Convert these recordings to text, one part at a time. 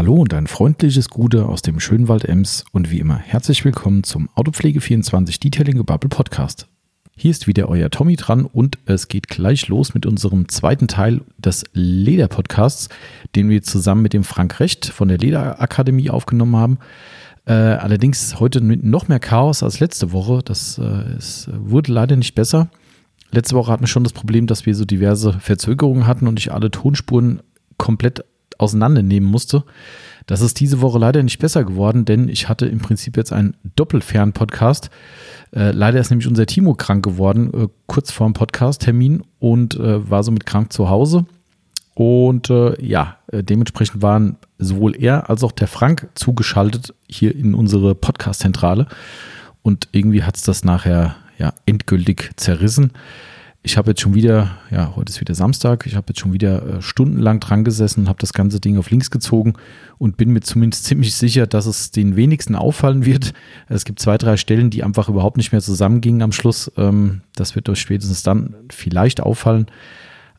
Hallo und ein freundliches Gute aus dem Schönwald Ems und wie immer herzlich willkommen zum Autopflege24 Detailing Gebubble Podcast. Hier ist wieder euer Tommy dran und es geht gleich los mit unserem zweiten Teil des Leder-Podcasts, den wir zusammen mit dem Frank Recht von der Lederakademie aufgenommen haben. Äh, allerdings heute mit noch mehr Chaos als letzte Woche. Das äh, es wurde leider nicht besser. Letzte Woche hatten wir schon das Problem, dass wir so diverse Verzögerungen hatten und ich alle Tonspuren komplett auseinandernehmen musste. Das ist diese Woche leider nicht besser geworden, denn ich hatte im Prinzip jetzt einen Doppelfern-Podcast. Äh, leider ist nämlich unser Timo krank geworden, äh, kurz vor dem Podcast-Termin und äh, war somit krank zu Hause. Und äh, ja, äh, dementsprechend waren sowohl er als auch der Frank zugeschaltet hier in unsere Podcast-Zentrale. Und irgendwie hat es das nachher ja endgültig zerrissen ich habe jetzt schon wieder, ja, heute ist wieder Samstag, ich habe jetzt schon wieder äh, stundenlang dran gesessen, habe das ganze Ding auf links gezogen und bin mir zumindest ziemlich sicher, dass es den wenigsten auffallen wird. Es gibt zwei, drei Stellen, die einfach überhaupt nicht mehr zusammengingen am Schluss. Ähm, das wird euch spätestens dann vielleicht auffallen.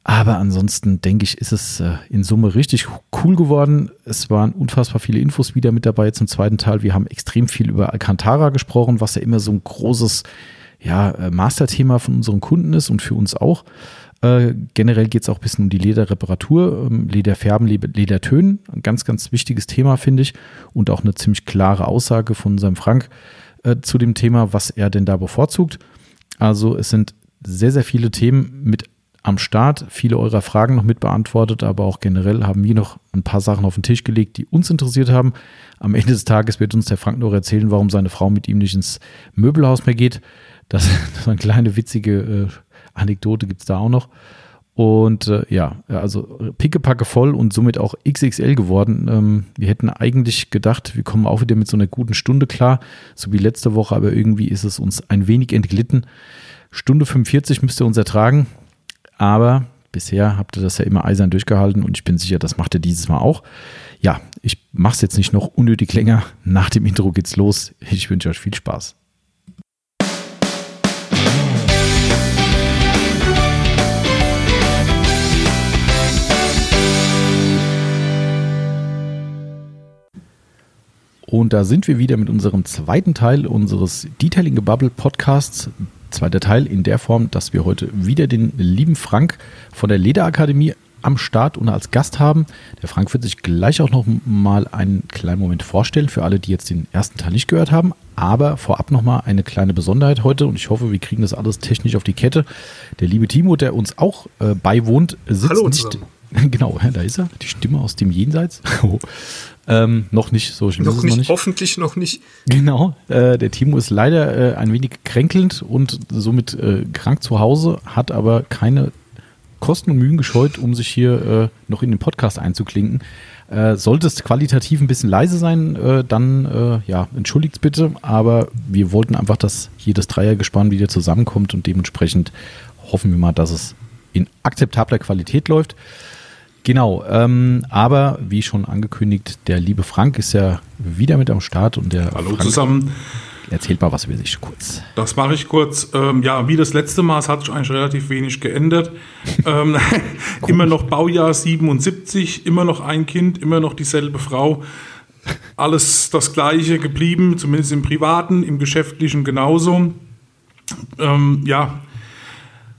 Aber ansonsten denke ich, ist es äh, in Summe richtig cool geworden. Es waren unfassbar viele Infos wieder mit dabei zum zweiten Teil. Wir haben extrem viel über Alcantara gesprochen, was ja immer so ein großes ja, äh, Masterthema von unseren Kunden ist und für uns auch. Äh, generell geht es auch ein bisschen um die Lederreparatur, ähm, Lederfärben, Ledertönen. Ein ganz, ganz wichtiges Thema, finde ich. Und auch eine ziemlich klare Aussage von unserem Frank äh, zu dem Thema, was er denn da bevorzugt. Also es sind sehr, sehr viele Themen mit am Start, viele eurer Fragen noch mit beantwortet, aber auch generell haben wir noch ein paar Sachen auf den Tisch gelegt, die uns interessiert haben. Am Ende des Tages wird uns der Frank noch erzählen, warum seine Frau mit ihm nicht ins Möbelhaus mehr geht. Das, das eine kleine witzige äh, Anekdote gibt es da auch noch. Und äh, ja, also pickepacke voll und somit auch XXL geworden. Ähm, wir hätten eigentlich gedacht, wir kommen auch wieder mit so einer guten Stunde klar, so wie letzte Woche, aber irgendwie ist es uns ein wenig entglitten. Stunde 45 müsst ihr uns ertragen, aber bisher habt ihr das ja immer eisern durchgehalten und ich bin sicher, das macht ihr dieses Mal auch. Ja, ich mache es jetzt nicht noch unnötig länger. Nach dem Intro geht's los. Ich wünsche euch viel Spaß. Und da sind wir wieder mit unserem zweiten Teil unseres Detailing Bubble Podcasts. Zweiter Teil in der Form, dass wir heute wieder den lieben Frank von der Lederakademie am Start und als Gast haben. Der Frank wird sich gleich auch noch mal einen kleinen Moment vorstellen für alle, die jetzt den ersten Teil nicht gehört haben. Aber vorab noch mal eine kleine Besonderheit heute und ich hoffe, wir kriegen das alles technisch auf die Kette. Der liebe Timo, der uns auch äh, beiwohnt, sitzt Hallo nicht. Genau, da ist er, die Stimme aus dem Jenseits. Ähm, noch nicht, so schlimm noch ist nicht, noch nicht. Hoffentlich noch nicht. Genau, äh, der Timo ist leider äh, ein wenig kränkelnd und somit äh, krank zu Hause, hat aber keine Kosten und Mühen gescheut, um sich hier äh, noch in den Podcast einzuklinken. Äh, sollte es qualitativ ein bisschen leise sein, äh, dann ja, entschuldigt bitte, aber wir wollten einfach, dass hier das Dreiergespann wieder zusammenkommt und dementsprechend hoffen wir mal, dass es in akzeptabler Qualität läuft. Genau, ähm, aber wie schon angekündigt, der liebe Frank ist ja wieder mit am Start und der. Hallo Frank zusammen. Erzählt mal was über sich kurz. Das mache ich kurz. Ähm, ja, wie das letzte Mal, es hat sich eigentlich relativ wenig geändert. ähm, immer noch Baujahr 77, immer noch ein Kind, immer noch dieselbe Frau. Alles das Gleiche geblieben, zumindest im Privaten, im Geschäftlichen genauso. Ähm, ja,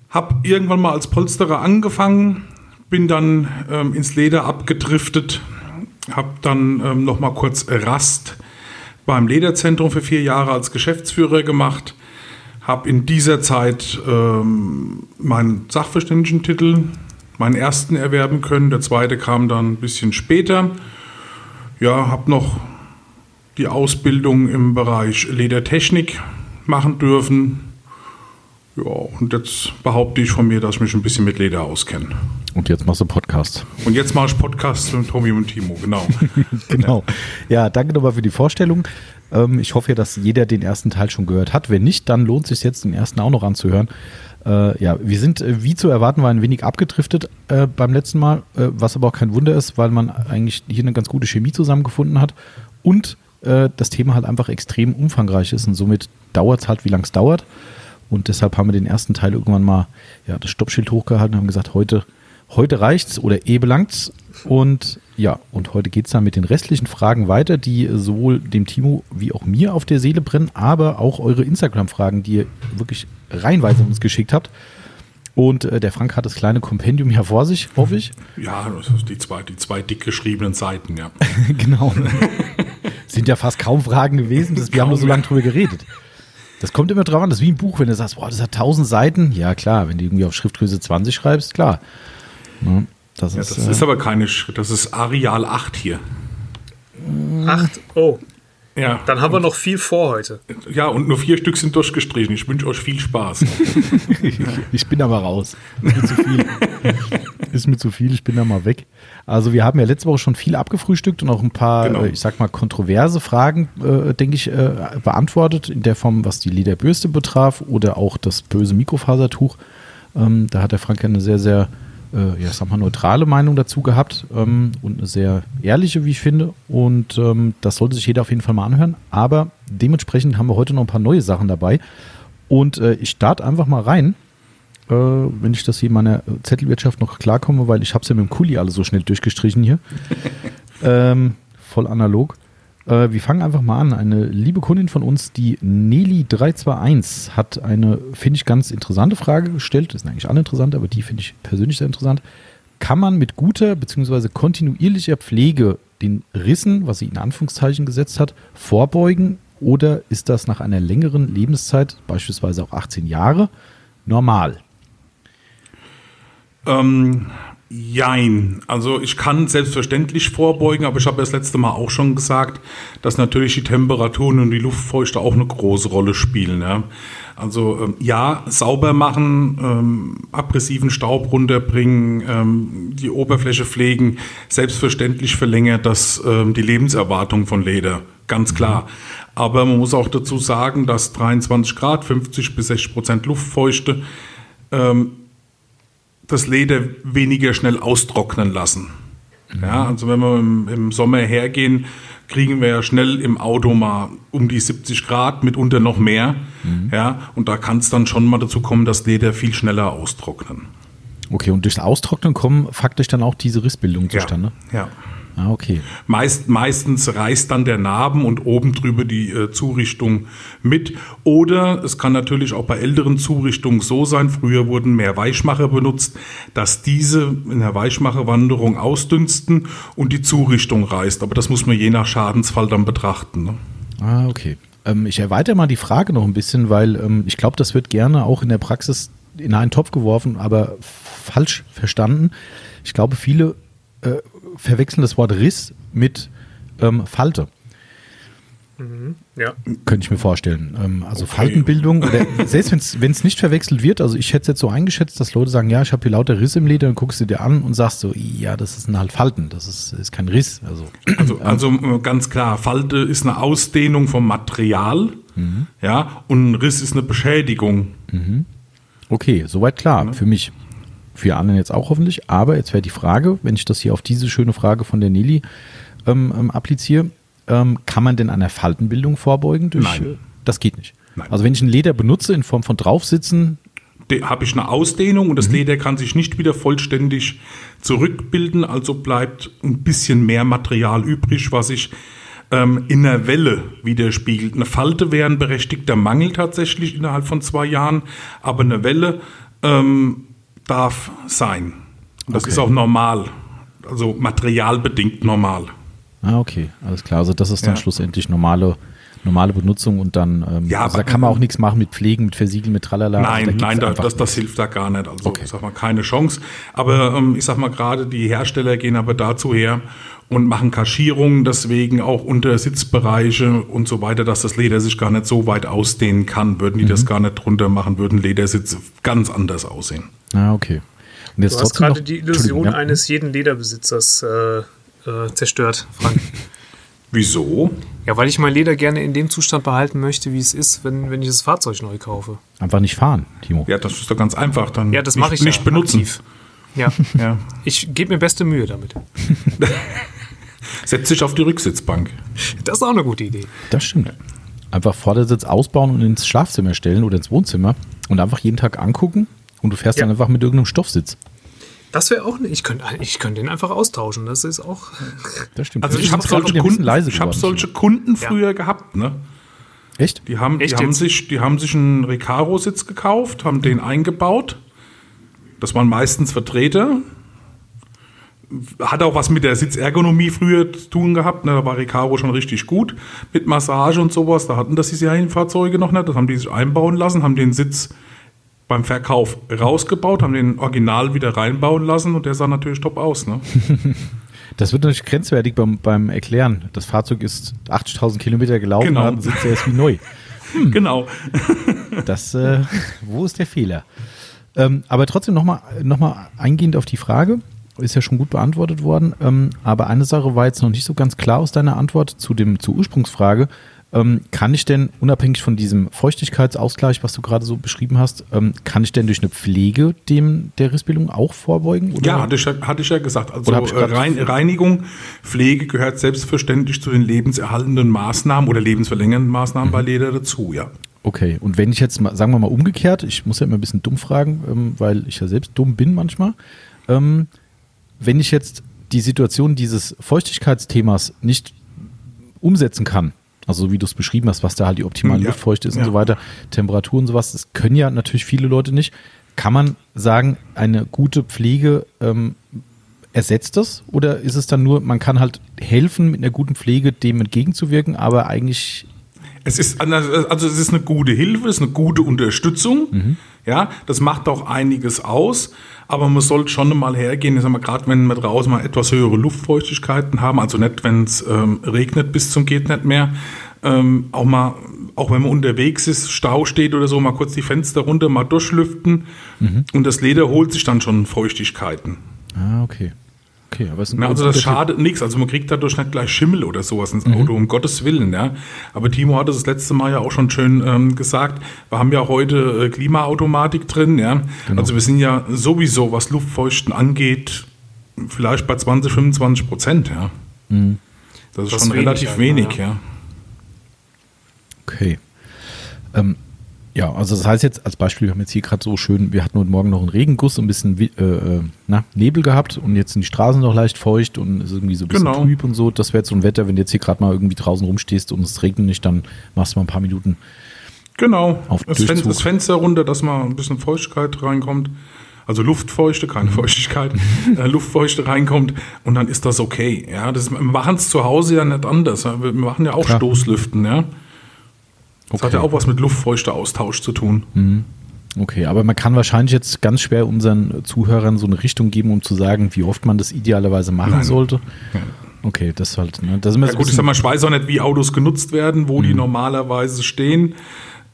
habe irgendwann mal als Polsterer angefangen, bin dann ähm, ins Leder abgedriftet, habe dann ähm, noch mal kurz Rast beim Lederzentrum für vier Jahre als Geschäftsführer gemacht, habe in dieser Zeit ähm, meinen Sachverständigentitel, meinen ersten erwerben können. Der zweite kam dann ein bisschen später. Ja, habe noch die Ausbildung im Bereich Ledertechnik machen dürfen ja, und jetzt behaupte ich von mir, dass ich mich ein bisschen mit Leder auskenne. Und jetzt machst du Podcast. Und jetzt mache ich Podcast mit Tommy und Timo, genau. genau. Ja, danke nochmal für die Vorstellung. Ähm, ich hoffe dass jeder den ersten Teil schon gehört hat. Wenn nicht, dann lohnt es sich jetzt, den ersten auch noch anzuhören. Äh, ja, wir sind, äh, wie zu erwarten, war ein wenig abgedriftet äh, beim letzten Mal, was aber auch kein Wunder ist, weil man eigentlich hier eine ganz gute Chemie zusammengefunden hat und das Thema halt einfach extrem umfangreich ist und somit dauert es halt, wie lange es dauert. Und deshalb haben wir den ersten Teil irgendwann mal ja, das Stoppschild hochgehalten und haben gesagt, heute, heute reicht's oder eh belangt's. Und Ja, und heute geht es dann mit den restlichen Fragen weiter, die sowohl dem Timo wie auch mir auf der Seele brennen, aber auch eure Instagram-Fragen, die ihr wirklich reihenweise uns geschickt habt. Und äh, der Frank hat das kleine Kompendium hier vor sich, hoffe ich. Ja, die zwei, die zwei dick geschriebenen Seiten, ja. genau. Sind ja fast kaum Fragen gewesen, das, wir haben nur so lange drüber geredet. Das kommt immer drauf an, das ist wie ein Buch, wenn du sagst, boah, das hat 1000 Seiten. Ja, klar, wenn du irgendwie auf Schriftgröße 20 schreibst, klar. Ja, das, ja, ist, das äh, ist aber keine, das ist Areal 8 hier. 8? Oh. Ja. Dann haben wir noch viel vor heute. Ja, und nur vier Stück sind durchgestrichen. Ich wünsche euch viel Spaß. ich bin aber raus. Ist mir zu viel. Ist mir zu viel, ich bin da mal weg. Also wir haben ja letzte Woche schon viel abgefrühstückt und auch ein paar, genau. äh, ich sag mal, kontroverse Fragen, äh, denke ich, äh, beantwortet. In der Form, was die Lederbürste betraf oder auch das böse Mikrofasertuch. Ähm, da hat der Frank eine sehr, sehr äh, ja, sag mal, neutrale Meinung dazu gehabt ähm, und eine sehr ehrliche, wie ich finde. Und ähm, das sollte sich jeder auf jeden Fall mal anhören. Aber dementsprechend haben wir heute noch ein paar neue Sachen dabei. Und äh, ich starte einfach mal rein, äh, wenn ich das hier in meiner Zettelwirtschaft noch klarkomme, weil ich habe es ja mit dem Kuli alle so schnell durchgestrichen hier. ähm, voll analog. Äh, wir fangen einfach mal an. Eine liebe Kundin von uns, die Nelly321, hat eine, finde ich, ganz interessante Frage gestellt. Das sind eigentlich alle interessant, aber die finde ich persönlich sehr interessant. Kann man mit guter bzw. kontinuierlicher Pflege den Rissen, was sie in Anführungszeichen gesetzt hat, vorbeugen? Oder ist das nach einer längeren Lebenszeit, beispielsweise auch 18 Jahre, normal? Ähm, Jein. Also ich kann selbstverständlich vorbeugen, aber ich habe das letzte Mal auch schon gesagt, dass natürlich die Temperaturen und die Luftfeuchte auch eine große Rolle spielen. Ja. Also ähm, ja, sauber machen, ähm, aggressiven Staub runterbringen, ähm, die Oberfläche pflegen, selbstverständlich verlängert das ähm, die Lebenserwartung von Leder, ganz klar. Aber man muss auch dazu sagen, dass 23 Grad, 50 bis 60 Prozent Luftfeuchte ähm, das Leder weniger schnell austrocknen lassen. Mhm. Ja, also wenn wir im, im, Sommer hergehen, kriegen wir ja schnell im Auto mal um die 70 Grad, mitunter noch mehr. Mhm. Ja, und da kann es dann schon mal dazu kommen, dass Leder viel schneller austrocknen. Okay, und durchs Austrocknen kommen faktisch dann auch diese Rissbildungen zustande? Ja. ja. Ah, okay. Meist, meistens reißt dann der Narben und oben drüber die äh, Zurichtung mit. Oder es kann natürlich auch bei älteren Zurichtungen so sein, früher wurden mehr Weichmacher benutzt, dass diese in der Weichmacherwanderung ausdünsten und die Zurichtung reißt. Aber das muss man je nach Schadensfall dann betrachten. Ne? Ah, okay. Ähm, ich erweitere mal die Frage noch ein bisschen, weil ähm, ich glaube, das wird gerne auch in der Praxis in einen Topf geworfen, aber falsch verstanden. Ich glaube, viele äh, verwechseln das Wort Riss mit ähm, Falte. Mhm, ja. Könnte ich mir vorstellen. Ähm, also okay. Faltenbildung, oder selbst wenn es nicht verwechselt wird, also ich hätte es jetzt so eingeschätzt, dass Leute sagen, ja, ich habe hier lauter Riss im Leder, dann guckst du dir an und sagst so, ja, das ist halt Falten, das ist, ist kein Riss. Also, also, also ganz klar, Falte ist eine Ausdehnung vom Material, mhm. ja, und ein Riss ist eine Beschädigung. Mhm. Okay, soweit klar, ja. für mich für anderen jetzt auch hoffentlich. Aber jetzt wäre die Frage, wenn ich das hier auf diese schöne Frage von der Nelly ähm, ähm, appliziere, ähm, kann man denn an der Faltenbildung vorbeugen? Durch, Nein. Äh, das geht nicht. Nein. Also wenn ich ein Leder benutze in Form von draufsitzen, habe ich eine Ausdehnung und das mhm. Leder kann sich nicht wieder vollständig zurückbilden, also bleibt ein bisschen mehr Material übrig, was sich ähm, in der Welle widerspiegelt. Eine Falte wäre ein berechtigter Mangel tatsächlich innerhalb von zwei Jahren, aber eine Welle ähm, darf sein. Und das okay. ist auch normal, also materialbedingt normal. Ah, okay, alles klar. Also das ist dann ja. schlussendlich normale, normale Benutzung und dann ähm, ja, also da kann man auch nichts machen mit Pflegen, mit Versiegeln, mit Tralala. Nein, also da nein, da, das, das hilft da gar nicht. Also okay. ich sag mal, keine Chance. Aber ähm, ich sag mal, gerade die Hersteller gehen aber dazu her und machen Kaschierungen, deswegen auch unter Sitzbereiche und so weiter, dass das Leder sich gar nicht so weit ausdehnen kann. Würden die mhm. das gar nicht drunter machen, würden Ledersitze ganz anders aussehen. Ah, okay. Und jetzt du hast gerade die Illusion ja. eines jeden Lederbesitzers äh, äh, zerstört, Frank. Wieso? Ja, weil ich mein Leder gerne in dem Zustand behalten möchte, wie es ist, wenn, wenn ich das Fahrzeug neu kaufe. Einfach nicht fahren, Timo. Ja, das ist doch ganz einfach. Dann ja, das mache ich nicht ja, benutzen. Aktiv. Ja. ja. Ich gebe mir beste Mühe damit. Setz dich auf die Rücksitzbank. Das ist auch eine gute Idee. Das stimmt. Einfach Vordersitz ausbauen und ins Schlafzimmer stellen oder ins Wohnzimmer und einfach jeden Tag angucken und du fährst ja. dann einfach mit irgendeinem Stoffsitz. Das wäre auch, ich könnte ich könnt den einfach austauschen. Das ist auch. Das stimmt. Also ich habe solche, Kunden, ich hab solche Kunden früher ja. gehabt, ne? Echt? Die haben, Echt die, haben sich, die haben sich einen Recaro-Sitz gekauft, haben den eingebaut. Das waren meistens Vertreter. Hat auch was mit der Sitzergonomie früher zu tun gehabt. Ne? Da war Recaro schon richtig gut mit Massage und sowas. Da hatten das die Serienfahrzeuge noch nicht. Das haben die sich einbauen lassen, haben den Sitz beim Verkauf rausgebaut, haben den Original wieder reinbauen lassen und der sah natürlich top aus. Ne? Das wird natürlich grenzwertig beim, beim Erklären. Das Fahrzeug ist 80.000 Kilometer gelaufen, genau. dann sitzt er erst wie neu. Hm. Genau. Das, äh, wo ist der Fehler? Ähm, aber trotzdem nochmal noch mal eingehend auf die Frage, ist ja schon gut beantwortet worden, ähm, aber eine Sache war jetzt noch nicht so ganz klar aus deiner Antwort zu dem, zur Ursprungsfrage. Ähm, kann ich denn, unabhängig von diesem Feuchtigkeitsausgleich, was du gerade so beschrieben hast, ähm, kann ich denn durch eine Pflege dem der Rissbildung auch vorbeugen? Oder? Ja, hatte ich, hatte ich ja gesagt. Also Rein, Reinigung, Pflege gehört selbstverständlich zu den lebenserhaltenden Maßnahmen oder lebensverlängernden Maßnahmen mhm. bei Leder dazu, ja. Okay, und wenn ich jetzt mal, sagen wir mal umgekehrt, ich muss ja immer ein bisschen dumm fragen, ähm, weil ich ja selbst dumm bin manchmal. Ähm, wenn ich jetzt die Situation dieses Feuchtigkeitsthemas nicht umsetzen kann, also wie du es beschrieben hast, was da halt die optimale hm, ja. Luftfeuchte ist ja. und so weiter, Temperatur und sowas, das können ja natürlich viele Leute nicht. Kann man sagen, eine gute Pflege ähm, ersetzt das? Oder ist es dann nur, man kann halt helfen, mit einer guten Pflege dem entgegenzuwirken, aber eigentlich es ist, also es ist eine gute Hilfe, es ist eine gute Unterstützung. Mhm. Ja, das macht auch einiges aus. Aber man sollte schon mal hergehen, ich sag mal, gerade wenn wir draußen mal etwas höhere Luftfeuchtigkeiten haben, also nicht, wenn es ähm, regnet bis zum geht nicht mehr, ähm, auch mal, auch wenn man unterwegs ist, Stau steht oder so, mal kurz die Fenster runter, mal durchlüften mhm. und das Leder holt sich dann schon Feuchtigkeiten. Ah, okay. Okay, aber es Na, also das schadet nichts. Also man kriegt dadurch nicht gleich Schimmel oder sowas ins Auto, mhm. um Gottes Willen. Ja. Aber Timo hat es das letzte Mal ja auch schon schön ähm, gesagt. Wir haben ja heute äh, Klimaautomatik drin. Ja. Genau. Also wir sind ja sowieso, was Luftfeuchten angeht, vielleicht bei 20, 25 Prozent. Ja. Mhm. Das ist das schon relativ wenig. wenig ja. ja. Okay. Ähm, ja, also das heißt jetzt als Beispiel, wir haben jetzt hier gerade so schön, wir hatten heute Morgen noch einen Regenguss und ein bisschen äh, äh, na, Nebel gehabt und jetzt sind die Straßen noch leicht feucht und es ist irgendwie so ein bisschen genau. trüb und so. Das wäre jetzt so ein Wetter, wenn du jetzt hier gerade mal irgendwie draußen rumstehst und es regnet nicht, dann machst du mal ein paar Minuten. Genau, auf das, Fenster, das Fenster runter, dass mal ein bisschen Feuchtigkeit reinkommt. Also Luftfeuchte, keine mhm. Feuchtigkeit, äh, Luftfeuchte reinkommt und dann ist das okay. Ja, das, wir machen es zu Hause ja nicht anders. Wir machen ja auch Klar. Stoßlüften, ja. Das okay. hat ja auch was mit Luftfeuchteaustausch zu tun. Mhm. Okay, aber man kann wahrscheinlich jetzt ganz schwer unseren Zuhörern so eine Richtung geben, um zu sagen, wie oft man das idealerweise machen Nein. sollte. Ja. Okay, das halt. Ne? Das ist ja, gut, ich sag mal, ich weiß auch nicht, wie Autos genutzt werden, wo mhm. die normalerweise stehen.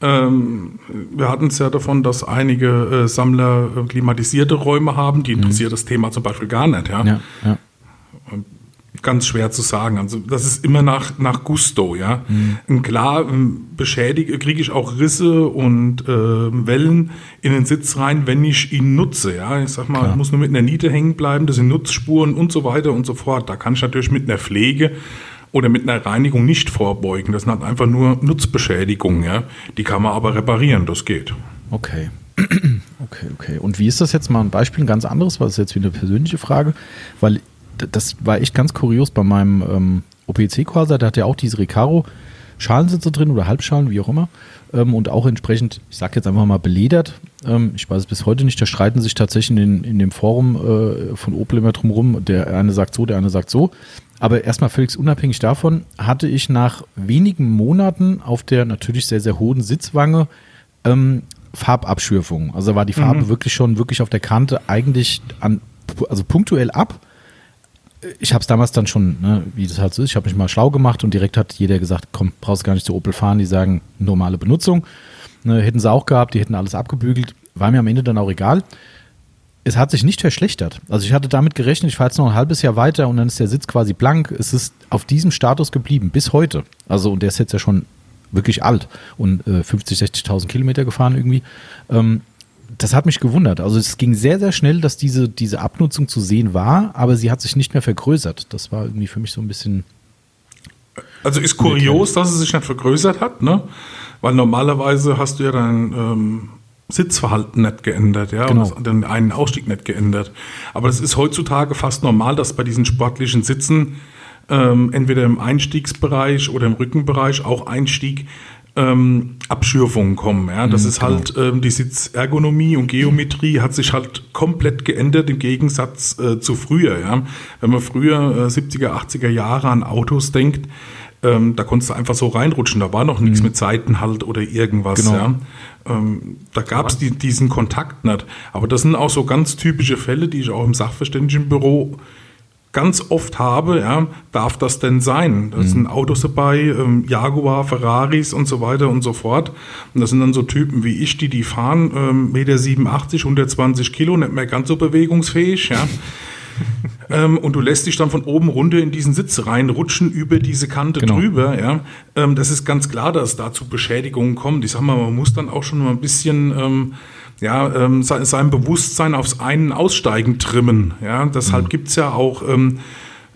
Ähm, wir hatten es ja davon, dass einige äh, Sammler äh, klimatisierte Räume haben. Die interessiert mhm. das Thema zum Beispiel gar nicht. Ja, ja, ja ganz schwer zu sagen. Also das ist immer nach, nach Gusto, ja. Mhm. Klar ähm, beschädige, kriege ich auch Risse und äh, Wellen in den Sitz rein, wenn ich ihn nutze, ja. Ich sag mal, Klar. ich muss nur mit einer Niete hängen bleiben, das sind Nutzspuren und so weiter und so fort. Da kann ich natürlich mit einer Pflege oder mit einer Reinigung nicht vorbeugen. Das sind halt einfach nur Nutzbeschädigungen, ja. Die kann man aber reparieren, das geht. Okay. Okay, okay. Und wie ist das jetzt mal ein Beispiel, ein ganz anderes, was ist jetzt wieder eine persönliche Frage, weil das war echt ganz kurios bei meinem ähm, OPC-Corsa, der hat ja auch diese Recaro Schalensitze drin oder Halbschalen, wie auch immer. Ähm, und auch entsprechend, ich sage jetzt einfach mal beledert. Ähm, ich weiß es bis heute nicht, da streiten sich tatsächlich in, in dem Forum äh, von Opel immer drum rum. Der eine sagt so, der eine sagt so. Aber erstmal völlig unabhängig davon hatte ich nach wenigen Monaten auf der natürlich sehr, sehr hohen Sitzwange ähm, Farbabschürfung. Also war die Farbe mhm. wirklich schon wirklich auf der Kante eigentlich an, also punktuell ab ich habe es damals dann schon, ne, wie das halt so ist, ich habe mich mal schlau gemacht und direkt hat jeder gesagt, komm, brauchst gar nicht zu Opel fahren, die sagen normale Benutzung. Ne, hätten sie auch gehabt, die hätten alles abgebügelt, war mir am Ende dann auch egal. Es hat sich nicht verschlechtert. Also ich hatte damit gerechnet, ich fahre jetzt noch ein halbes Jahr weiter und dann ist der Sitz quasi blank. Es ist auf diesem Status geblieben, bis heute. Also und der ist jetzt ja schon wirklich alt und äh, 50, 60.000 Kilometer gefahren irgendwie. Ähm, das hat mich gewundert. Also es ging sehr, sehr schnell, dass diese, diese Abnutzung zu sehen war, aber sie hat sich nicht mehr vergrößert. Das war irgendwie für mich so ein bisschen. Also ist kurios, dass es sich nicht vergrößert hat, ne? Weil normalerweise hast du ja dann ähm, Sitzverhalten nicht geändert, ja, Genau. und den einen Ausstieg nicht geändert. Aber das ist heutzutage fast normal, dass bei diesen sportlichen Sitzen ähm, entweder im Einstiegsbereich oder im Rückenbereich auch Einstieg ähm, Abschürfungen kommen. Ja, das ist halt ähm, die Sitzergonomie und Geometrie hat sich halt komplett geändert im Gegensatz äh, zu früher. Ja, wenn man früher äh, 70er, 80er Jahre an Autos denkt, ähm, da konntest du einfach so reinrutschen. Da war noch nichts mit Seitenhalt oder irgendwas. Genau. Ja. Ähm, da gab es die, diesen Kontakt nicht. Aber das sind auch so ganz typische Fälle, die ich auch im Sachverständigenbüro ganz oft habe, ja, darf das denn sein? Da sind Autos dabei, ähm, Jaguar, Ferraris und so weiter und so fort. Und das sind dann so Typen wie ich, die die fahren, ähm, Meter 87, 120 Kilo, nicht mehr ganz so bewegungsfähig, ja. ähm, und du lässt dich dann von oben runter in diesen Sitz reinrutschen, über diese Kante Genau. drüber, ja. Ähm, das ist ganz klar, dass es da zu Beschädigungen kommt. Ich sag mal, man muss dann auch schon mal ein bisschen, ähm, ja, ähm, se- sein Bewusstsein aufs Einen Aussteigen trimmen. Ja, deshalb gibt's ja auch ähm,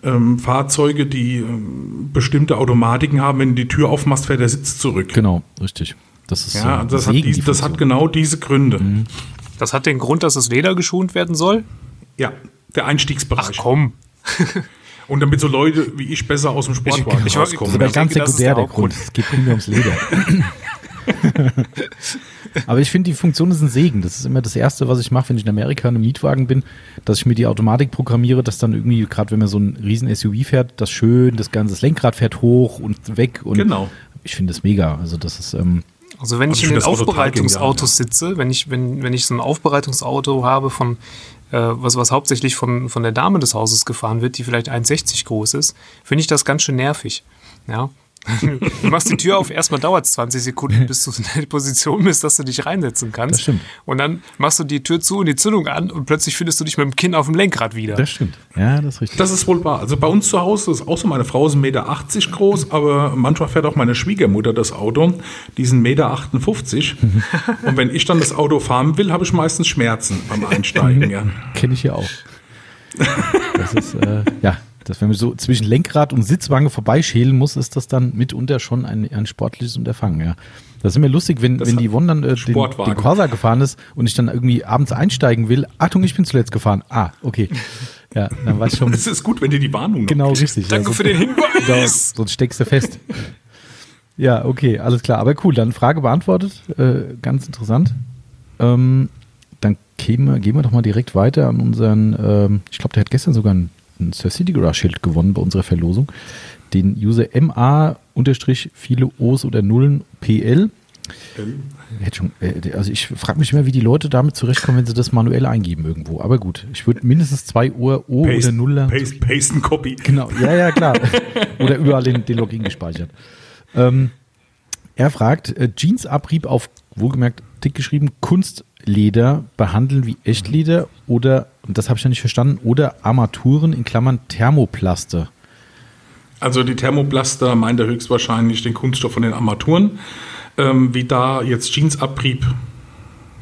ähm, Fahrzeuge, die ähm, bestimmte Automatiken haben. Wenn du die Tür aufmachst, fährt der Sitz zurück. Genau, richtig. Das ist Ja, äh, das, hat, die das hat genau diese Gründe. Das hat den Grund, dass das Leder geschont werden soll? Ja, der Einstiegsbereich. komm. Und damit so Leute wie ich besser aus dem Sportwagen ich- rauskommen. Das ist aber Ich ganz denke, das ist sekundär der der Grund. Es geht primär ums Leder. Aber ich finde, die Funktion ist ein Segen. Das ist immer das Erste, was ich mache, wenn ich in Amerika in einem Mietwagen bin, dass ich mir die Automatik programmiere, dass dann irgendwie, gerade wenn man so ein riesen SUV fährt, das schön, das ganze das Lenkrad fährt hoch und weg. Und Genau. Ich finde das mega. Also das ist, ähm, Also wenn Also ich ich in den Aufbereitungsautos sitze, wenn ich, wenn, wenn ich so ein Aufbereitungsauto habe von äh, was, was hauptsächlich von, von der Dame des Hauses gefahren wird, die vielleicht 1,60 groß ist, finde ich das ganz schön nervig. Ja. Du machst die Tür auf, erstmal dauert es 20 Sekunden, bis du in der Position bist, dass du dich reinsetzen kannst. Das stimmt. Und dann machst du die Tür zu und die Zündung an und plötzlich findest du dich mit dem Kinn auf dem Lenkrad wieder. das stimmt. Ja, das ist richtig. Das ist wohl wahr. Also bei uns zu Hause ist auch so, meine Frau ist 1,80 Meter groß, aber manchmal fährt auch meine Schwiegermutter das Auto, die ist 1,58 Meter. Und wenn ich dann das Auto fahren will, habe ich meistens Schmerzen beim Einsteigen. Ja. Kenne ich ja auch. Das ist, äh, ja, dass wenn man so zwischen Lenkrad und Sitzwange vorbeischälen muss, ist das dann mitunter schon ein, ein sportliches Unterfangen, ja. Das ist immer lustig, wenn, Das wenn die Yvonne dann äh, den, den Corsa gefahren ist und ich dann irgendwie abends einsteigen will. Achtung, ich bin zuletzt gefahren. Ah, okay. Ja, dann war ich schon Es ist gut, wenn dir die Warnung noch genau richtig. Danke ja, für den Hinweis. Genau, sonst steckst du fest. Ja, okay, alles klar. Aber cool, dann Frage beantwortet. Äh, ganz interessant. Ähm, dann gehen wir, gehen wir doch mal direkt weiter an unseren, ähm, ich glaube, der hat gestern sogar ein, ein Sir City Garage Schild gewonnen bei unserer Verlosung. Den User MA unterstrich viele O's oder Nullen PL. Hätte schon, äh, also ich frage mich immer, wie die Leute damit zurechtkommen, wenn sie das manuell eingeben irgendwo. Aber gut, ich würde mindestens zwei O, o oder Paste, Nuller. Paste, Paste and Copy. Genau, ja, ja, klar. Oder überall den, den Login gespeichert. Ähm, er fragt, äh, Jeansabrieb auf, wohlgemerkt, dick geschrieben, Kunstleder behandeln wie Echtleder oder, und das habe ich ja nicht verstanden, oder Armaturen in Klammern Thermoplaste. Also die Thermoplaster meint er höchstwahrscheinlich den Kunststoff von den Armaturen. Ähm, wie da jetzt Jeansabrieb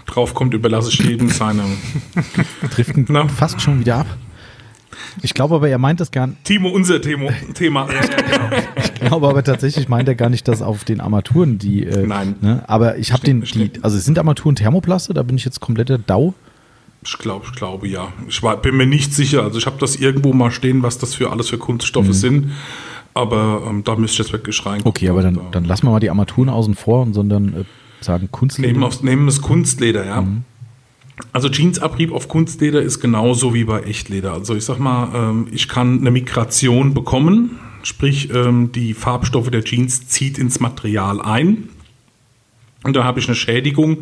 draufkommt, überlasse ich jedem seine. Driften Na? fast schon wieder ab. Ich glaube aber, er meint das gar nicht. Timo, unser Thema. Thema. Ich glaube aber tatsächlich meint er gar nicht, dass auf den Armaturen die. Äh, Nein. Ne? Aber ich habe den, die, also es sind Armaturen Thermoplaste, da bin ich jetzt kompletter Dau. Ich glaube, ich glaube ja. Ich war, bin mir nicht sicher. Also ich habe das irgendwo mal stehen, was das für alles für Kunststoffe sind. Aber ähm, da müsste ich jetzt wirklich rein. Okay, aber dann, dann lassen wir mal die Armaturen außen vor, und sondern äh, sagen Kunstleder. Nehmen, aufs, nehmen das Kunstleder, ja. Also Jeansabrieb auf Kunstleder ist genauso wie bei Echtleder. Also ich sag mal, ähm, ich kann eine Migration bekommen, sprich ähm, die Farbstoffe der Jeans zieht ins Material ein und da habe ich eine Schädigung,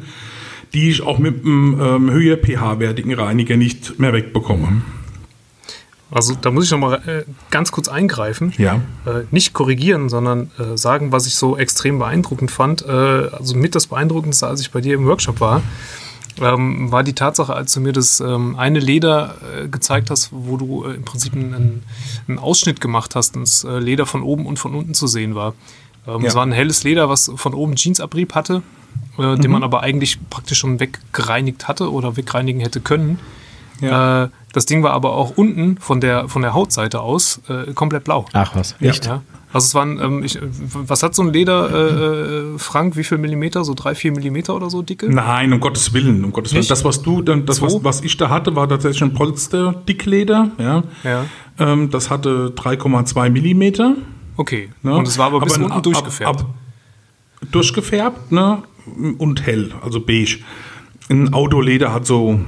die ich auch mit einem ähm, höher pH-wertigen Reiniger nicht mehr wegbekomme. Also da muss ich noch mal äh, ganz kurz eingreifen. Ja. Äh, nicht korrigieren, sondern äh, sagen, was ich so extrem beeindruckend fand. Äh, also mit das Beeindruckendste, als ich bei dir im Workshop war, ähm, war die Tatsache, als du mir das ähm, eine Leder äh, gezeigt hast, wo du äh, im Prinzip einen, einen Ausschnitt gemacht hast und das äh, Leder von oben und von unten zu sehen war. Ähm, Ja. Es war ein helles Leder, was von oben Jeansabrieb hatte, äh, den man aber eigentlich praktisch schon weggereinigt hatte oder wegreinigen hätte können. Ja. Äh, das Ding war aber auch unten von der, von der Hautseite aus äh, komplett blau. Ach was, echt? Ja. Also es waren, ähm, ich, was hat so ein Leder, äh, äh, Frank, wie viel Millimeter? So drei, vier Millimeter oder so dicke? Nein, um Gottes Willen, um Gottes Willen. Nicht? Das, was du, das, was, was ich da hatte, war tatsächlich ein Polster-Dickleder. Ja. Ja. Ähm, das hatte 3,2 Millimeter. Okay. Ne? Und es war aber bis unten ab- durchgefärbt. ab- durchgefärbt, ne? Und hell, also beige. Ein Autoleder hat so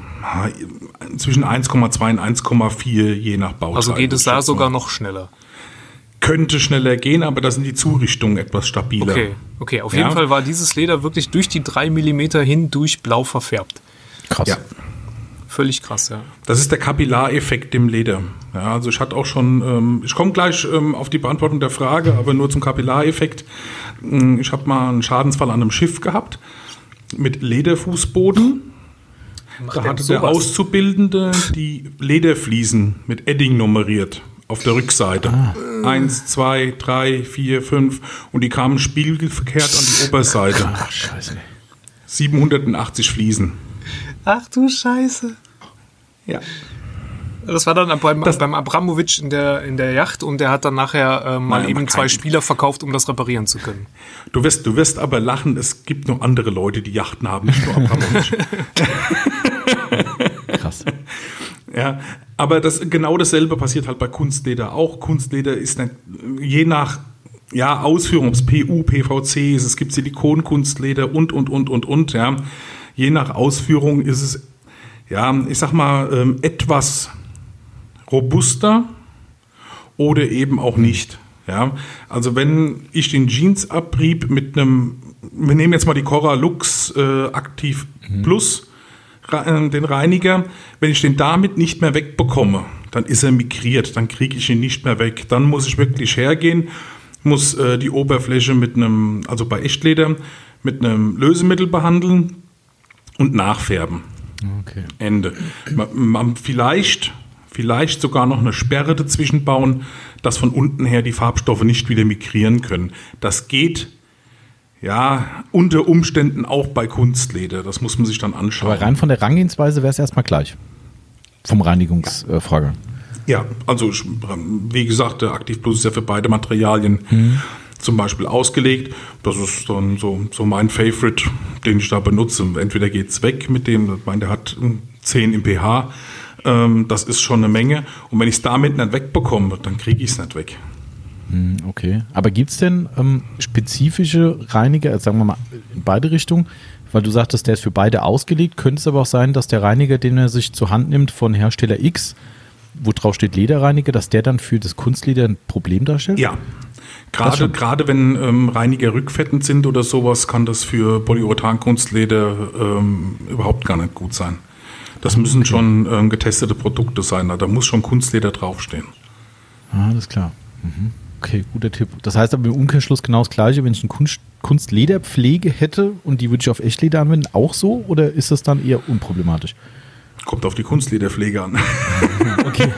zwischen 1,2 und 1,4 je nach Bauteil. also geht es da sogar noch schneller. Könnte schneller gehen, aber da sind die Zurichtungen etwas stabiler. Okay, okay. Auf Ja. jeden Fall war dieses Leder wirklich durch die drei Millimeter hindurch blau verfärbt. Krass. Ja. Völlig krass, ja. Das ist der Kapillareffekt im Leder. Ja, also ich hatte auch schon, ähm, ich komme gleich ähm, auf die Beantwortung der Frage, aber nur zum Kapillareffekt. Ich habe mal einen Schadensfall an einem Schiff gehabt mit Lederfußboden. Da der hatte der sowas? Auszubildende die Lederfliesen mit Edding nummeriert auf der Rückseite. Eins, zwei, drei, vier, fünf und die kamen spiegelverkehrt an die Oberseite. Ach, scheiße. 780 Fliesen. Ach du Scheiße. Ja. Das war dann beim, Das- beim Abramowitsch in der, in der Yacht und der hat dann nachher äh, mal Nein, eben zwei Spieler verkauft, um das reparieren zu können. Du wirst, du wirst aber lachen, es gibt noch andere Leute, die Yachten haben, nicht nur Abramowitsch. Krass. ja, aber das, genau dasselbe passiert halt bei Kunstleder auch. Kunstleder ist nicht, je nach ja, Ausführung, ob es PU, PVC ist, es gibt Silikonkunstleder und, und, und, und, und, ja. Je nach Ausführung ist es, ja, ich sag mal, ähm, etwas robuster oder eben auch nicht. Ja, also wenn ich den Jeansabrieb mit einem, wir nehmen jetzt mal die Cora Lux äh, Aktiv Plus, re- äh, den Reiniger, wenn ich den damit nicht mehr wegbekomme, dann ist er migriert, dann kriege ich ihn nicht mehr weg. Dann muss ich wirklich hergehen, muss äh, die Oberfläche mit einem, also bei Echtleder, mit einem Lösemittel behandeln und nachfärben. Okay. Ende. Man, man vielleicht, vielleicht sogar noch eine Sperre dazwischen bauen, dass von unten her die Farbstoffe nicht wieder migrieren können. Das geht ja unter Umständen auch bei Kunstleder. Das muss man sich dann anschauen. Aber rein von der Rangehensweise wäre es erstmal gleich. Vom Reinigungsfrage. Ja, also ich- wie gesagt, der Aktiv Plus ist ja für beide Materialien zum Beispiel ausgelegt. Das ist dann so, so mein Favorite, den ich da benutze. Entweder geht's weg mit dem, ich meine, der hat ähm, 10 im pH. Ähm, das ist schon eine Menge. Und wenn ich es damit nicht wegbekomme, dann kriege ich es nicht weg. Hm, Okay. Aber gibt es denn ähm, spezifische Reiniger, sagen wir mal in beide Richtungen? Weil du sagtest, der ist für beide ausgelegt. Könnte es aber auch sein, dass der Reiniger, den er sich zur Hand nimmt von Hersteller X, wo drauf steht Lederreiniger, dass der dann für das Kunstleder ein Problem darstellt? Ja. Gerade, gerade wenn ähm, Reiniger rückfettend sind oder sowas, kann das für Polyurethan-Kunstleder ähm, überhaupt gar nicht gut sein. Das müssen schon ähm, getestete Produkte sein. Da muss schon Kunstleder draufstehen. Ah, alles klar. Mhm. Okay, guter Tipp. Das heißt aber im Umkehrschluss genau das Gleiche, wenn ich eine Kunst Kunstlederpflege hätte und die würde ich auf Echtleder anwenden, auch so? Oder ist das dann eher unproblematisch? Kommt auf die Kunstlederpflege an. Okay.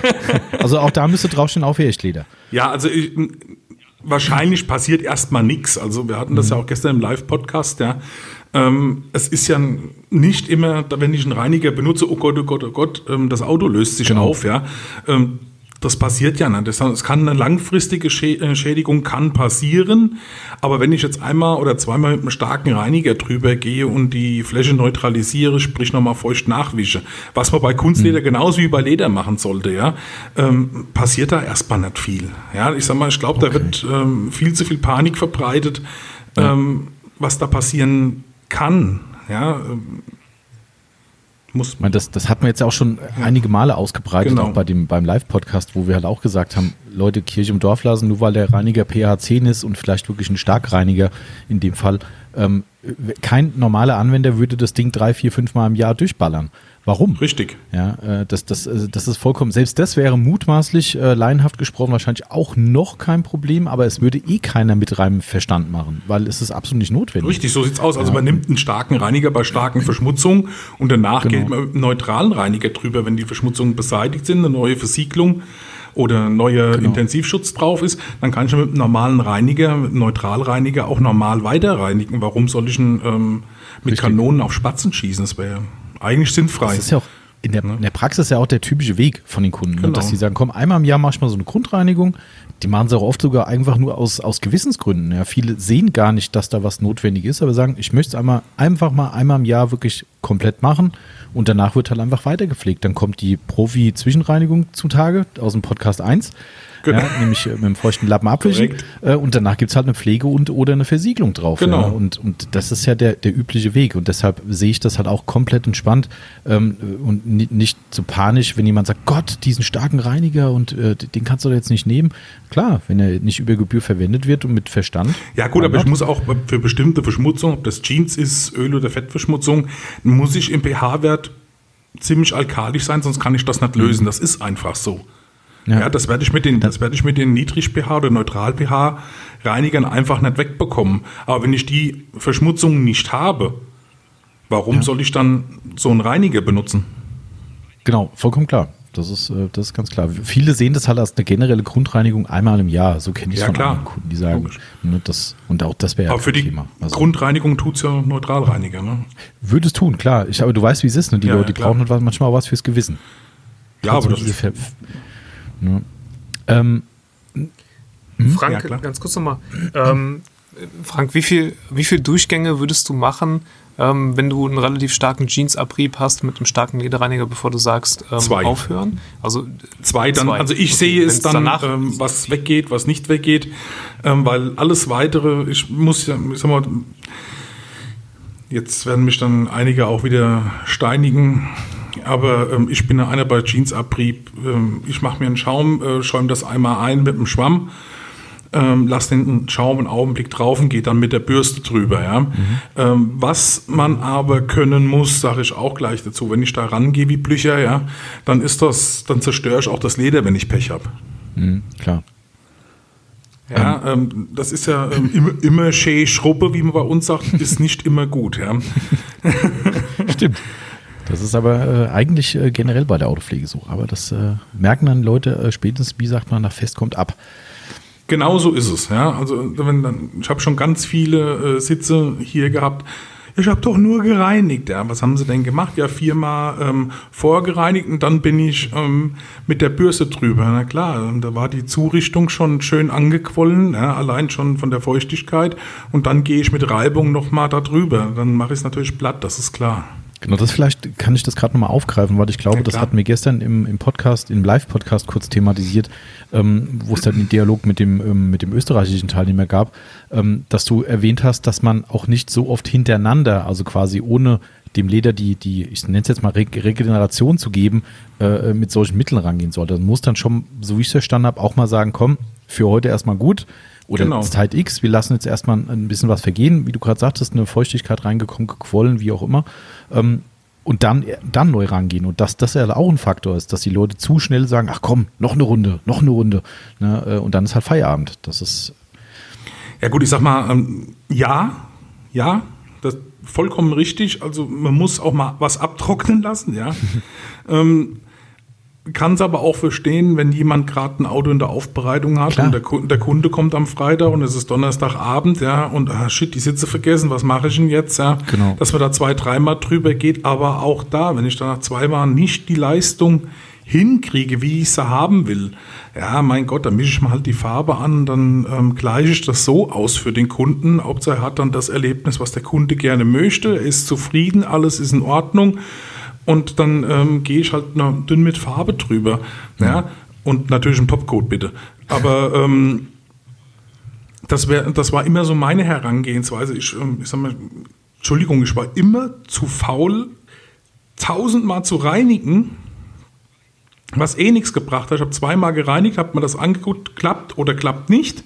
Also auch da müsste draufstehen, auch für Echtleder. ja, also ich, wahrscheinlich passiert erstmal nichts. Also wir hatten das ja auch gestern im Live-Podcast, ja. Ähm, es ist ja nicht immer, wenn ich einen Reiniger benutze, oh Gott, oh Gott, oh Gott, ähm, das Auto löst sich Genau. auf, ja. Ähm, das passiert ja nicht. Es kann eine langfristige äh, Schädigung kann passieren, aber wenn ich jetzt einmal oder zweimal mit einem starken Reiniger drüber gehe und die Fläche neutralisiere, sprich nochmal feucht nachwische, was man bei Kunstleder genauso wie bei Leder machen sollte, ja, ähm, passiert da erstmal nicht viel. Ja, ich sag mal, ich glaube, da wird ähm, viel zu viel Panik verbreitet, ähm, was da passieren kann. Ja, ähm, muss Ich meine, das, das hat man jetzt ja auch schon einige Male ausgebreitet, Genau. auch bei dem, beim Live-Podcast, wo wir halt auch gesagt haben, Leute, Kirche im Dorf lassen, nur weil der Reiniger pH 10 ist und vielleicht wirklich ein Starkreiniger in dem Fall. Ähm, kein normaler Anwender würde das Ding drei, vier, fünf Mal im Jahr durchballern. Warum? richtig. Ja, äh, das, das, äh, das ist vollkommen, selbst das wäre mutmaßlich, äh, laienhaft gesprochen, wahrscheinlich auch noch kein Problem, aber es würde eh keiner mit reinem Verstand machen, weil es ist absolut nicht notwendig. Richtig, so sieht's aus. Also man nimmt einen starken Reiniger bei starken Verschmutzungen und danach Genau. geht man mit einem neutralen Reiniger drüber, wenn die Verschmutzungen beseitigt sind, eine neue Versiegelung oder ein neuer Genau. Intensivschutz drauf ist, dann kann ich mit einem normalen Reiniger, mit einem Neutralreiniger auch normal weiter reinigen. Warum soll ich denn, ähm, mit Richtig. Kanonen auf Spatzen schießen? Das wäre eigentlich sinnfrei. Das ist ja auch in der, in der Praxis ja auch der typische Weg von den Kunden, ne? Genau. dass sie sagen, komm, einmal im Jahr mach ich mal so eine Grundreinigung. Die machen sie auch oft sogar einfach nur aus, aus Gewissensgründen. Ja, viele sehen gar nicht, dass da was notwendig ist, aber sagen, ich möchte es einmal, einfach mal einmal im Jahr wirklich komplett machen und danach wird halt einfach weitergepflegt. Dann kommt die Profi-Zwischenreinigung zutage aus dem Podcast 1. Genau. Ja, nämlich äh, mit dem feuchten Lappen abwischen. Äh, und danach gibt es halt eine Pflege und oder eine Versiegelung drauf. Genau. Ja. Und, und das ist ja der, der übliche Weg. Und deshalb sehe ich das halt auch komplett entspannt ähm, und ni- nicht so panisch, wenn jemand sagt, Gott, diesen starken Reiniger und äh, den kannst du jetzt nicht nehmen. Klar, wenn er nicht über Gebühr verwendet wird und mit Verstand. Ja gut, aber ich muss auch für bestimmte Verschmutzung, ob das Jeans ist, Öl- oder Fettverschmutzung, muss ich im pH-Wert ziemlich alkalisch sein, sonst kann ich das nicht lösen. Das ist einfach so. Ja. Ja, das werde ich mit den, das werde ich mit den Niedrig-pH oder Neutral-pH-Reinigern einfach nicht wegbekommen. Aber wenn ich die Verschmutzung nicht habe, warum soll ich dann so einen Reiniger benutzen? Genau, vollkommen klar. Das ist, äh, das ist ganz klar. Viele sehen das halt als eine generelle Grundreinigung einmal im Jahr. So kenne ich es Ja, von klar. anderen Kunden, die sagen, ne, das, und auch das wäre ja Aber für die Thema. Also, Grundreinigung tut es ja Neutralreiniger. Ne? würde es tun, klar. Ich, aber du weißt, wie es ist. Ne? Die Ja, Leute, die brauchen halt manchmal auch was fürs Gewissen. Ja, aber Also das ist, ne? ähm, Frank, Ja, klar. ganz kurz nochmal. Ähm, Frank, wie viel, wie viel Durchgänge würdest du machen, ähm, wenn du einen relativ starken Jeansabrieb hast mit einem starken Lederreiniger, bevor du sagst, ähm, Zwei. aufhören? Also Zwei dann, Zwei. also ich Okay, sehe es dann, danach- ähm, was weggeht, was nicht weggeht, ähm, weil alles weitere, ich muss ja, ich sag mal, jetzt werden mich dann einige auch wieder steinigen, aber ähm, ich bin ja einer bei Jeansabrieb, ähm, ich mache mir einen Schaum, äh, schäume das einmal ein mit einem Schwamm, ähm, lass den Schaum einen Augenblick drauf und geht dann mit der Bürste drüber. Ja? Ähm, was man aber können muss, sage ich auch gleich dazu, wenn ich da rangehe wie Blücher, ja, dann ist das, dann zerstöre ich auch das Leder, wenn ich Pech habe. mh, klar. Ja, ähm, das ist ja ähm, immer, immer schee Schruppe, wie man bei uns sagt, ist nicht immer gut. Ja. Stimmt. Das ist aber äh, eigentlich äh, generell bei der Autopflege so. Aber das äh, merken dann Leute äh, spätestens, wie sagt man, nach Fest kommt ab. Genau so ist es. Ja. Also wenn dann, ich habe schon ganz viele äh, Sitze hier gehabt. Ich habe doch nur gereinigt. Ja, was haben sie denn gemacht? Ja, viermal ähm, vorgereinigt und dann bin ich ähm, mit der Bürste drüber. Na klar, ähm, da war die Zurichtung schon schön angequollen, ja, allein schon von der Feuchtigkeit. Und dann gehe ich mit Reibung nochmal da drüber. Dann mache ich es natürlich platt, das ist klar. Genau, das vielleicht kann ich das gerade nochmal aufgreifen, weil ich glaube, Ja, das hatten wir gestern im, im Podcast, im Live-Podcast kurz thematisiert, ähm, wo es dann den Dialog mit dem, ähm, mit dem österreichischen Teilnehmer gab, ähm, dass du erwähnt hast, dass man auch nicht so oft hintereinander, also quasi ohne dem Leder die, die ich nenne es jetzt mal Re Regeneration zu geben, äh, mit solchen Mitteln rangehen sollte. Man muss dann schon, so wie ich es verstanden habe, auch mal sagen, komm, für heute erstmal gut. Oder Genau. Zeit X, wir lassen jetzt erstmal ein bisschen was vergehen, wie du gerade sagtest, eine Feuchtigkeit reingekommen, gequollen, wie auch immer. Ähm, und dann, dann neu rangehen. Und dass das ja auch ein Faktor ist, dass die Leute zu schnell sagen, ach komm, noch eine Runde, noch eine Runde. Ne? äh, Und dann ist halt Feierabend. Das ist, Ja gut, ich sag mal, ähm, ja, ja, das vollkommen richtig. Also man muss auch mal was abtrocknen lassen, ja. ähm, kann es aber auch verstehen, wenn jemand gerade ein Auto in der Aufbereitung hat Klar. und der, Ku- der Kunde kommt am Freitag und es ist Donnerstagabend, ja, und ah, shit, die Sitze vergessen, was mache ich denn jetzt, ja? Genau. Dass man da zwei, dreimal drüber geht, aber auch da, wenn ich dann nach zweimal nicht die Leistung hinkriege, wie ich sie haben will, ja, mein Gott, dann mische ich mal halt die Farbe an, dann ähm, gleiche ich das so aus für den Kunden. Hauptsache er hat dann das Erlebnis, was der Kunde gerne möchte, er ist zufrieden, alles ist in Ordnung und dann ähm, gehe ich halt noch dünn mit Farbe drüber, ja, und natürlich ein Topcoat bitte. Aber ähm, das, wär, das war immer so meine Herangehensweise. Ich, ähm, ich sag mal, Entschuldigung, ich war immer zu faul, tausendmal zu reinigen, was eh nichts gebracht hat. Ich habe zweimal gereinigt, habe mir das angeguckt, klappt oder klappt nicht,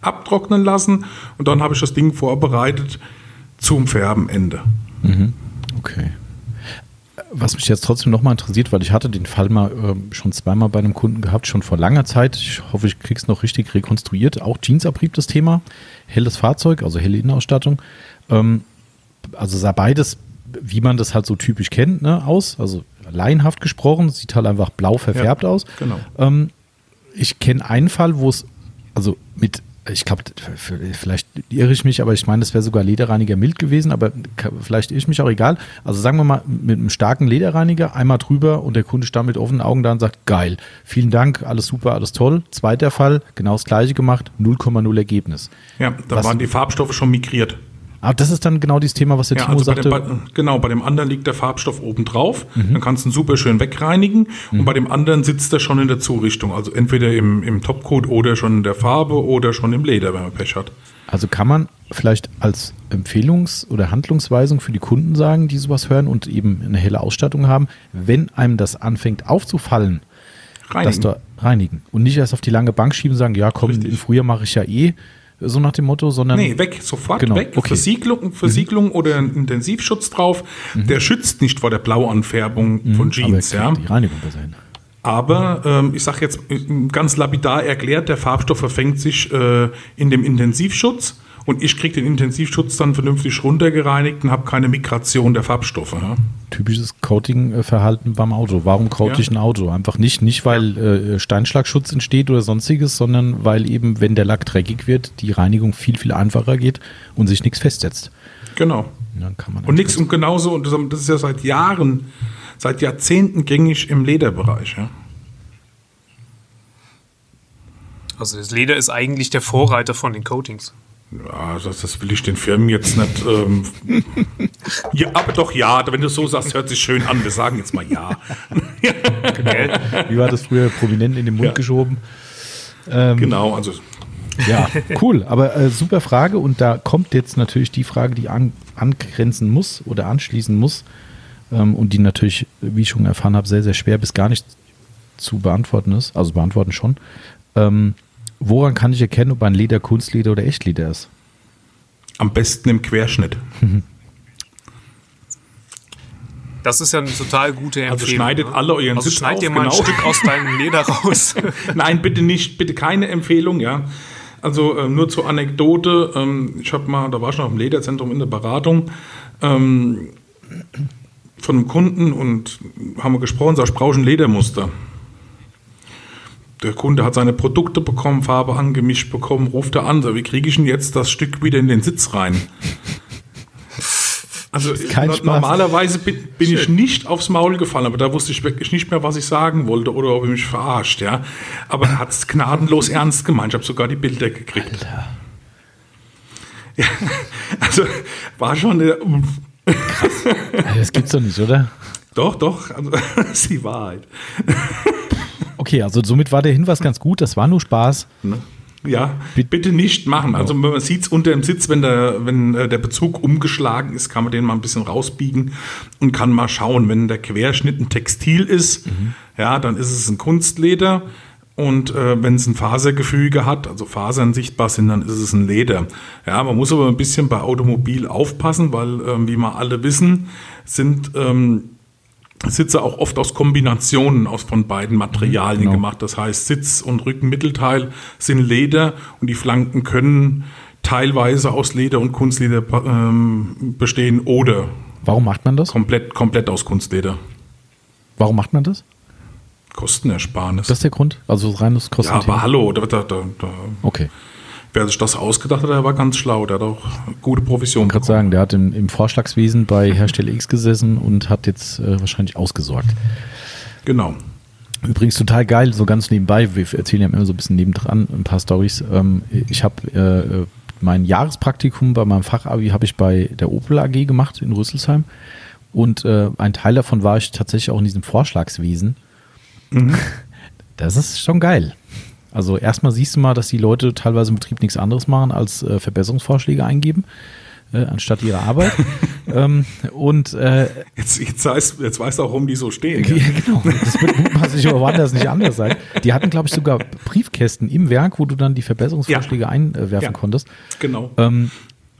abtrocknen lassen und dann habe ich das Ding vorbereitet zum Färbenende. okay. Was mich jetzt trotzdem nochmal interessiert, weil ich hatte den Fall mal ähm, schon zweimal bei einem Kunden gehabt, schon vor langer Zeit. Ich hoffe, ich krieg's noch richtig rekonstruiert. Auch Jeansabrieb das Thema. Helles Fahrzeug, also helle Innenausstattung. Ähm, also sah beides, wie man das halt so typisch kennt, ne, aus. Also laienhaft gesprochen, sieht halt einfach blau verfärbt Ja, aus. genau. Ähm, ich kenne einen Fall, wo es, also mit ich glaube, vielleicht irre ich mich, aber ich meine, das wäre sogar Lederreiniger mild gewesen, aber vielleicht irre ich mich auch egal. Also sagen wir mal, mit einem starken Lederreiniger einmal drüber und der Kunde stand mit offenen Augen da und sagt, geil, vielen Dank, alles super, alles toll. Zweiter Fall, genau das gleiche gemacht, 0,0 Ergebnis. Ja, da Was, waren die Farbstoffe schon migriert. Aber das ist dann genau dieses Thema, was der ja, Timo also sagte. Bei dem, bei, genau, bei dem anderen liegt der Farbstoff oben drauf. Mhm. Dann kannst du ihn super schön wegreinigen. Mhm. Und bei dem anderen sitzt er schon in der Zurichtung. Also entweder im, im Topcoat oder schon in der Farbe oder schon im Leder, wenn man Pech hat. Also kann man vielleicht als Empfehlungs- oder Handlungsweisung für die Kunden sagen, die sowas hören und eben eine helle Ausstattung haben, wenn einem das anfängt aufzufallen, reinigen. dass da reinigen und nicht erst auf die lange Bank schieben und sagen, ja komm, Richtig. im Frühjahr mache ich ja eh so nach dem Motto, sondern. Nee, weg, sofort genau. weg. Okay. Versiegelung, Versiegelung mhm. oder Intensivschutz drauf. Mhm. Der schützt nicht vor der Blauanfärbung mhm. von Jeans. Aber ja. die Reinigung besser hin. Aber ähm, ich sage jetzt ganz lapidar erklärt, der Farbstoff verfängt sich äh, in dem Intensivschutz und ich kriege den Intensivschutz dann vernünftig runtergereinigt und habe keine Migration der Farbstoffe. Ja? Typisches Coating-Verhalten beim Auto. Warum coat ja. ich ein Auto? Einfach nicht, nicht weil äh, Steinschlagschutz entsteht oder sonstiges, sondern weil eben, wenn der Lack dreckig wird, die Reinigung viel, viel einfacher geht und sich nichts festsetzt. Genau. und nichts und genauso, und das ist ja seit Jahren, seit Jahrzehnten gängig im Lederbereich. Ja? Also das Leder ist eigentlich der Vorreiter von den Coatings. Ja, das, das, will ich den Firmen jetzt nicht. Ähm, ja, aber doch ja, wenn du so sagst, hört sich schön an. Wir sagen jetzt mal ja. genau. Wie war das früher prominent in den Mund ja. geschoben? Ähm, genau, also. Ja, cool, aber äh, super Frage. Und da kommt jetzt natürlich die Frage, die an, angrenzen muss oder anschließen muss. Ähm, und die natürlich, wie ich schon erfahren habe, sehr, sehr schwer bis gar nicht zu beantworten ist. Also beantworten schon. Ähm, Woran kann ich erkennen, ob ein Leder Kunstleder oder Echtleder ist? Am besten im Querschnitt. Das ist ja eine total gute Empfehlung. Also schneidet ne? alle euren also Sitz schneid dir mal genau. ein Stück aus deinem Leder raus. Nein, bitte nicht, bitte keine Empfehlung, ja. Also ähm, nur zur Anekdote, ähm, ich habe mal, da war ich noch im Lederzentrum in der Beratung ähm, von einem Kunden und haben wir gesprochen, sag ich brauche ein Ledermuster der Kunde hat seine Produkte bekommen, Farbe angemischt bekommen, ruft er an, so, wie kriege ich denn jetzt das Stück wieder in den Sitz rein? Also normalerweise bin, bin ich nicht aufs Maul gefallen, aber da wusste ich wirklich nicht mehr, was ich sagen wollte oder ob er mich verarscht, ja. Aber er hat es gnadenlos ernst gemeint. Ich habe sogar die Bilder gekriegt. Alter. Ja, also war schon eine. Krass. Das gibt's doch nicht, oder? Doch, doch. Also, das ist die Wahrheit. Okay, also somit war der Hinweis ganz gut. Das war nur Spaß. Ne? Ja, bitte nicht machen. Also man sieht es unter dem Sitz, wenn der, wenn äh, der Bezug umgeschlagen ist, kann man den mal ein bisschen rausbiegen und kann mal schauen, wenn der Querschnitt ein Textil ist, mhm. ja, dann ist es ein Kunstleder. Und äh, wenn es ein Fasergefüge hat, also Fasern sichtbar sind, dann ist es ein Leder. Ja, man muss aber ein bisschen bei Automobil aufpassen, weil, ähm, wie wir alle wissen, sind ähm, Sitze auch oft aus Kombinationen aus von beiden Materialien genau. gemacht. Das heißt, Sitz und Rückenmittelteil sind Leder und die Flanken können teilweise aus Leder und Kunstleder ähm, bestehen oder Warum macht man das? Komplett, komplett aus Kunstleder. Warum macht man das? Kostenersparnis. Das ist der Grund? Also reines Kosten. Ja, aber hallo, da, da, da, okay wer sich das ausgedacht hat, der war ganz schlau. Der hat auch gute Provision. Ich kann gerade sagen, der hat im, im, Vorschlagswesen bei Hersteller X gesessen und hat jetzt äh, wahrscheinlich ausgesorgt. Genau. Übrigens total geil, so ganz nebenbei, wir erzählen ja immer so ein bisschen nebendran ein paar Stories. Ähm, ich habe äh, mein Jahrespraktikum bei meinem Fachabi habe ich bei der Opel AG gemacht in Rüsselsheim und äh, ein Teil davon war ich tatsächlich auch in diesem Vorschlagswesen. Mhm. Das ist schon geil. Also erstmal siehst du mal, dass die Leute teilweise im Betrieb nichts anderes machen, als äh, Verbesserungsvorschläge eingeben, äh, anstatt ihrer Arbeit. ähm, und äh, jetzt, jetzt, heißt, jetzt weißt du auch, warum die so stehen. Ja, genau. Das wird mutmaßlich aber woanders nicht anders sein. Die hatten, glaube ich, sogar Briefkästen im Werk, wo du dann die Verbesserungsvorschläge ja. einwerfen ja. konntest. Genau. Ähm,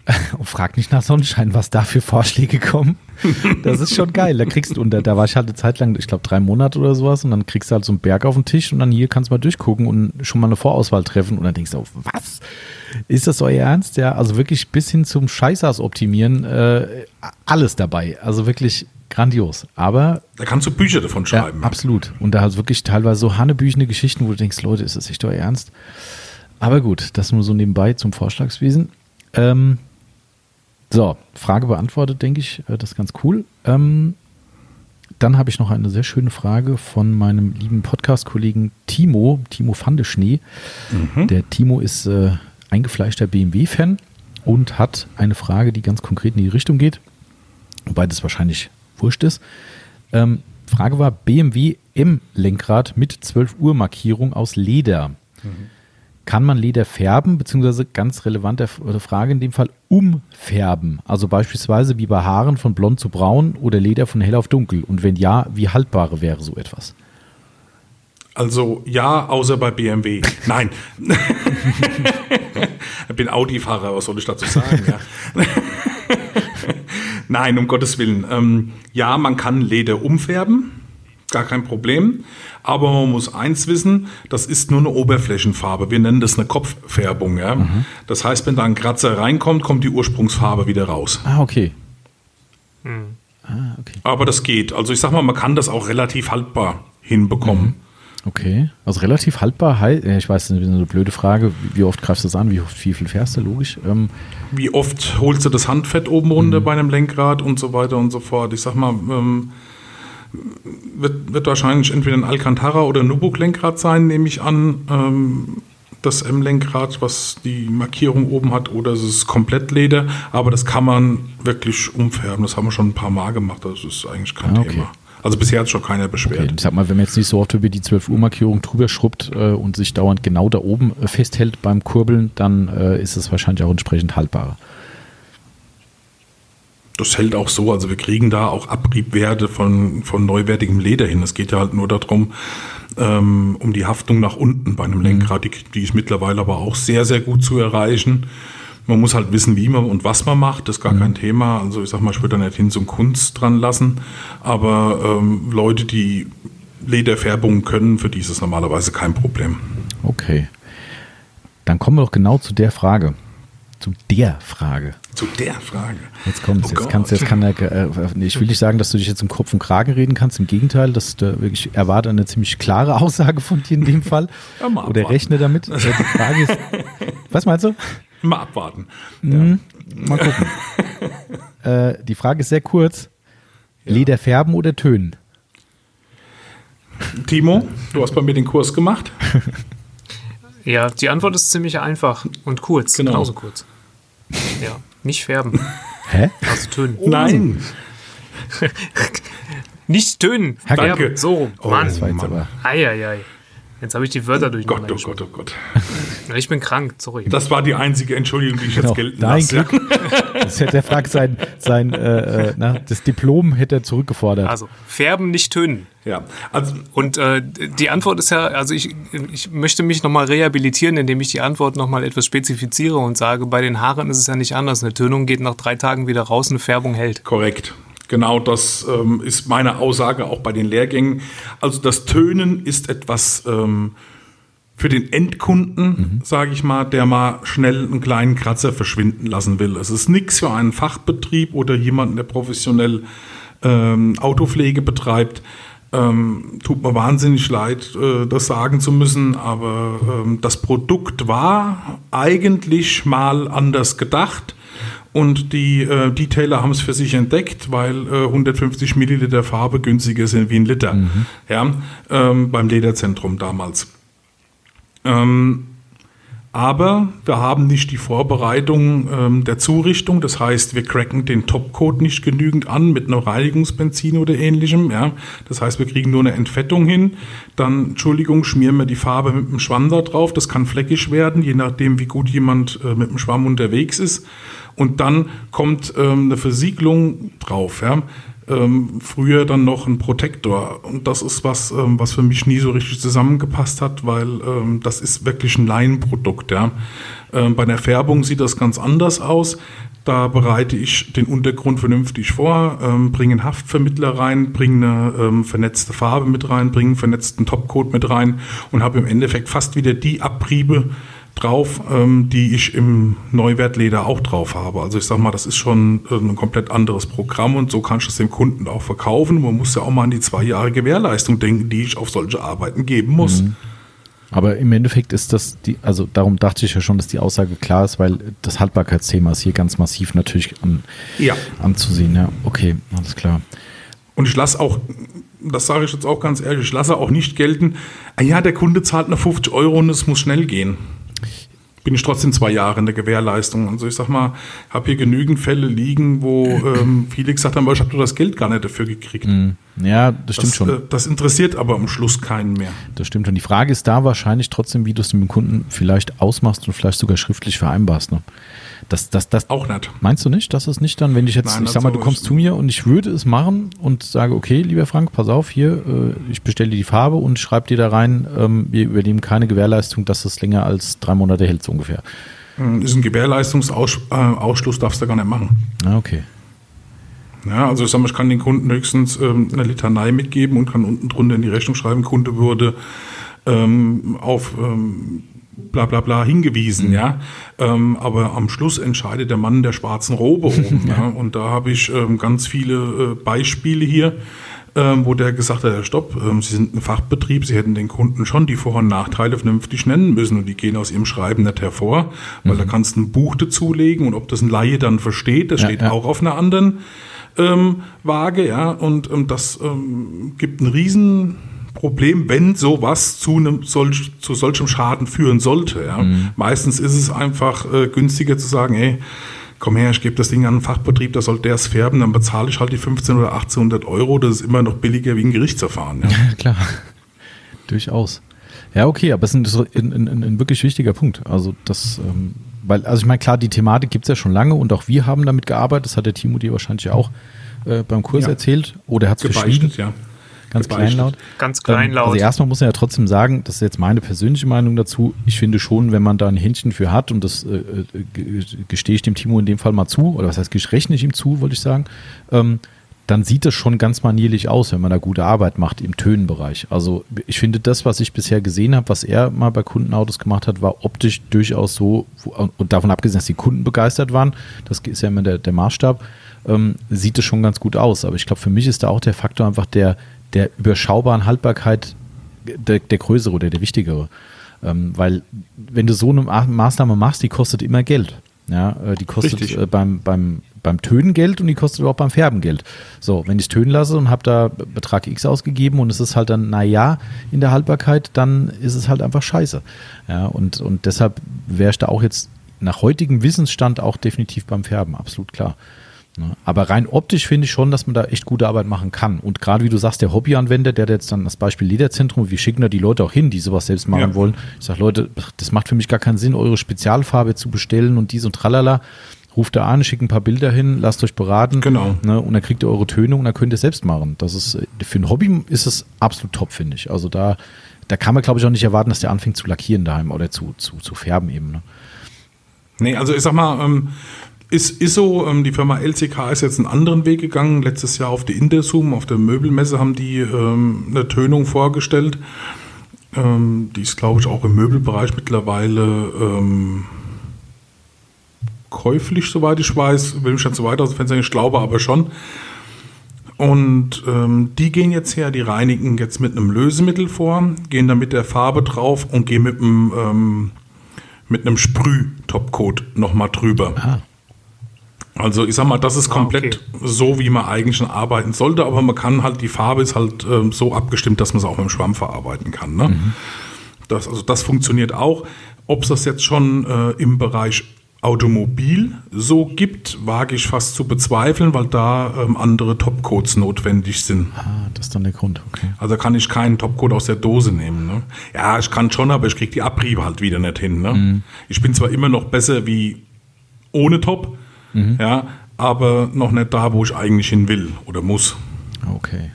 und frag nicht nach Sonnenschein, was da für Vorschläge kommen. Das ist schon geil. Da kriegst du, und da, da war ich halt eine Zeit lang, ich glaube drei Monate oder sowas, und dann kriegst du halt so einen Berg auf den Tisch und dann hier kannst du mal durchgucken und schon mal eine Vorauswahl treffen und dann denkst du, was? Ist das euer Ernst? Ja, also wirklich bis hin zum Scheißers optimieren, äh, alles dabei. Also wirklich grandios. Aber. Da kannst du Bücher davon schreiben. Ja, absolut. Und da halt wirklich teilweise so hanebüchene Geschichten, wo du denkst, Leute, ist das echt euer Ernst? Aber gut, das nur so nebenbei zum Vorschlagswesen. Ähm, so, Frage beantwortet, denke ich. Äh, das ist ganz cool. Ähm, dann habe ich noch eine sehr schöne Frage von meinem lieben Podcast-Kollegen Timo, Timo Fandeschnee. Mhm. Der Timo ist äh, eingefleischter BMW-Fan und hat eine Frage, die ganz konkret in die Richtung geht, wobei das wahrscheinlich wurscht ist. Ähm, Frage war BMW M-Lenkrad mit 12 Uhr Markierung aus Leder. Mhm. Kann man Leder färben, beziehungsweise ganz relevante Frage in dem Fall umfärben? Also beispielsweise wie bei Haaren von blond zu braun oder Leder von hell auf dunkel? Und wenn ja, wie haltbar wäre so etwas? Also ja, außer bei BMW. Nein. ich bin Audi-Fahrer, was soll ich dazu sagen? Ja. Nein, um Gottes Willen. Ähm, ja, man kann Leder umfärben, gar kein Problem. Aber man muss eins wissen, das ist nur eine Oberflächenfarbe. Wir nennen das eine Kopffärbung. Ja? Mhm. Das heißt, wenn da ein Kratzer reinkommt, kommt die Ursprungsfarbe wieder raus. Ah, okay. Mhm. Ah, okay. Aber das geht. Also ich sag mal, man kann das auch relativ haltbar hinbekommen. Mhm. Okay, also relativ haltbar. Ich weiß, das ist eine blöde Frage. Wie oft greifst du das an? Wie, wie viel fährst du? Logisch. Ähm wie oft holst du das Handfett oben runter mhm. bei einem Lenkrad und so weiter und so fort? Ich sag mal, ähm, wird, wird wahrscheinlich entweder ein Alcantara oder Nubuck-Lenkrad sein, nehme ich an. Ähm, das M-Lenkrad, was die Markierung oben hat, oder es ist komplett Leder. Aber das kann man wirklich umfärben. Das haben wir schon ein paar Mal gemacht. Das ist eigentlich kein ah, okay. Thema. Also bisher hat schon keiner beschwert. Okay, ich sag mal, wenn man jetzt nicht so oft über die 12 Uhr Markierung drüber schrubbt äh, und sich dauernd genau da oben festhält beim Kurbeln, dann äh, ist es wahrscheinlich auch entsprechend haltbarer das hält auch so. Also wir kriegen da auch Abriebwerte von, von neuwertigem Leder hin. Es geht ja halt nur darum, ähm, um die Haftung nach unten bei einem mhm. Lenkrad. Die, die ist mittlerweile aber auch sehr, sehr gut zu erreichen. Man muss halt wissen, wie man und was man macht, das ist gar mhm. kein Thema. Also ich sag mal, ich würde da nicht hin zum Kunst dran lassen. Aber ähm, Leute, die Lederfärbung können, für die ist es normalerweise kein Problem. Okay. Dann kommen wir doch genau zu der Frage zu der Frage. Zu der Frage. Jetzt kommt oh jetzt kannst jetzt kann er, äh, ich will nicht sagen, dass du dich jetzt im Kopf und Kragen reden kannst. Im Gegenteil, du wirklich erwarte eine ziemlich klare Aussage von dir in dem Fall. Ja, Oder rechne damit. Also die Frage ist, was meinst du? Mal abwarten. Mhm, mal gucken. äh, die Frage ist sehr kurz. Ja. Leder färben oder tönen? Timo, du hast bei mir den Kurs gemacht. Ja, die Antwort ist ziemlich einfach und kurz. Genau. Genauso kurz. Ja, nicht färben. Hä? Also tönen. Oh. Nein. nicht tönen. Danke. So, oh, Mann. Das war jetzt aber. Eieiei. Jetzt habe ich die Wörter durcheinander Gott, oh Gott, oh Gott. Ich bin krank, sorry. Das war die einzige Entschuldigung, die ich genau. jetzt gelten Nein, lasse. Glück. Das hätte der Frag sein, sein äh, äh, na, das Diplom hätte er zurückgefordert. Also, färben, nicht tönen. Ja. Also, Und äh, die Antwort ist ja, also ich, ich möchte mich nochmal rehabilitieren, indem ich die Antwort nochmal etwas spezifiziere und sage, bei den Haaren ist es ja nicht anders. Eine Tönung geht nach drei Tagen wieder raus, eine Färbung hält. Korrekt. Genau das ähm, ist meine Aussage auch bei den Lehrgängen. Also das Tönen ist etwas ähm, für den Endkunden, mhm. sage ich mal, der mal schnell einen kleinen Kratzer verschwinden lassen will. Es ist nichts für einen Fachbetrieb oder jemanden, der professionell ähm, Autopflege betreibt. Ähm, tut mir wahnsinnig leid, äh, das sagen zu müssen, aber ähm, das Produkt war eigentlich mal anders gedacht. Und die äh, Detailer haben es für sich entdeckt, weil äh, 150 Milliliter Farbe günstiger sind wie ein Liter. Mhm. Ja, ähm, beim Lederzentrum damals. Ähm, aber wir haben nicht die Vorbereitung ähm, der Zurichtung. Das heißt, wir cracken den Topcoat nicht genügend an mit einem Reinigungsbenzin oder ähnlichem. Ja? Das heißt, wir kriegen nur eine Entfettung hin. Dann, Entschuldigung, schmieren wir die Farbe mit dem Schwamm da drauf. Das kann fleckig werden, je nachdem, wie gut jemand äh, mit dem Schwamm unterwegs ist und dann kommt ähm, eine Versiegelung drauf. Ja? Ähm, früher dann noch ein Protektor. Und das ist was, ähm, was für mich nie so richtig zusammengepasst hat, weil ähm, das ist wirklich ein Laienprodukt. Ja? Ähm, bei der Färbung sieht das ganz anders aus. Da bereite ich den Untergrund vernünftig vor, ähm, bringe einen Haftvermittler rein, bringe eine ähm, vernetzte Farbe mit rein, bringe einen vernetzten Topcoat mit rein und habe im Endeffekt fast wieder die Abriebe, drauf, ähm, die ich im Neuwertleder auch drauf habe. Also ich sag mal, das ist schon äh, ein komplett anderes Programm und so kannst du es dem Kunden auch verkaufen. Man muss ja auch mal an die zwei Jahre Gewährleistung denken, die ich auf solche Arbeiten geben muss. Mhm. Aber im Endeffekt ist das die, also darum dachte ich ja schon, dass die Aussage klar ist, weil das Haltbarkeitsthema ist hier ganz massiv natürlich an, Ja. anzusehen. Ja, okay, alles klar. Und ich lasse auch, das sage ich jetzt auch ganz ehrlich, ich lasse auch nicht gelten, ah ja, der Kunde zahlt nur 50 Euro und es muss schnell gehen. Bin ich trotzdem zwei Jahre in der Gewährleistung. Also ich sag mal, habe hier genügend Fälle liegen, wo ähm, viele gesagt haben, ich habe doch das Geld gar nicht dafür gekriegt. Ja, das stimmt Das, schon. äh, das interessiert aber am Schluss keinen mehr. Das stimmt schon. Die Frage ist da wahrscheinlich trotzdem, wie du es mit dem Kunden vielleicht ausmachst und vielleicht sogar schriftlich vereinbarst. Ne? Das, das, das, Auch nicht. Meinst du nicht, dass es nicht dann, wenn ich jetzt, Nein, ich sag mal, du kommst zu mir und ich würde es machen und sage, okay, lieber Frank, pass auf, hier, äh, ich bestelle dir die Farbe und schreibe dir da rein, ähm, wir übernehmen keine Gewährleistung, dass es länger als drei Monate hält, so ungefähr. Ähm, Ist ein Gewährleistungsausschluss, äh, darfst du gar nicht machen. Ah, okay. Ja, also ich, sag mal, ich kann den Kunden höchstens ähm, eine Litanei mitgeben und kann unten drunter in die Rechnung schreiben, Kunde würde ähm, auf ähm, bla bla bla hingewiesen, ja. Ähm, aber am Schluss entscheidet der Mann in der schwarzen Robe oben. ja. Und da habe ich ähm, ganz viele äh, Beispiele hier, ähm, wo der gesagt hat, ja, stopp, ähm, Sie sind ein Fachbetrieb, Sie hätten den Kunden schon die Vor- und Nachteile vernünftig nennen müssen und die gehen aus Ihrem Schreiben nicht hervor, weil da kannst du ein Buch dazulegen und ob das ein Laie dann versteht, das Ja, steht ja. auch auf einer anderen ähm, Waage, ja, und ähm, das gibt ein Riesenproblem, wenn sowas zu einem solch, zu solchem Schaden führen sollte. Ja. Mhm. Meistens ist es einfach äh, günstiger zu sagen, hey, komm her, ich gebe das Ding an einen Fachbetrieb, da soll der es färben, dann bezahle ich halt die 15 oder 1800 Euro, das ist immer noch billiger wie ein Gerichtsverfahren. Ja. Ja, klar. Durchaus. Ja, okay, aber es ist ein, ein, ein, ein wirklich wichtiger Punkt. Also das, ähm, weil, also ich meine, klar, die Thematik gibt es ja schon lange und auch wir haben damit gearbeitet. Das hat der Timo dir wahrscheinlich auch äh, beim Kurs Ja. erzählt. Oder hat es verschwiegen. Ja. Ganz kleinlaut. Ganz kleinlaut. Also erstmal muss man ja trotzdem sagen, das ist jetzt meine persönliche Meinung dazu. Ich finde schon, wenn man da ein Händchen für hat, und das äh, äh, ge- gestehe ich dem Timo in dem Fall mal zu, oder was heißt, rechne ich ihm zu, wollte ich sagen, ähm, dann sieht das schon ganz manierlich aus, wenn man da gute Arbeit macht im Tönenbereich. Also ich finde das, was ich bisher gesehen habe, was er mal bei Kundenautos gemacht hat, war optisch durchaus so, und davon abgesehen, dass die Kunden begeistert waren, das ist ja immer der, der Maßstab, ähm, sieht es schon ganz gut aus. Aber ich glaube, für mich ist da auch der Faktor einfach der, der überschaubaren Haltbarkeit der, der größere oder der wichtigere. Ähm, weil wenn du so eine Ma- Maßnahme machst, die kostet immer Geld. Ja, äh, die kostet äh, beim, beim, beim Tönen Geld und die kostet auch beim Färben Geld. So, wenn ich es tönen lasse und habe da Betrag X ausgegeben und es ist halt dann, naja, in der Haltbarkeit, dann ist es halt einfach scheiße. Ja, und, und deshalb wäre ich da auch jetzt nach heutigem Wissensstand auch definitiv beim Färben, absolut klar. Ne? Aber rein optisch finde ich schon, dass man da echt gute Arbeit machen kann. Und gerade wie du sagst, der Hobbyanwender, der jetzt dann das Beispiel Lederzentrum, wir schicken da die Leute auch hin, die sowas selbst machen Ja. wollen. Ich sage, Leute, das macht für mich gar keinen Sinn, eure Spezialfarbe zu bestellen und dies und tralala. Ruft da an, schickt ein paar Bilder hin, lasst euch beraten. Genau. Ne, und dann kriegt ihr eure Töne und dann könnt ihr es selbst machen. Das ist, für ein Hobby ist es absolut top, finde ich. Also da, da kann man, glaube ich, auch nicht erwarten, dass der anfängt zu lackieren daheim oder zu, zu, zu färben eben. Ne? Nee, also ich sag mal, ähm, ist, ist so, ähm, die Firma LCK ist jetzt einen anderen Weg gegangen. Letztes Jahr auf der Intersum, auf der Möbelmesse, haben die ähm, eine Tönung vorgestellt. Ähm, die ist, glaube ich, auch im Möbelbereich mittlerweile ähm, käuflich, soweit ich weiß. Will mich schon so weit aus dem Fenster, ich glaube aber schon. Und ähm, die gehen jetzt her, die reinigen jetzt mit einem Lösemittel vor, gehen dann mit der Farbe drauf und gehen mit einem, ähm, mit einem Sprüh-Topcoat nochmal drüber. Ah. Also ich sag mal, das ist Ah, komplett so, wie man eigentlich schon arbeiten sollte, aber man kann halt, die Farbe ist halt ähm, so abgestimmt, dass man es auch mit dem Schwamm verarbeiten kann. Ne? Das, also das funktioniert auch. Ob es das jetzt schon äh, im Bereich Automobil so gibt, wage ich fast zu bezweifeln, weil da ähm, andere Topcoats notwendig sind. Ah, das ist dann der Grund, okay. Also kann ich keinen Topcode aus der Dose nehmen. Ne? Ja, ich kann schon, aber ich kriege die Abriebe halt wieder nicht hin. Ne? Ich bin zwar immer noch besser wie ohne Top, ja, aber noch nicht da, wo ich eigentlich hin will oder muss. Okay.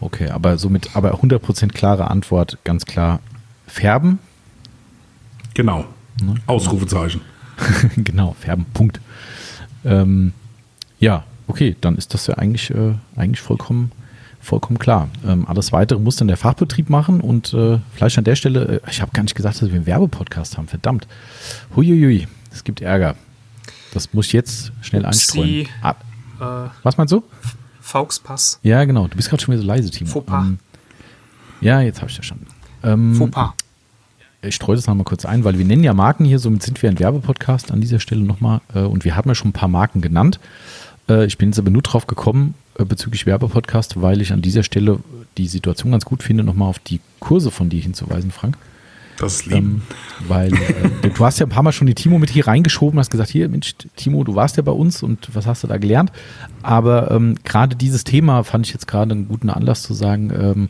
Okay, aber somit, aber 100% klare Antwort, ganz klar. Färben? Genau. Ausrufezeichen. genau, färben, Punkt. Ähm, ja, okay, dann ist das ja eigentlich, äh, eigentlich vollkommen, vollkommen klar. Ähm, alles Weitere muss dann der Fachbetrieb machen und äh, vielleicht an der Stelle, äh, ich habe gar nicht gesagt, dass wir einen Werbepodcast haben, verdammt. Huiuiui, es gibt Ärger. Das muss ich jetzt schnell Upsi. einstreuen. Ah, Äh, was meinst du? Fauxpass. Ja, genau. Du bist gerade schon wieder so leise, Timo. Fauxpas. Ähm, ja, jetzt habe ich verstanden. Ähm, Fauxpas. Ich streue das nochmal kurz ein, weil wir nennen ja Marken hier, somit sind wir ein Werbepodcast an dieser Stelle nochmal. Äh, und wir haben ja schon ein paar Marken genannt. Äh, ich bin jetzt aber nur drauf gekommen äh, bezüglich Werbepodcast, weil ich an dieser Stelle die Situation ganz gut finde, nochmal auf die Kurse von dir hinzuweisen, Frank. Das ist lieb. Ähm, weil äh, du hast ja ein paar Mal schon die Timo mit hier reingeschoben, hast gesagt, hier, Mensch, Timo, du warst ja bei uns und was hast du da gelernt? Aber ähm, gerade dieses Thema fand ich jetzt gerade einen guten Anlass zu sagen, ähm,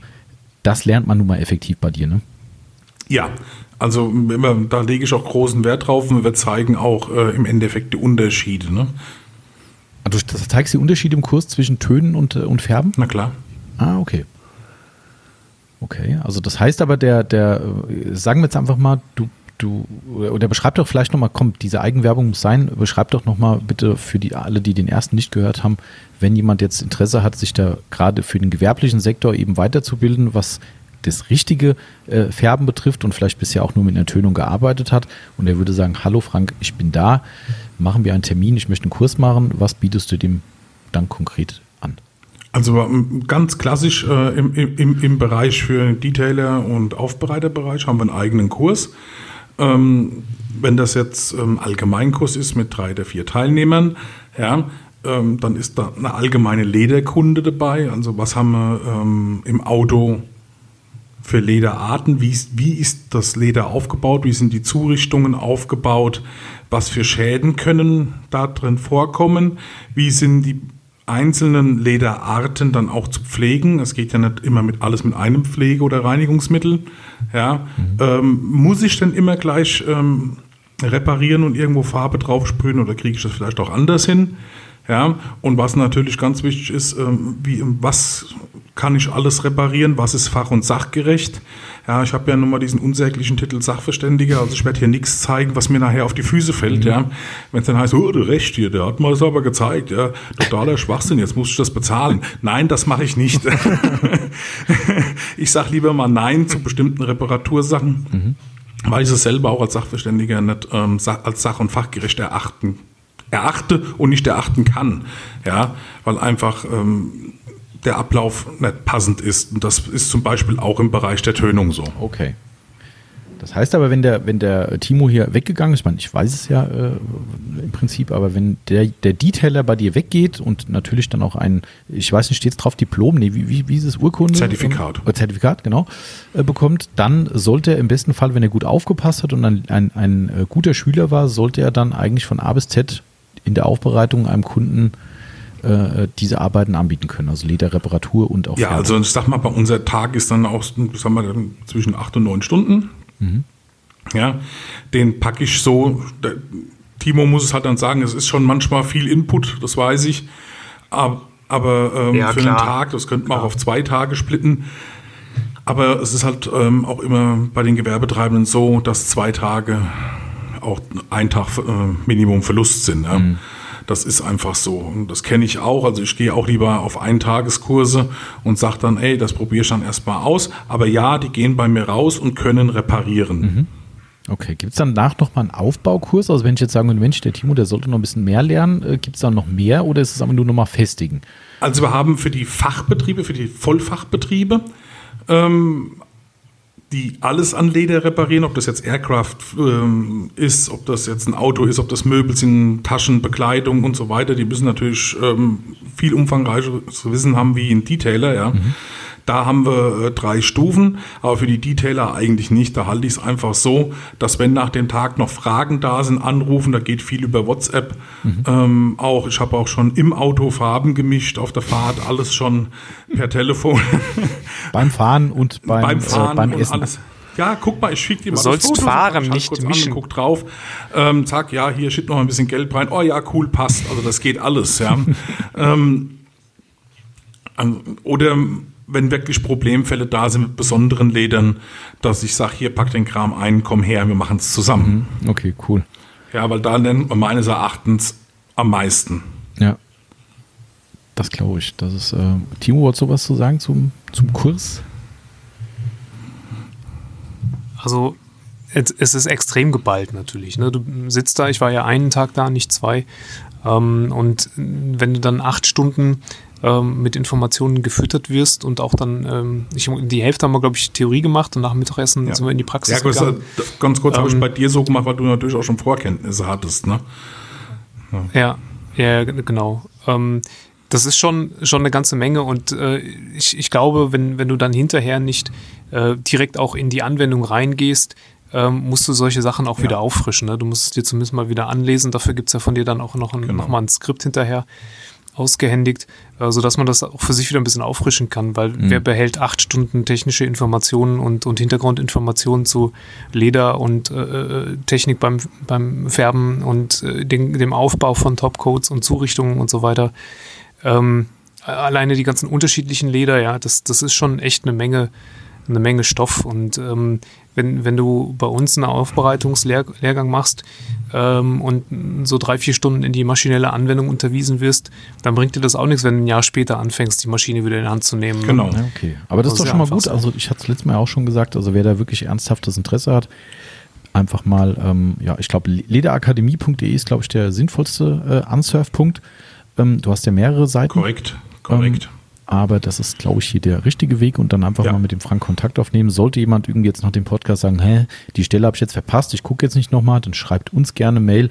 das lernt man nun mal effektiv bei dir, ne? Ja, also immer, da lege ich auch großen Wert drauf und wir zeigen auch äh, im Endeffekt die Unterschiede. Ne? Also du zeigst die Unterschiede im Kurs zwischen Tönen und, äh, und Färben? Na klar. Ah, okay. Okay, also das heißt aber, der, der, äh, sagen wir jetzt einfach mal, du, du, oder beschreib doch vielleicht nochmal, komm, diese Eigenwerbung muss sein, beschreib doch nochmal bitte für die alle, die den ersten nicht gehört haben, wenn jemand jetzt Interesse hat, sich da gerade für den gewerblichen Sektor eben weiterzubilden, was das richtige äh, Färben betrifft und vielleicht bisher auch nur mit einer Tönung gearbeitet hat und er würde sagen, hallo Frank, ich bin da, machen wir einen Termin, ich möchte einen Kurs machen, was bietest du dem dann konkret also ähm, ganz klassisch äh, im, im, im Bereich für Detailer und Aufbereiterbereich haben wir einen eigenen Kurs. Ähm, wenn das jetzt ähm, Allgemeinkurs ist mit drei oder vier Teilnehmern, ja, ähm, dann ist da eine allgemeine Lederkunde dabei. Also was haben wir ähm, im Auto für Lederarten? Wie ist, wie ist das Leder aufgebaut? Wie sind die Zurichtungen aufgebaut? Was für Schäden können da drin vorkommen? Wie sind die einzelnen Lederarten dann auch zu pflegen. Es geht ja nicht immer mit alles mit einem Pflege- oder Reinigungsmittel. Ja, mhm. ähm, muss ich denn immer gleich ähm, reparieren und irgendwo Farbe draufsprühen oder kriege ich das vielleicht auch anders hin? Ja, und was natürlich ganz wichtig ist, ähm, wie, was kann ich alles reparieren, was ist fach- und sachgerecht. Ja, ich habe ja nun mal diesen unsäglichen Titel Sachverständiger, also ich werde hier nichts zeigen, was mir nachher auf die Füße fällt. Mhm. Ja. Wenn es dann heißt, oh, du recht hier, der hat mal das aber gezeigt, ja, totaler Schwachsinn, jetzt muss ich das bezahlen. Nein, das mache ich nicht. ich sage lieber mal Nein zu bestimmten Reparatursachen, mhm. weil ich es selber auch als Sachverständiger nicht ähm, als sach- und fachgerecht erachten erachte und nicht erachten kann. Ja, weil einfach ähm, der Ablauf nicht passend ist. Und das ist zum Beispiel auch im Bereich der Tönung so. Okay. Das heißt aber, wenn der, wenn der Timo hier weggegangen ist, ich meine, ich weiß es ja äh, im Prinzip, aber wenn der, der Detailer bei dir weggeht und natürlich dann auch ein, ich weiß nicht, steht es drauf, Diplom, nee, wie, wie, wie ist es, Urkunde? Zertifikat. Äh, Zertifikat, genau, äh, bekommt, dann sollte er im besten Fall, wenn er gut aufgepasst hat und ein, ein, ein äh, guter Schüler war, sollte er dann eigentlich von A bis Z in der Aufbereitung einem Kunden äh, diese Arbeiten anbieten können, also Lederreparatur und auch. Ja, Färbung. also ich sag mal, bei unser Tag ist dann auch, sagen wir, zwischen acht und neun Stunden. Mhm. Ja, den packe ich so. Der, Timo muss es halt dann sagen, es ist schon manchmal viel Input, das weiß ich. Aber, aber ähm, ja, für klar. einen Tag, das könnte man auch auf zwei Tage splitten. Aber es ist halt ähm, auch immer bei den Gewerbetreibenden so, dass zwei Tage auch ein Tag äh, Minimum Verlust sind. Ja. Mhm. Das ist einfach so. Und das kenne ich auch. Also ich gehe auch lieber auf Eintageskurse und sage dann, ey, das probiere ich dann erstmal aus. Aber ja, die gehen bei mir raus und können reparieren. Mhm. Okay, gibt es danach nochmal einen Aufbaukurs? Also wenn ich jetzt sagen würde, Mensch, der Timo, der sollte noch ein bisschen mehr lernen, äh, gibt es dann noch mehr oder ist es aber nur nochmal festigen? Also wir haben für die Fachbetriebe, für die Vollfachbetriebe ähm, die alles an Leder reparieren, ob das jetzt Aircraft ähm, ist, ob das jetzt ein Auto ist, ob das Möbel sind, Taschen, Bekleidung und so weiter. Die müssen natürlich ähm, viel umfangreicheres Wissen haben wie ein Detailer, ja. Mhm. Da haben wir äh, drei Stufen, aber für die Detailer eigentlich nicht. Da halte ich es einfach so, dass wenn nach dem Tag noch Fragen da sind, anrufen, da geht viel über WhatsApp. Mhm. Ähm, auch ich habe auch schon im Auto Farben gemischt auf der Fahrt, alles schon per Telefon. beim Fahren und beim, beim äh, Fahren äh, beim Essen. Alles. Ja, guck mal, ich schicke dir mal du sollst das Foto. fahren, ich nicht kurz mischen. An, guck drauf, ähm, zack, ja, hier schickt noch ein bisschen Geld rein. Oh ja, cool, passt. Also das geht alles, ja. ähm, oder wenn wirklich Problemfälle da sind mit besonderen Ledern, dass ich sage, hier pack den Kram ein, komm her, wir machen es zusammen. Mhm. Okay, cool. Ja, weil da nennt man meines Erachtens am meisten. Ja. Das glaube ich. Das ist, äh, Timo, wolltest du was zu sagen zum, zum Kurs? Also, es, es ist extrem geballt natürlich. Ne? Du sitzt da, ich war ja einen Tag da, nicht zwei. Ähm, und wenn du dann acht Stunden ähm, mit Informationen gefüttert wirst und auch dann, ähm, ich, die Hälfte haben wir, glaube ich, Theorie gemacht und nach dem Mittagessen Ja. sind wir in die Praxis Ja, kurz, gegangen. äh, ganz kurz habe ich Ähm, bei dir so gemacht, weil du natürlich auch schon Vorkenntnisse hattest. Ne? Ja, ja, g- genau. Ähm, das ist schon, schon eine ganze Menge und äh, ich, ich glaube, wenn, wenn du dann hinterher nicht äh, direkt auch in die Anwendung reingehst, ähm, musst du solche Sachen auch Ja. wieder auffrischen. Ne? Du musst es dir zumindest mal wieder anlesen. Dafür gibt es ja von dir dann auch noch, ein, Genau. noch mal ein Skript hinterher ausgehändigt, äh, sodass man das auch für sich wieder ein bisschen auffrischen kann, weil wer behält acht Stunden technische Informationen und, und Hintergrundinformationen zu Leder und äh, äh, Technik beim, beim Färben und äh, den, dem Aufbau von Topcoats und Zurichtungen und so weiter. Ähm, alleine die ganzen unterschiedlichen Leder, ja, das, das ist schon echt eine Menge, eine Menge Stoff. Und ähm, wenn, wenn du bei uns einen Aufbereitungslehrgang machst ähm, und so drei, vier Stunden in die maschinelle Anwendung unterwiesen wirst, dann bringt dir das auch nichts, wenn du ein Jahr später anfängst, die Maschine wieder in die Hand zu nehmen. Genau. Ja, okay. Aber das ist Das doch ist schon ja mal gut. einfach Also ich hatte es letztes Mal auch schon gesagt, also wer da wirklich ernsthaftes Interesse hat, einfach mal, ähm, ja, ich glaube, lederakademie.de ist, glaube ich, der sinnvollste äh, Ansurfpunkt. Ähm, du hast ja mehrere Seiten. Korrekt, korrekt. Aber das ist, glaube ich, hier der richtige Weg und dann einfach Ja. mal mit dem Frank Kontakt aufnehmen. Sollte jemand irgendwie jetzt nach dem Podcast sagen, hä, die Stelle habe ich jetzt verpasst, ich gucke jetzt nicht nochmal, dann schreibt uns gerne Mail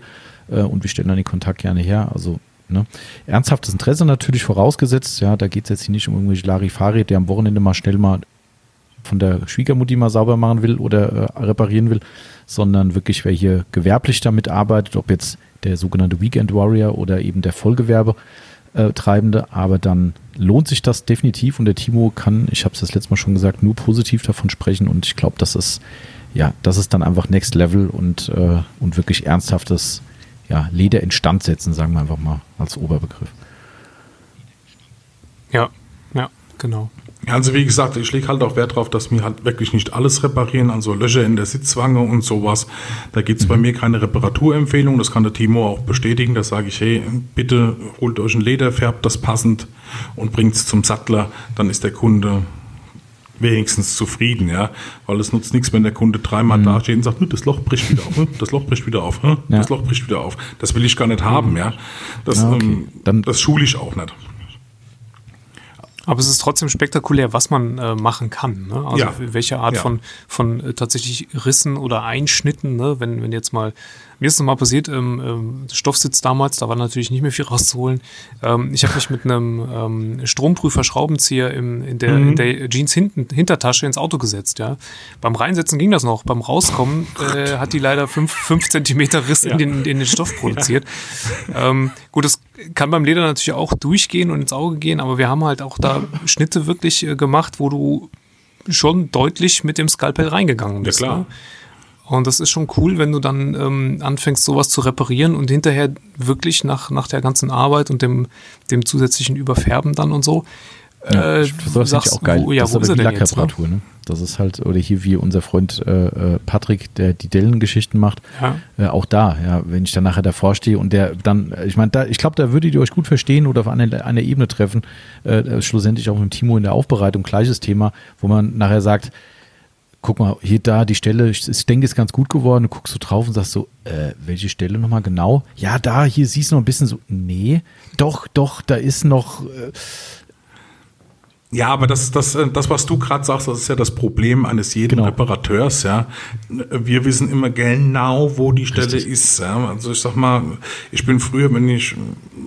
äh, und wir stellen dann den Kontakt gerne her. Also ne? ernsthaftes Interesse natürlich vorausgesetzt, ja, da geht es jetzt hier nicht um irgendwelche Larifari, der am Wochenende mal schnell mal von der Schwiegermutti mal sauber machen will oder äh, reparieren will, sondern wirklich, wer hier gewerblich damit arbeitet, ob jetzt der sogenannte Weekend Warrior oder eben der Vollgewerbe äh, Treibende, aber dann lohnt sich das definitiv und der Timo kann, ich habe es das letzte Mal schon gesagt, nur positiv davon sprechen und ich glaube, das ist ja, das ist dann einfach Next Level und, äh, und wirklich ernsthaftes ja, Leder instand setzen, sagen wir einfach mal als Oberbegriff. Ja, ja, genau. Also wie gesagt, ich lege halt auch Wert darauf, dass wir halt wirklich nicht alles reparieren, also Löcher in der Sitzwange und sowas. Da gibt es bei mir keine Reparaturempfehlung, das kann der Timo auch bestätigen. Da sage ich, hey, bitte holt euch ein Leder, färbt das passend und bringt es zum Sattler, dann ist der Kunde wenigstens zufrieden, ja, weil es nutzt nichts, wenn der Kunde dreimal dasteht und sagt, "Nö, das Loch bricht wieder auf, ne? das Loch bricht wieder auf, ne? das Ja. Loch bricht wieder auf. Das will ich gar nicht haben, ja. Das, Ah, okay. ähm, Dann- das schule ich auch nicht. Aber es ist trotzdem spektakulär, was man äh, machen kann. Ne? Also Ja. welche Art Ja. von, von äh, tatsächlich Rissen oder Einschnitten, ne? wenn, wenn jetzt mal, mir ist noch mal passiert, ähm, ähm, Stoffsitz damals, da war natürlich nicht mehr viel rauszuholen. Ähm, ich habe mich mit einem ähm, Stromprüfer Schraubenzieher im, in, der, in der Jeans hinten, Hintertasche ins Auto gesetzt. Ja? Beim Reinsetzen ging das noch, beim Rauskommen äh, hat die leider fünf, fünf Zentimeter Riss in, den, in den Stoff produziert. Ähm, gut, das kann beim Leder natürlich auch durchgehen und ins Auge gehen, aber wir haben halt auch da Schnitte wirklich äh, gemacht, wo du schon deutlich mit dem Skalpell reingegangen bist. klar. Ne? Und das ist schon cool, wenn du dann ähm, anfängst, sowas zu reparieren und hinterher wirklich nach, nach der ganzen Arbeit und dem, dem zusätzlichen Überfärben dann und so. Ja, äh, finde ich auch geil. Wo, ja, das ist wo ist wie denn jetzt? Ne? Lackreparatur, ne? Das ist halt, oder hier wie unser Freund äh, äh, Patrick, der die Dellen-Geschichten macht, Ja. äh, auch da, ja, wenn ich dann nachher davor stehe und der dann, ich meine, da, ich glaube, da würdet ihr euch gut verstehen oder auf einer, einer Ebene treffen, äh, äh, schlussendlich auch mit Timo in der Aufbereitung, gleiches Thema, wo man nachher sagt, guck mal, hier da die Stelle, ich, ich denke, ist ganz gut geworden, du guckst so drauf und sagst so, äh, welche Stelle nochmal genau? Ja, da, hier siehst du noch ein bisschen so, nee, doch, doch, da ist noch, äh, Ja, aber das, das, äh, das was du gerade sagst, das ist ja das Problem eines jeden Genau. Reparateurs, ja. Wir wissen immer genau, wo die Stelle Richtig. ist. Ja. Also ich sag mal, ich bin früher, wenn ich,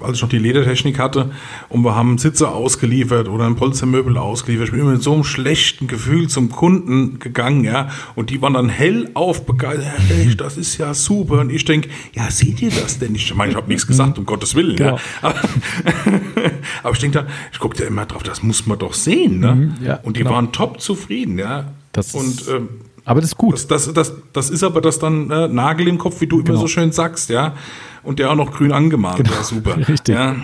als ich noch die Ledertechnik hatte und wir haben Sitze ausgeliefert oder ein Polstermöbel ausgeliefert, ich bin immer mit so einem schlechten Gefühl zum Kunden gegangen, ja. Und die waren dann hell aufbegeistert, Herr Recht, das ist ja super. Und ich denke, ja, seht ihr das denn nicht? Ich meine, ich habe nichts gesagt, um Gottes Willen, Genau. ja. Aber, aber ich denke dann, ich gucke da immer drauf, das muss man doch sehen, ne? Mhm, ja, und die genau. waren top zufrieden, ja. Das und ist- ähm, aber das ist gut. das, das, das, das ist aber das dann äh, Nagel im Kopf, wie du immer Genau. so schön sagst, ja. Und der auch noch grün angemalt, Genau. ja, super. Richtig. Ja,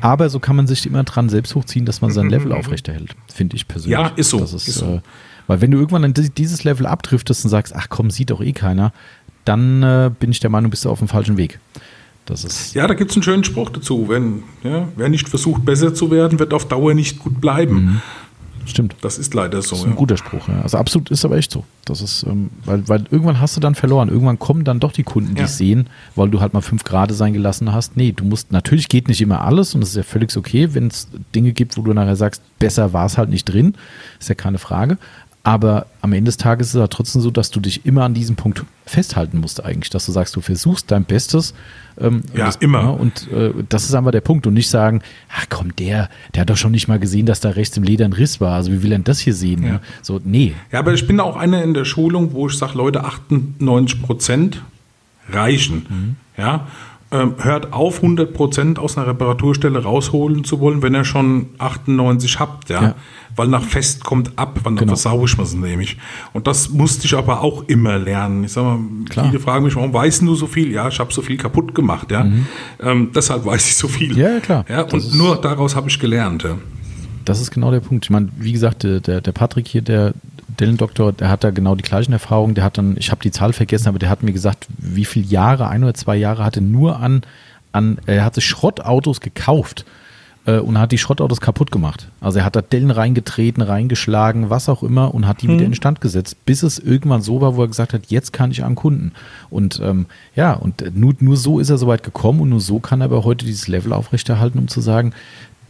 Aber so kann man sich immer dran selbst hochziehen, dass man sein Level aufrechterhält, finde ich persönlich. Ja, ist so, Das ist, ist so. Äh, weil wenn du irgendwann di- dieses Level abdriftest und sagst, ach komm, sieht doch eh keiner, dann äh, bin ich der Meinung, bist du auf dem falschen Weg. Das ist, ja da gibt es einen schönen Spruch dazu. Wenn, ja, wer nicht versucht, besser zu werden, wird auf Dauer nicht gut bleiben. Mhm. Stimmt. Das ist leider so. Das ist ein ja. guter Spruch, ja. Also absolut ist aber echt so. Das ist, ähm, weil, weil irgendwann hast du dann verloren. Irgendwann kommen dann doch die Kunden, die es sehen, weil du halt mal fünf Grad sein gelassen hast. Nee, du musst, natürlich geht nicht immer alles und das ist ja völlig okay, wenn es Dinge gibt, wo du nachher sagst, besser war es halt nicht drin. Ist ja keine Frage. Aber am Ende des Tages ist es ja trotzdem so, dass du dich immer an diesem Punkt festhalten musst eigentlich, dass du sagst, du versuchst dein Bestes. Ähm, Ja, das, immer. Und äh, das ist einfach der Punkt und nicht sagen, ach komm, der, der hat doch schon nicht mal gesehen, dass da rechts im Leder ein Riss war. Also wie will er denn das hier sehen? Ja. Ne? So, nee, Ja, aber ich bin auch einer in der Schulung, wo ich sage, Leute, 98 Prozent reichen. Ja, ähm, hört auf, 100 Prozent aus einer Reparaturstelle rausholen zu wollen, wenn ihr schon 98 habt. Ja, Ja. weil nach Fest kommt ab, wann Genau. versau ich was nämlich. Und das musste ich aber auch immer lernen. Ich sag mal, Klar. viele fragen mich, warum weißt du so viel? Ja, ich habe so viel kaputt gemacht. Ja, ähm, deshalb weiß ich so viel. Mhm. Ja, klar. Ja, Das und ist- nur daraus habe ich gelernt. Ja. Das ist genau der Punkt. Ich meine, wie gesagt, der der Patrick hier, der Dillendoktor, der hat da genau die gleichen Erfahrungen. Der hat dann, ich habe die Zahl vergessen, aber der hat mir gesagt, wie viele Jahre, ein oder zwei Jahre hatte nur an, an er hatte Schrottautos gekauft äh, und hat die Schrottautos kaputt gemacht. Also er hat da Dellen reingetreten, reingeschlagen, was auch immer und hat die wieder instand gesetzt, bis es irgendwann so war, wo er gesagt hat, jetzt kann ich an Kunden. Und ähm, ja, und nur, nur so ist er so weit gekommen und nur so kann er aber heute dieses Level aufrechterhalten, um zu sagen,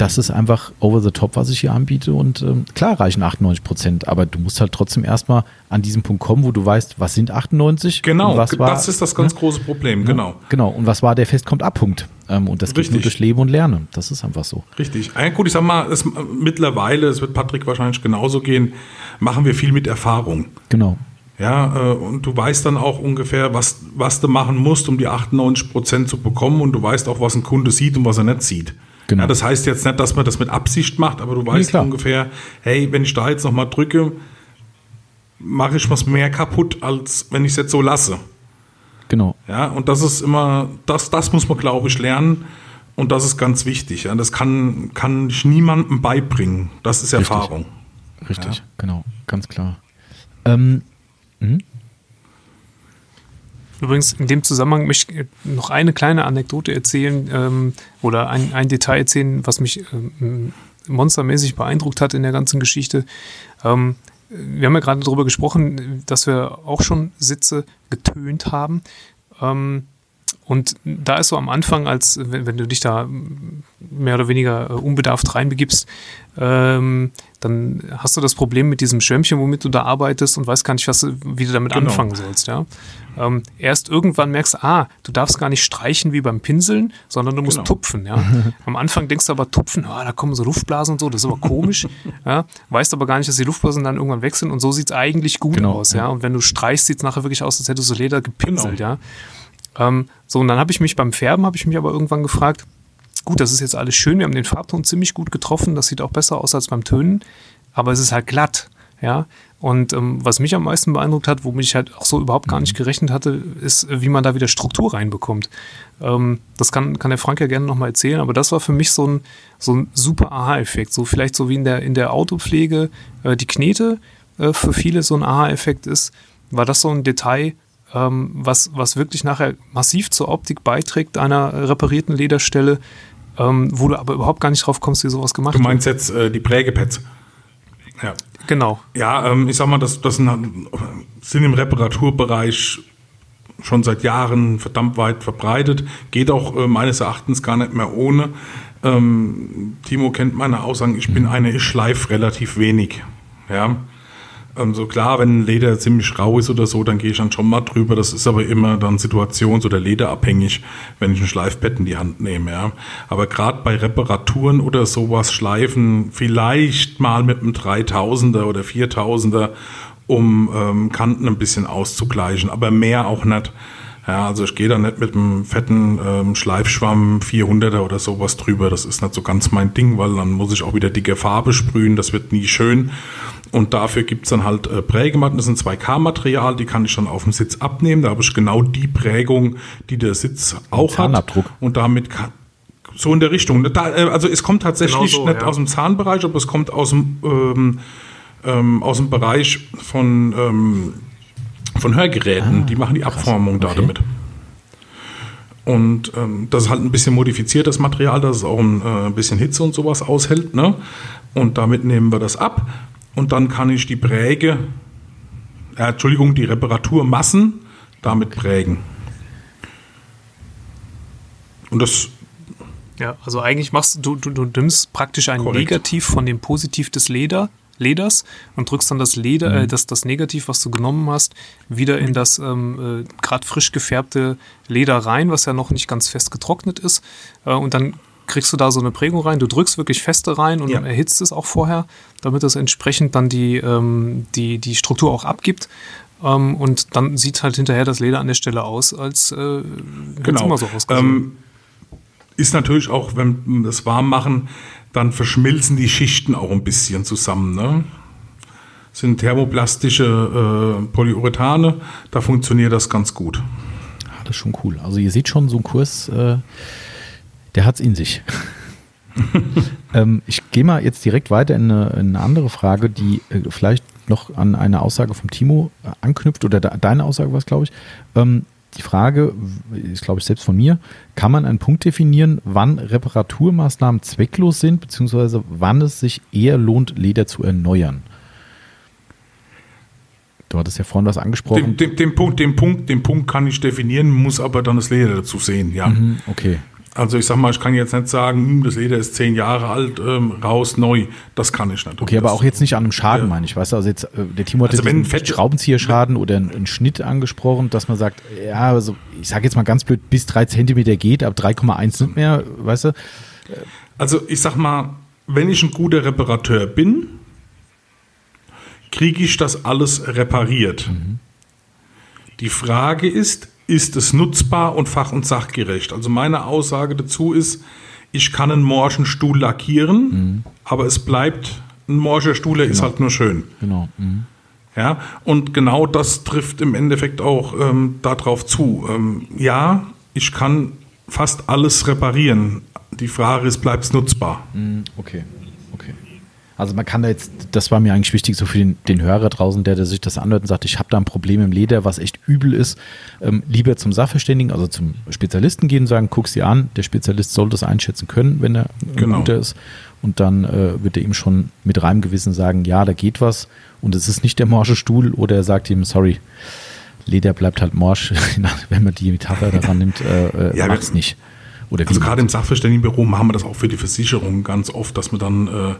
das ist einfach over the top, was ich hier anbiete. Und ähm, klar reichen 98 Prozent, aber du musst halt trotzdem erstmal an diesen Punkt kommen, wo du weißt, was sind 98? Genau, was war, das ist das ganz große Problem, genau. Genau, und was war der Fest kommt ab Punkt. Ähm, und das geht nur durch Leben und Lernen. Das ist einfach so. Richtig. Ja, gut, ich sag mal, es, mittlerweile, es wird Patrick wahrscheinlich genauso gehen, machen wir viel mit Erfahrung. Genau. Ja, äh, und du weißt dann auch ungefähr, was, was du machen musst, um die 98 Prozent zu bekommen. Und du weißt auch, was ein Kunde sieht und was er nicht sieht. Genau. Ja, das heißt jetzt nicht, dass man das mit Absicht macht, aber du weißt klar. ungefähr, hey, wenn ich da jetzt nochmal drücke, mache ich was mehr kaputt, als wenn ich es jetzt so lasse. Genau. Ja, und das ist immer, das, das muss man, glaube ich, lernen. Und das ist ganz wichtig. Ja. Das kann, kann ich niemandem beibringen. Das ist Richtig. Erfahrung. Richtig, genau, ganz klar. Ähm, Übrigens, in dem Zusammenhang möchte ich noch eine kleine Anekdote erzählen ähm, oder ein, ein Detail erzählen, was mich ähm, monstermäßig beeindruckt hat in der ganzen Geschichte. Ähm, wir haben ja gerade darüber gesprochen, dass wir auch schon Sitze getönt haben. Ähm, und da ist so am Anfang, als wenn, wenn du dich da mehr oder weniger äh, unbedarft reinbegibst, ähm, dann hast du das Problem mit diesem Schwämmchen, womit du da arbeitest und weißt gar nicht, was, du- wie du damit Genau. anfangen sollst. Ja? Ähm, erst irgendwann merkst du, ah, du darfst gar nicht streichen wie beim Pinseln, sondern du musst Genau. tupfen. Ja? Am Anfang denkst du aber, tupfen, ah, da kommen so Luftblasen und so, das ist aber komisch. ja? Weißt aber gar nicht, dass die Luftblasen dann irgendwann weg sind und so sieht es eigentlich gut Genau, aus. ja. Und wenn du streichst, sieht es nachher wirklich aus, als hättest du so Leder gepinselt. Genau. Ja? Ähm, so, und dann habe ich mich beim Färben, habe ich mich aber irgendwann gefragt, gut, das ist jetzt alles schön, wir haben den Farbton ziemlich gut getroffen, das sieht auch besser aus als beim Tönen, aber es ist halt glatt, ja. Und ähm, was mich am meisten beeindruckt hat, womit ich halt auch so überhaupt gar nicht gerechnet hatte, ist, äh, wie man da wieder Struktur reinbekommt. Ähm, das kann, kann der Frank ja gerne nochmal erzählen, aber das war für mich so ein, so ein super Aha-Effekt. So vielleicht so wie in der, in der Autopflege äh, die Knete äh, für viele so ein Aha-Effekt ist, war das so ein Detail, ähm, was, was wirklich nachher massiv zur Optik beiträgt einer reparierten Lederstelle, ähm, wo du aber überhaupt gar nicht drauf kommst, wie sowas gemacht Du meinst jetzt äh, die Prägepads. Ja. wird. Genau. Ja, ähm, ich sag mal, das, das sind, halt- sind im Reparaturbereich schon seit Jahren verdammt weit verbreitet. Geht auch äh, meines Erachtens gar nicht mehr ohne. Ähm, Timo kennt meine Aussagen, ich bin eine, ich schleife relativ wenig. Ja. Ähm, so klar, wenn Leder ziemlich rau ist oder so, dann gehe ich dann schon mal drüber. Das ist aber immer dann situations- oder lederabhängig, wenn ich ein Schleifbett in die Hand nehme. Ja. Aber gerade bei Reparaturen oder sowas schleifen vielleicht mal mit einem 3000er oder 4000er, um ähm, Kanten ein bisschen auszugleichen, aber mehr auch nicht. Ja, also ich gehe da nicht mit einem fetten ähm, Schleifschwamm 400er oder sowas drüber. Das ist nicht so ganz mein Ding, weil dann muss ich auch wieder dicke Farbe sprühen. Das wird nie schön. Und dafür gibt's dann halt äh, Prägematten. Das sind 2K-Material, die kann ich dann auf dem Sitz abnehmen. Da habe ich genau die Prägung, die der Sitz auch hat. Zahnabdruck. Und damit kann, so in der Richtung. Da, äh, also es kommt tatsächlich Genau so, nicht ja. aus dem Zahnbereich, aber es kommt aus dem, ähm, ähm, aus dem Bereich von, ähm, von Hörgeräten. die machen die Abformung da Okay. damit. Und ähm, das ist halt ein bisschen modifiziertes Material, dass es auch ein äh, bisschen Hitze und sowas aushält. Ne? Und damit nehmen wir das ab. Und dann kann ich die Präge, äh, Entschuldigung, die Reparaturmassen damit prägen. Und das Ja, also eigentlich machst du, du, du nimmst praktisch ein Korrekt. Negativ von dem Positiv des Leder, Leders und drückst dann das Leder, Mhm. äh, das, das Negativ, was du genommen hast, wieder in das ähm, äh, gerade frisch gefärbte Leder rein, was ja noch nicht ganz fest getrocknet ist. Äh, und dann kriegst du da so eine Prägung rein. Du drückst wirklich feste rein und Ja. erhitzt es auch vorher, damit es entsprechend dann die, ähm, die, die Struktur auch abgibt. Ähm, und dann sieht halt hinterher das Leder an der Stelle aus, als äh, genau. immer so ausgesehen. ähm, ist natürlich auch, wenn wir das warm machen, dann verschmilzen die Schichten auch ein bisschen zusammen. Ne? Sind thermoplastische äh, Polyurethane, da funktioniert das ganz gut. Ah, das ist schon cool. Also ihr seht schon, so ein Kurs, äh, der hat es in sich. ähm, ich gehe mal jetzt direkt weiter in eine, in eine andere Frage, die äh, vielleicht noch an eine Aussage vom Timo äh, anknüpft, oder de deine Aussage war es, glaube ich. Ähm, die Frage ist, glaube ich, selbst von mir. Kann man einen Punkt definieren, wann Reparaturmaßnahmen zwecklos sind, beziehungsweise wann es sich eher lohnt, Leder zu erneuern? Du hattest ja vorhin was angesprochen. Den, den, den, Punkt, den, Punkt, den Punkt kann ich definieren, muss aber dann das Leder dazu sehen, ja. Mhm, okay. Also ich sag mal, ich kann jetzt nicht sagen, hm, das Leder ist zehn Jahre alt, ähm, raus, neu. Das kann ich nicht. Okay, aber auch jetzt nicht an einem Schaden, Ja. meine ich. Weißt du, also jetzt, äh, der Timo hat Also einen Schraubenzieherschaden oder einen, einen Schnitt angesprochen, dass man sagt, ja, also ich sage jetzt mal ganz blöd, bis drei Zentimeter geht, ab 3,1 nicht mehr, weißt du? Also ich sag mal, wenn ich ein guter Reparateur bin, kriege ich das alles repariert. Die Frage ist, ist es nutzbar und fach- und sachgerecht? Also meine Aussage dazu ist, ich kann einen morschen Stuhl lackieren, aber es bleibt ein morscher Stuhl, der ist halt nur schön. Genau. Mhm. Ja, und genau das trifft im Endeffekt auch ähm, darauf zu. Ähm, ja, ich kann fast alles reparieren. Die Frage ist, bleibt es nutzbar? Mhm, Okay, okay. Also man kann da jetzt, das war mir eigentlich wichtig, so für den, den Hörer draußen, der, der sich das anhört und sagt, ich habe da ein Problem im Leder, was echt übel ist, ähm, lieber zum Sachverständigen, also zum Spezialisten gehen und sagen, guck's dir an, der Spezialist soll das einschätzen können, wenn er Genau. guter ist. Und dann äh, wird er ihm schon mit reinem Gewissen sagen, ja, da geht was und es ist nicht der morsche Stuhl oder er sagt ihm, sorry, Leder bleibt halt morsch, wenn man die Metapher daran nimmt, äh, äh, Ja, macht's wir- nicht. Oder Also gerade im Sachverständigenbüro machen wir das auch für die Versicherung ganz oft, dass wir dann äh,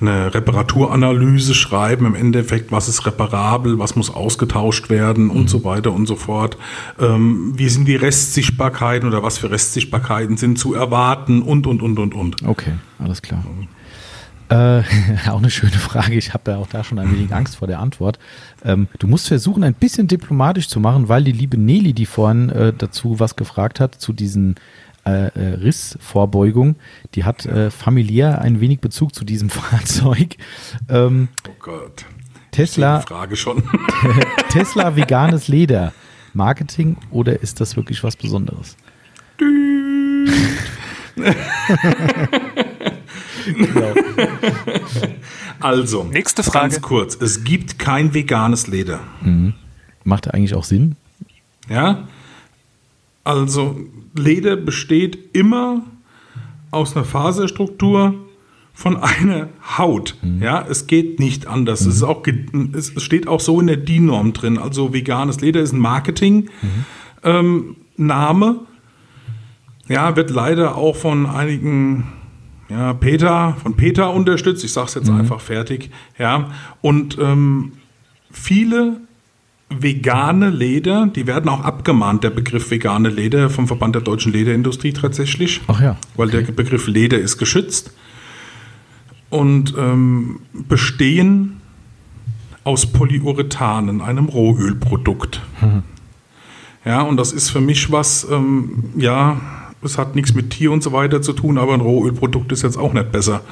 eine Reparaturanalyse schreiben, im Endeffekt, was ist reparabel, was muss ausgetauscht werden und so weiter und so fort. Ähm, wie sind die Restsichtbarkeiten oder was für Restsichtbarkeiten sind zu erwarten und, und, und, und, und. Okay, alles klar. Äh, auch eine schöne Frage. Ich habe ja auch da schon ein wenig Angst vor der Antwort. Ähm, du musst versuchen, ein bisschen diplomatisch zu machen, weil die liebe Nelly, die vorhin äh, dazu was gefragt hat, zu diesen äh, äh, Rissvorbeugung, die hat äh, familiär ein wenig Bezug zu diesem Fahrzeug. Ähm, Oh Gott. Tesla, Die Frage schon. Tesla veganes Leder. Marketing oder ist das wirklich was Besonderes? Also, Nächste Frage. Ganz kurz. Es gibt kein veganes Leder. Macht eigentlich auch Sinn? Ja? Also, Leder besteht immer aus einer Faserstruktur von einer Haut. Ja, es geht nicht anders. Es, ist auch, es steht auch so in der DIN-Norm drin. Also, veganes Leder ist ein Marketing-Name. ja, wird leider auch von einigen ja, Peter, von Peter unterstützt. Ich sage es jetzt einfach fertig. Ja, und ähm, viele vegane Leder, die werden auch abgemahnt, der Begriff vegane Leder vom Verband der deutschen Lederindustrie tatsächlich. Ach ja. Weil der Begriff Leder ist geschützt und ähm, bestehen aus Polyurethanen, einem Rohölprodukt. Ja, und das ist für mich was, ähm, ja, es hat nichts mit Tier und so weiter zu tun, aber ein Rohölprodukt ist jetzt auch nicht besser.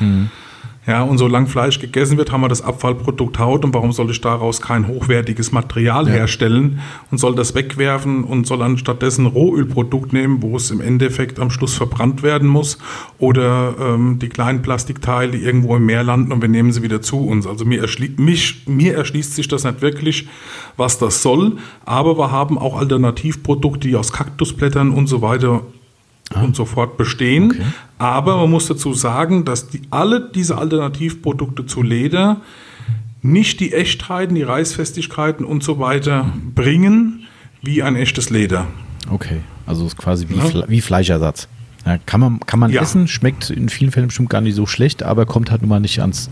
Ja, und solange Fleisch gegessen wird, haben wir das Abfallprodukt Haut. Und warum soll ich daraus kein hochwertiges Material herstellen und soll das wegwerfen und soll dann stattdessen Rohölprodukt nehmen, wo es im Endeffekt am Schluss verbrannt werden muss? Oder ähm, die kleinen Plastikteile irgendwo im Meer landen und wir nehmen sie wieder zu uns. Also mir, erschli mich, mir erschließt sich das nicht wirklich, was das soll, aber wir haben auch Alternativprodukte, die aus Kaktusblättern und so weiter und so fort bestehen. Okay. Aber man muss dazu sagen, dass die, alle diese Alternativprodukte zu Leder nicht die Echtheiten, die Reißfestigkeiten und so weiter bringen wie ein echtes Leder. Okay, also ist quasi wie, ja. Fle wie Fleischersatz. Ja, kann man, kann man ja. essen, schmeckt in vielen Fällen bestimmt gar nicht so schlecht, aber kommt halt nun mal nicht ans,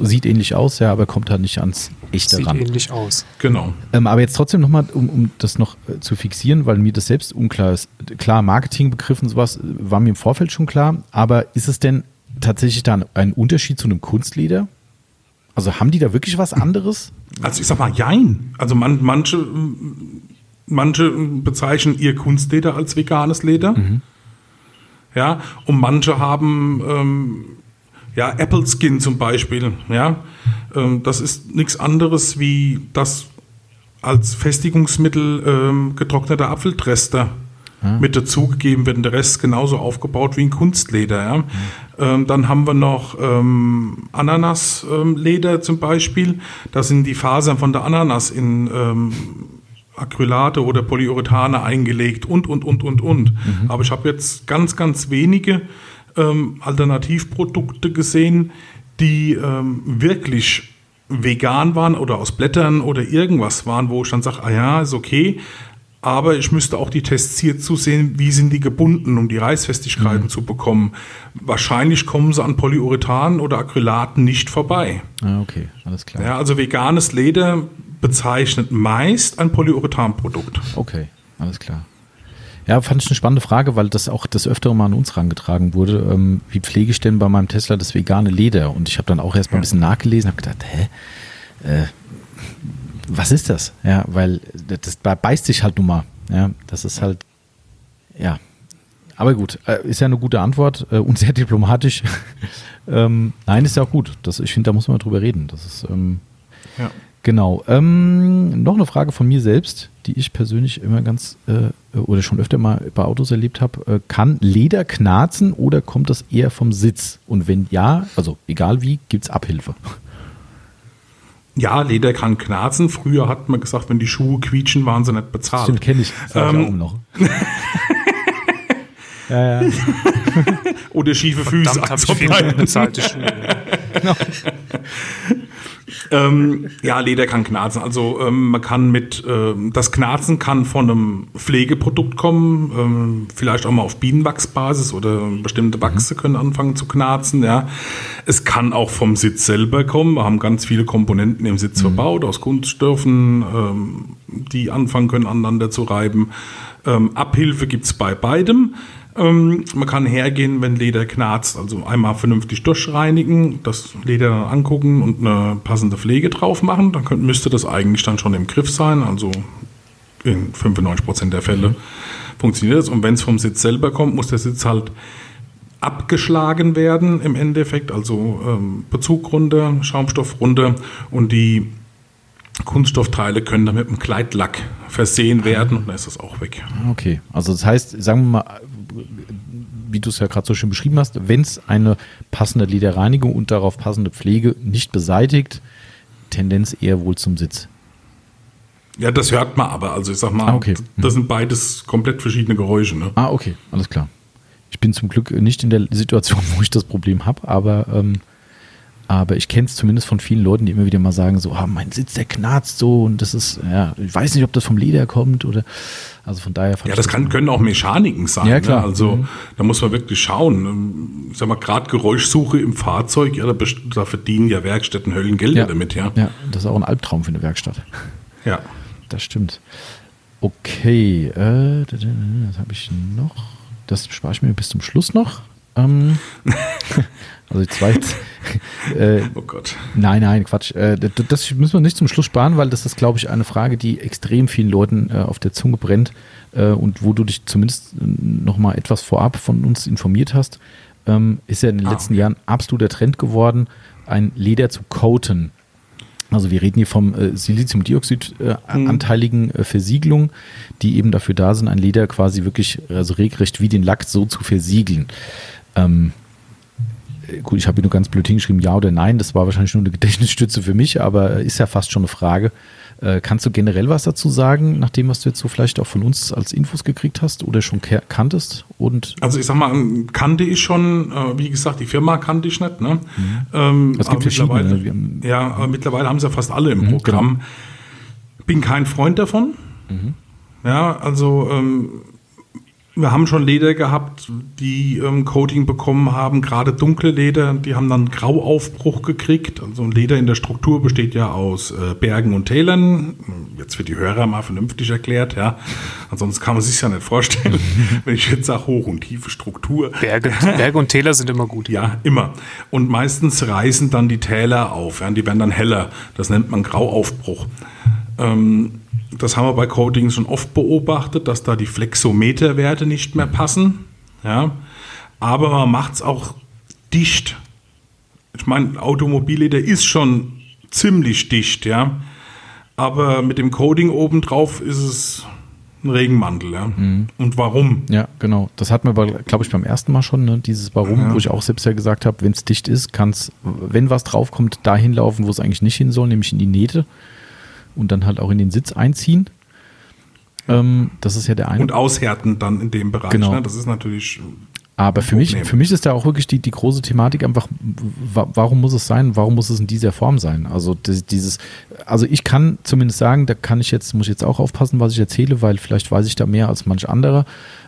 sieht ähnlich aus, ja, aber kommt halt nicht ans echte sieht ran. Sieht ähnlich aus. Genau. Ähm, aber jetzt trotzdem nochmal, um, um das noch äh, zu fixieren, weil mir das selbst unklar ist. Klar, Marketingbegriff und sowas äh, war mir im Vorfeld schon klar, aber ist es denn tatsächlich da ein Unterschied zu einem Kunstleder? Also haben die da wirklich was anderes? Also ich sag mal, jein. Also man, manche, manche bezeichnen ihr Kunstleder als veganes Leder. Mhm ja, und manche haben ähm, ja, Apple Skin zum Beispiel, ja, ähm, das ist nichts anderes wie das als Festigungsmittel ähm, getrockneter Apfeltrester ja. mit dazugegeben wird und der Rest genauso aufgebaut wie ein Kunstleder. Ja. Ähm, dann haben wir noch ähm, Ananasleder zum Beispiel. Da sind die Fasern von der Ananas in ähm, Acrylate oder Polyurethane eingelegt und, und, und, und, und. Mhm. Aber ich habe jetzt ganz, ganz wenige ähm, Alternativprodukte gesehen, die ähm, wirklich vegan waren oder aus Blättern oder irgendwas waren, wo ich dann sage, ah ja, ist okay, aber ich müsste auch die Tests hier zusehen, wie sind die gebunden, um die Reißfestigkeiten mhm. zu bekommen. Wahrscheinlich kommen sie an Polyurethan oder Acrylaten nicht vorbei. Ah, okay, alles klar. Ja, also veganes Leder bezeichnet meist ein Polyurethanprodukt. Okay, alles klar. Ja, fand ich eine spannende Frage, weil das auch das öftere mal an uns herangetragen wurde. Ähm, wie pflege ich denn bei meinem Tesla das vegane Leder? Und ich habe dann auch erst mal ein bisschen nachgelesen, habe gedacht, hä? Äh, was ist das? Ja, weil das beißt sich halt nun mal. Ja, das ist halt, ja. Aber gut, äh, ist ja eine gute Antwort äh, und sehr diplomatisch. ähm, nein, ist ja auch gut. Das, ich finde, da muss man drüber reden. Das ist, ähm, ja. Genau. Ähm, noch eine Frage von mir selbst, die ich persönlich immer ganz äh, oder schon öfter mal bei Autos erlebt habe. Äh, kann Leder knarzen oder kommt das eher vom Sitz? Und wenn ja, also egal wie, gibt es Abhilfe? Ja, Leder kann knarzen. Früher hat man gesagt, wenn die Schuhe quietschen, waren sie nicht bezahlt. Stimmt, kenne ich. Das ähm, ich auch noch. ja, ja. Oder schiefe Füße. Verdammt, habe ich viel bezahlte Schuhe. genau. Ähm, ja, Leder kann knarzen. Also ähm, man kann mit, ähm, das Knarzen kann von einem Pflegeprodukt kommen, ähm, vielleicht auch mal auf Bienenwachsbasis oder bestimmte Wachse mhm. können anfangen zu knarzen. Ja. Es kann auch vom Sitz selber kommen. Wir haben ganz viele Komponenten im Sitz mhm. verbaut, aus Kunststoffen, ähm, die anfangen können, aneinander zu reiben. Ähm, Abhilfe gibt es bei beidem. Ähm, man kann hergehen, wenn Leder knarzt, also einmal vernünftig durchreinigen, das Leder dann angucken und eine passende Pflege drauf machen. Dann könnt, müsste das eigentlich dann schon im Griff sein. Also in 95% der Fälle mhm. funktioniert das. Und wenn es vom Sitz selber kommt, muss der Sitz halt abgeschlagen werden im Endeffekt. Also ähm, Bezug runter, Schaumstoff runter und die Kunststoffteile können dann mit einem Kleidlack versehen werden und dann ist das auch weg. Okay, also das heißt, sagen wir mal, wie du es ja gerade so schön beschrieben hast, wenn es eine passende Lederreinigung und darauf passende Pflege nicht beseitigt, Tendenz eher wohl zum Sitz. Ja, das hört man aber. Also ich sag mal, ah, okay. das sind beides komplett verschiedene Geräusche. Ne? Ah, okay, alles klar. Ich bin zum Glück nicht in der Situation, wo ich das Problem habe, aber ähm, aber ich kenne es zumindest von vielen Leuten, die immer wieder mal sagen, so, ah, mein Sitz, der knarzt so und das ist, ja, ich weiß nicht, ob das vom Leder kommt oder, also von daher. Ja, das kann, können auch Mechaniken sein. Ja, klar. Ne? Also mhm. da muss man wirklich schauen. Ich sag mal, gerade Geräuschsuche im Fahrzeug, ja, da, da, verdienen ja Werkstätten Höllengelder ja. damit, ja. Ja, das ist auch ein Albtraum für eine Werkstatt. Ja. Das stimmt. Okay, äh, was habe ich noch? Das spare ich mir bis zum Schluss noch. Ähm, also die zweite. Äh, oh Gott. Nein, nein, Quatsch. Äh, das müssen wir nicht zum Schluss sparen, weil das ist, glaube ich, eine Frage, die extrem vielen Leuten äh, auf der Zunge brennt äh, und wo du dich zumindest äh, noch mal etwas vorab von uns informiert hast. Ähm, ist ja in den ah, letzten. Jahren absoluter Trend geworden, ein Leder zu coaten. Also wir reden hier vom äh, Siliziumdioxid-anteiligen äh, Versiegelung, die eben dafür da sind, ein Leder quasi wirklich, also regelrecht wie den Lack so zu versiegeln. Ähm, gut, ich habe nur ganz blöd hingeschrieben, ja oder nein. Das war wahrscheinlich nur eine Gedächtnisstütze für mich, aber ist ja fast schon eine Frage. Äh, kannst du generell was dazu sagen, nach dem, was du jetzt so vielleicht auch von uns als Infos gekriegt hast oder schon kanntest? Und also ich sag mal, kannte ich schon, äh, wie gesagt, die Firma kannte ich nicht. Ne? Mhm. Ähm, es gibt mittlerweile, ne? Ja, aber mittlerweile haben sie ja fast alle im mhm, Programm. Genau. Bin kein Freund davon. Mhm. Ja, also ähm, wir haben schon Leder gehabt, die ähm, Coating bekommen haben, gerade dunkle Leder, die haben dann Grauaufbruch gekriegt. Also ein Leder in der Struktur besteht ja aus äh, Bergen und Tälern. Jetzt wird die Hörer mal vernünftig erklärt, ja. Ansonsten kann man sich ja nicht vorstellen, wenn ich jetzt sage hoch und tiefe Struktur. Berge, Berge und Täler sind immer gut. Ja, immer. Und meistens reißen dann die Täler auf, ja, die werden dann heller. Das nennt man Grauaufbruch. Ähm, das haben wir bei Coatings schon oft beobachtet, dass da die Flexometerwerte nicht mehr passen. Ja. Aber man macht es auch dicht. Ich meine, Automobillieder ist schon ziemlich dicht, ja. Aber mit dem Coating obendrauf ist es ein Regenmantel, ja. Mhm. Und warum? Ja, genau. Das hatten wir, glaube ich, beim ersten Mal schon, ne? dieses Warum, ja. wo ich auch selbst ja gesagt habe, wenn es dicht ist, kann es, wenn was draufkommt, dahin laufen, wo es eigentlich nicht hin soll, nämlich in die Nähte und dann halt auch in den Sitz einziehen. Ähm, das ist ja der eine. Und aushärten dann in dem Bereich. Genau. Ne? Das ist natürlich. Aber für mich, für mich ist da auch wirklich die, die große Thematik einfach, warum muss es sein? Warum muss es in dieser Form sein? Also dieses, also ich kann zumindest sagen, da kann ich jetzt, muss ich jetzt auch aufpassen, was ich erzähle, weil vielleicht weiß ich da mehr als manch anderer.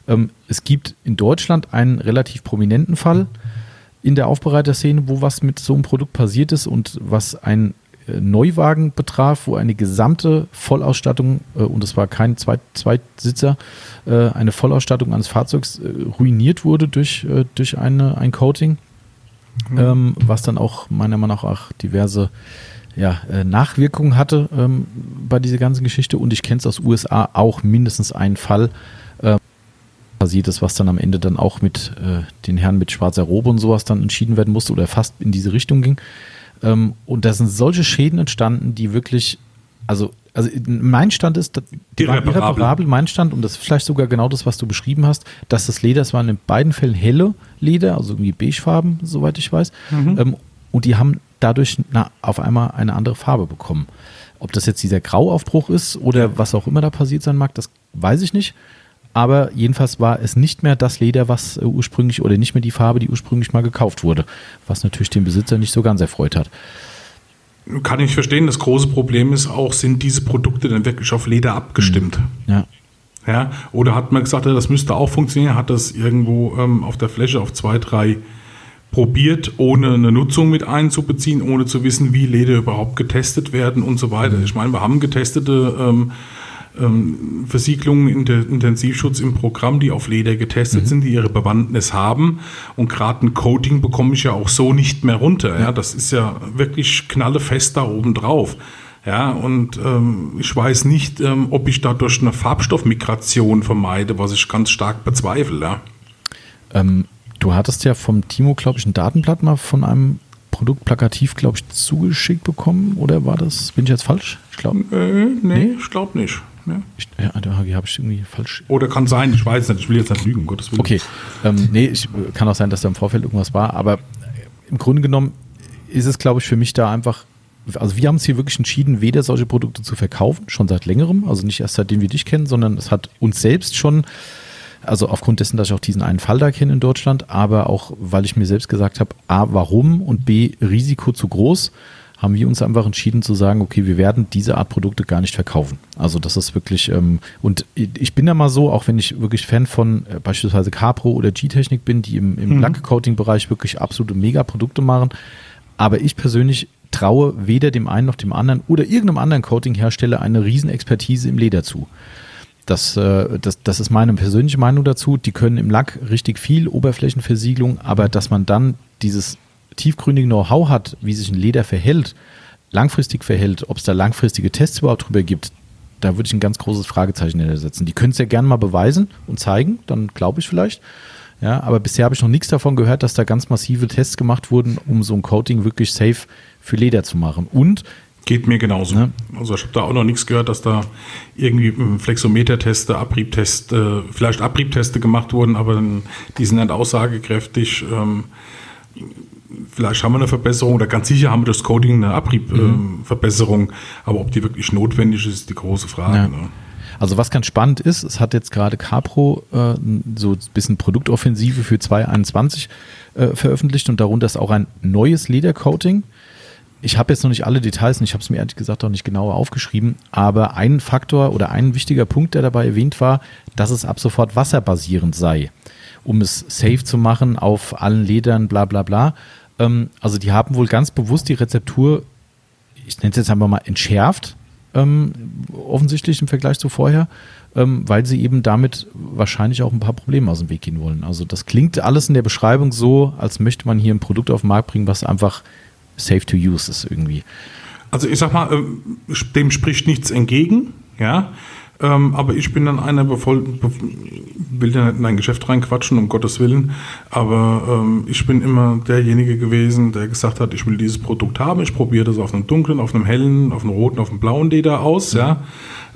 Ähm, es gibt in Deutschland einen relativ prominenten Fall in der Aufbereiterszene, wo was mit so einem Produkt passiert ist und was ein äh, Neuwagen betraf, wo eine gesamte Vollausstattung, äh, und es war kein Zweit Zweitsitzer, äh, eine Vollausstattung eines Fahrzeugs ruiniert wurde durch, durch eine, ein Coating, mhm. ähm, was dann auch meiner Meinung nach auch diverse ja, Nachwirkungen hatte ähm, bei dieser ganzen Geschichte. Und ich kenne es aus USA auch mindestens einen Fall, äh, passiert ist, was dann am Ende dann auch mit äh, den Herren mit schwarzer Robe und sowas dann entschieden werden musste oder fast in diese Richtung ging. Ähm, und da sind solche Schäden entstanden, die wirklich, also, also mein Stand ist, die irreparabel. irreparabel. Mein Stand, und das ist vielleicht sogar genau das, was du beschrieben hast, dass das Leder, es waren in beiden Fällen helle Leder, also irgendwie beigefarben, soweit ich weiß. Mhm. Ähm, und die haben dadurch na, auf einmal eine andere Farbe bekommen. Ob das jetzt dieser Grauaufbruch ist oder was auch immer da passiert sein mag, das weiß ich nicht. Aber jedenfalls war es nicht mehr das Leder, was äh, ursprünglich oder nicht mehr die Farbe, die ursprünglich mal gekauft wurde, was natürlich den Besitzer nicht so ganz erfreut hat. Kann ich verstehen. Das große Problem ist auch, sind diese Produkte denn wirklich auf Leder abgestimmt? Mhm. Ja. Ja, oder hat man gesagt, das müsste auch funktionieren, hat das irgendwo ähm, auf der Fläche auf zwei, drei probiert, ohne eine Nutzung mit einzubeziehen, ohne zu wissen, wie Leder überhaupt getestet werden und so weiter. Mhm. Ich meine, wir haben getestete ähm, ähm, Versiegelungen in der Intensivschutz im Programm, die auf Leder getestet mhm. sind, die ihre Bewandtnis haben. Und gerade ein Coating bekomme ich ja auch so nicht mehr runter. Ja, das ist ja wirklich knallefest da oben drauf. Ja, und ähm, ich weiß nicht, ähm, ob ich dadurch eine Farbstoffmigration vermeide, was ich ganz stark bezweifle. Ja. Ähm, du hattest ja vom Timo, glaube ich, ein Datenblatt mal von einem Produkt plakativ, glaube ich, zugeschickt bekommen. Oder war das, bin ich jetzt falsch? Ich glaube. Äh, nee, nee, ich glaube nicht. Ich, ja, da habe ich irgendwie falsch. Oder kann sein, ich weiß nicht, ich will jetzt nicht lügen, Gottes Willen. Okay, ähm, nee, ich, kann auch sein, dass da im Vorfeld irgendwas war, aber im Grunde genommen ist es, glaube ich, für mich da einfach also wir haben uns hier wirklich entschieden, weder solche Produkte zu verkaufen, schon seit längerem, also nicht erst seitdem wir dich kennen, sondern es hat uns selbst schon, also aufgrund dessen, dass ich auch diesen einen Fall da kenne in Deutschland, aber auch, weil ich mir selbst gesagt habe, A, warum und B, Risiko zu groß haben wir uns einfach entschieden zu sagen, okay, wir werden diese Art Produkte gar nicht verkaufen. Also das ist wirklich, ähm, und ich bin da mal so, auch wenn ich wirklich Fan von äh, beispielsweise Capro oder G-Technik bin, die im, im mhm. Lackcoating-Bereich wirklich absolute Mega-Produkte machen, aber ich persönlich traue weder dem einen noch dem anderen oder irgendeinem anderen Coating-Hersteller eine Riesenexpertise im Leder zu. Das, äh, das, das ist meine persönliche Meinung dazu. Die können im Lack richtig viel Oberflächenversiegelung, aber dass man dann dieses tiefgründigen Know-how hat, wie sich ein Leder verhält, langfristig verhält, ob es da langfristige Tests überhaupt drüber gibt, da würde ich ein ganz großes Fragezeichen hintersetzen. Die können es ja gerne mal beweisen und zeigen, dann glaube ich vielleicht. Ja, aber bisher habe ich noch nichts davon gehört, dass da ganz massive Tests gemacht wurden, um so ein Coating wirklich safe für Leder zu machen. Und Geht mir genauso. Ne? Also ich habe da auch noch nichts gehört, dass da irgendwie Flexometer-Teste, Abriebteste, vielleicht Abriebteste gemacht wurden, aber die sind nicht aussagekräftig. Ähm, vielleicht haben wir eine Verbesserung oder ganz sicher haben wir das Coding eine Abriebverbesserung, mhm. äh, aber ob die wirklich notwendig ist, ist die große Frage. Ja. Ne? Also was ganz spannend ist, es hat jetzt gerade Capro äh, so ein bisschen Produktoffensive für 2021 äh, veröffentlicht und darunter ist auch ein neues Ledercoating. Ich habe jetzt noch nicht alle Details und ich habe es mir ehrlich gesagt auch nicht genauer aufgeschrieben, aber ein Faktor oder ein wichtiger Punkt, der dabei erwähnt war, dass es ab sofort wasserbasierend sei, um es safe zu machen auf allen Ledern, bla bla bla. Ähm, also die haben wohl ganz bewusst die Rezeptur, ich nenne es jetzt einfach mal entschärft, ähm, offensichtlich im Vergleich zu vorher, ähm, weil sie eben damit wahrscheinlich auch ein paar Probleme aus dem Weg gehen wollen. Also das klingt alles in der Beschreibung so, als möchte man hier ein Produkt auf den Markt bringen, was einfach safe to use ist irgendwie. Also ich sag mal, ähm, dem spricht nichts entgegen, ja. Ähm, aber ich bin dann einer, bevor, will ja nicht in ein Geschäft reinquatschen, um Gottes Willen, aber ähm, ich bin immer derjenige gewesen, der gesagt hat, ich will dieses Produkt haben, ich probiere das auf einem dunklen, auf einem hellen, auf einem roten, auf einem blauen Leder aus, mhm. ja.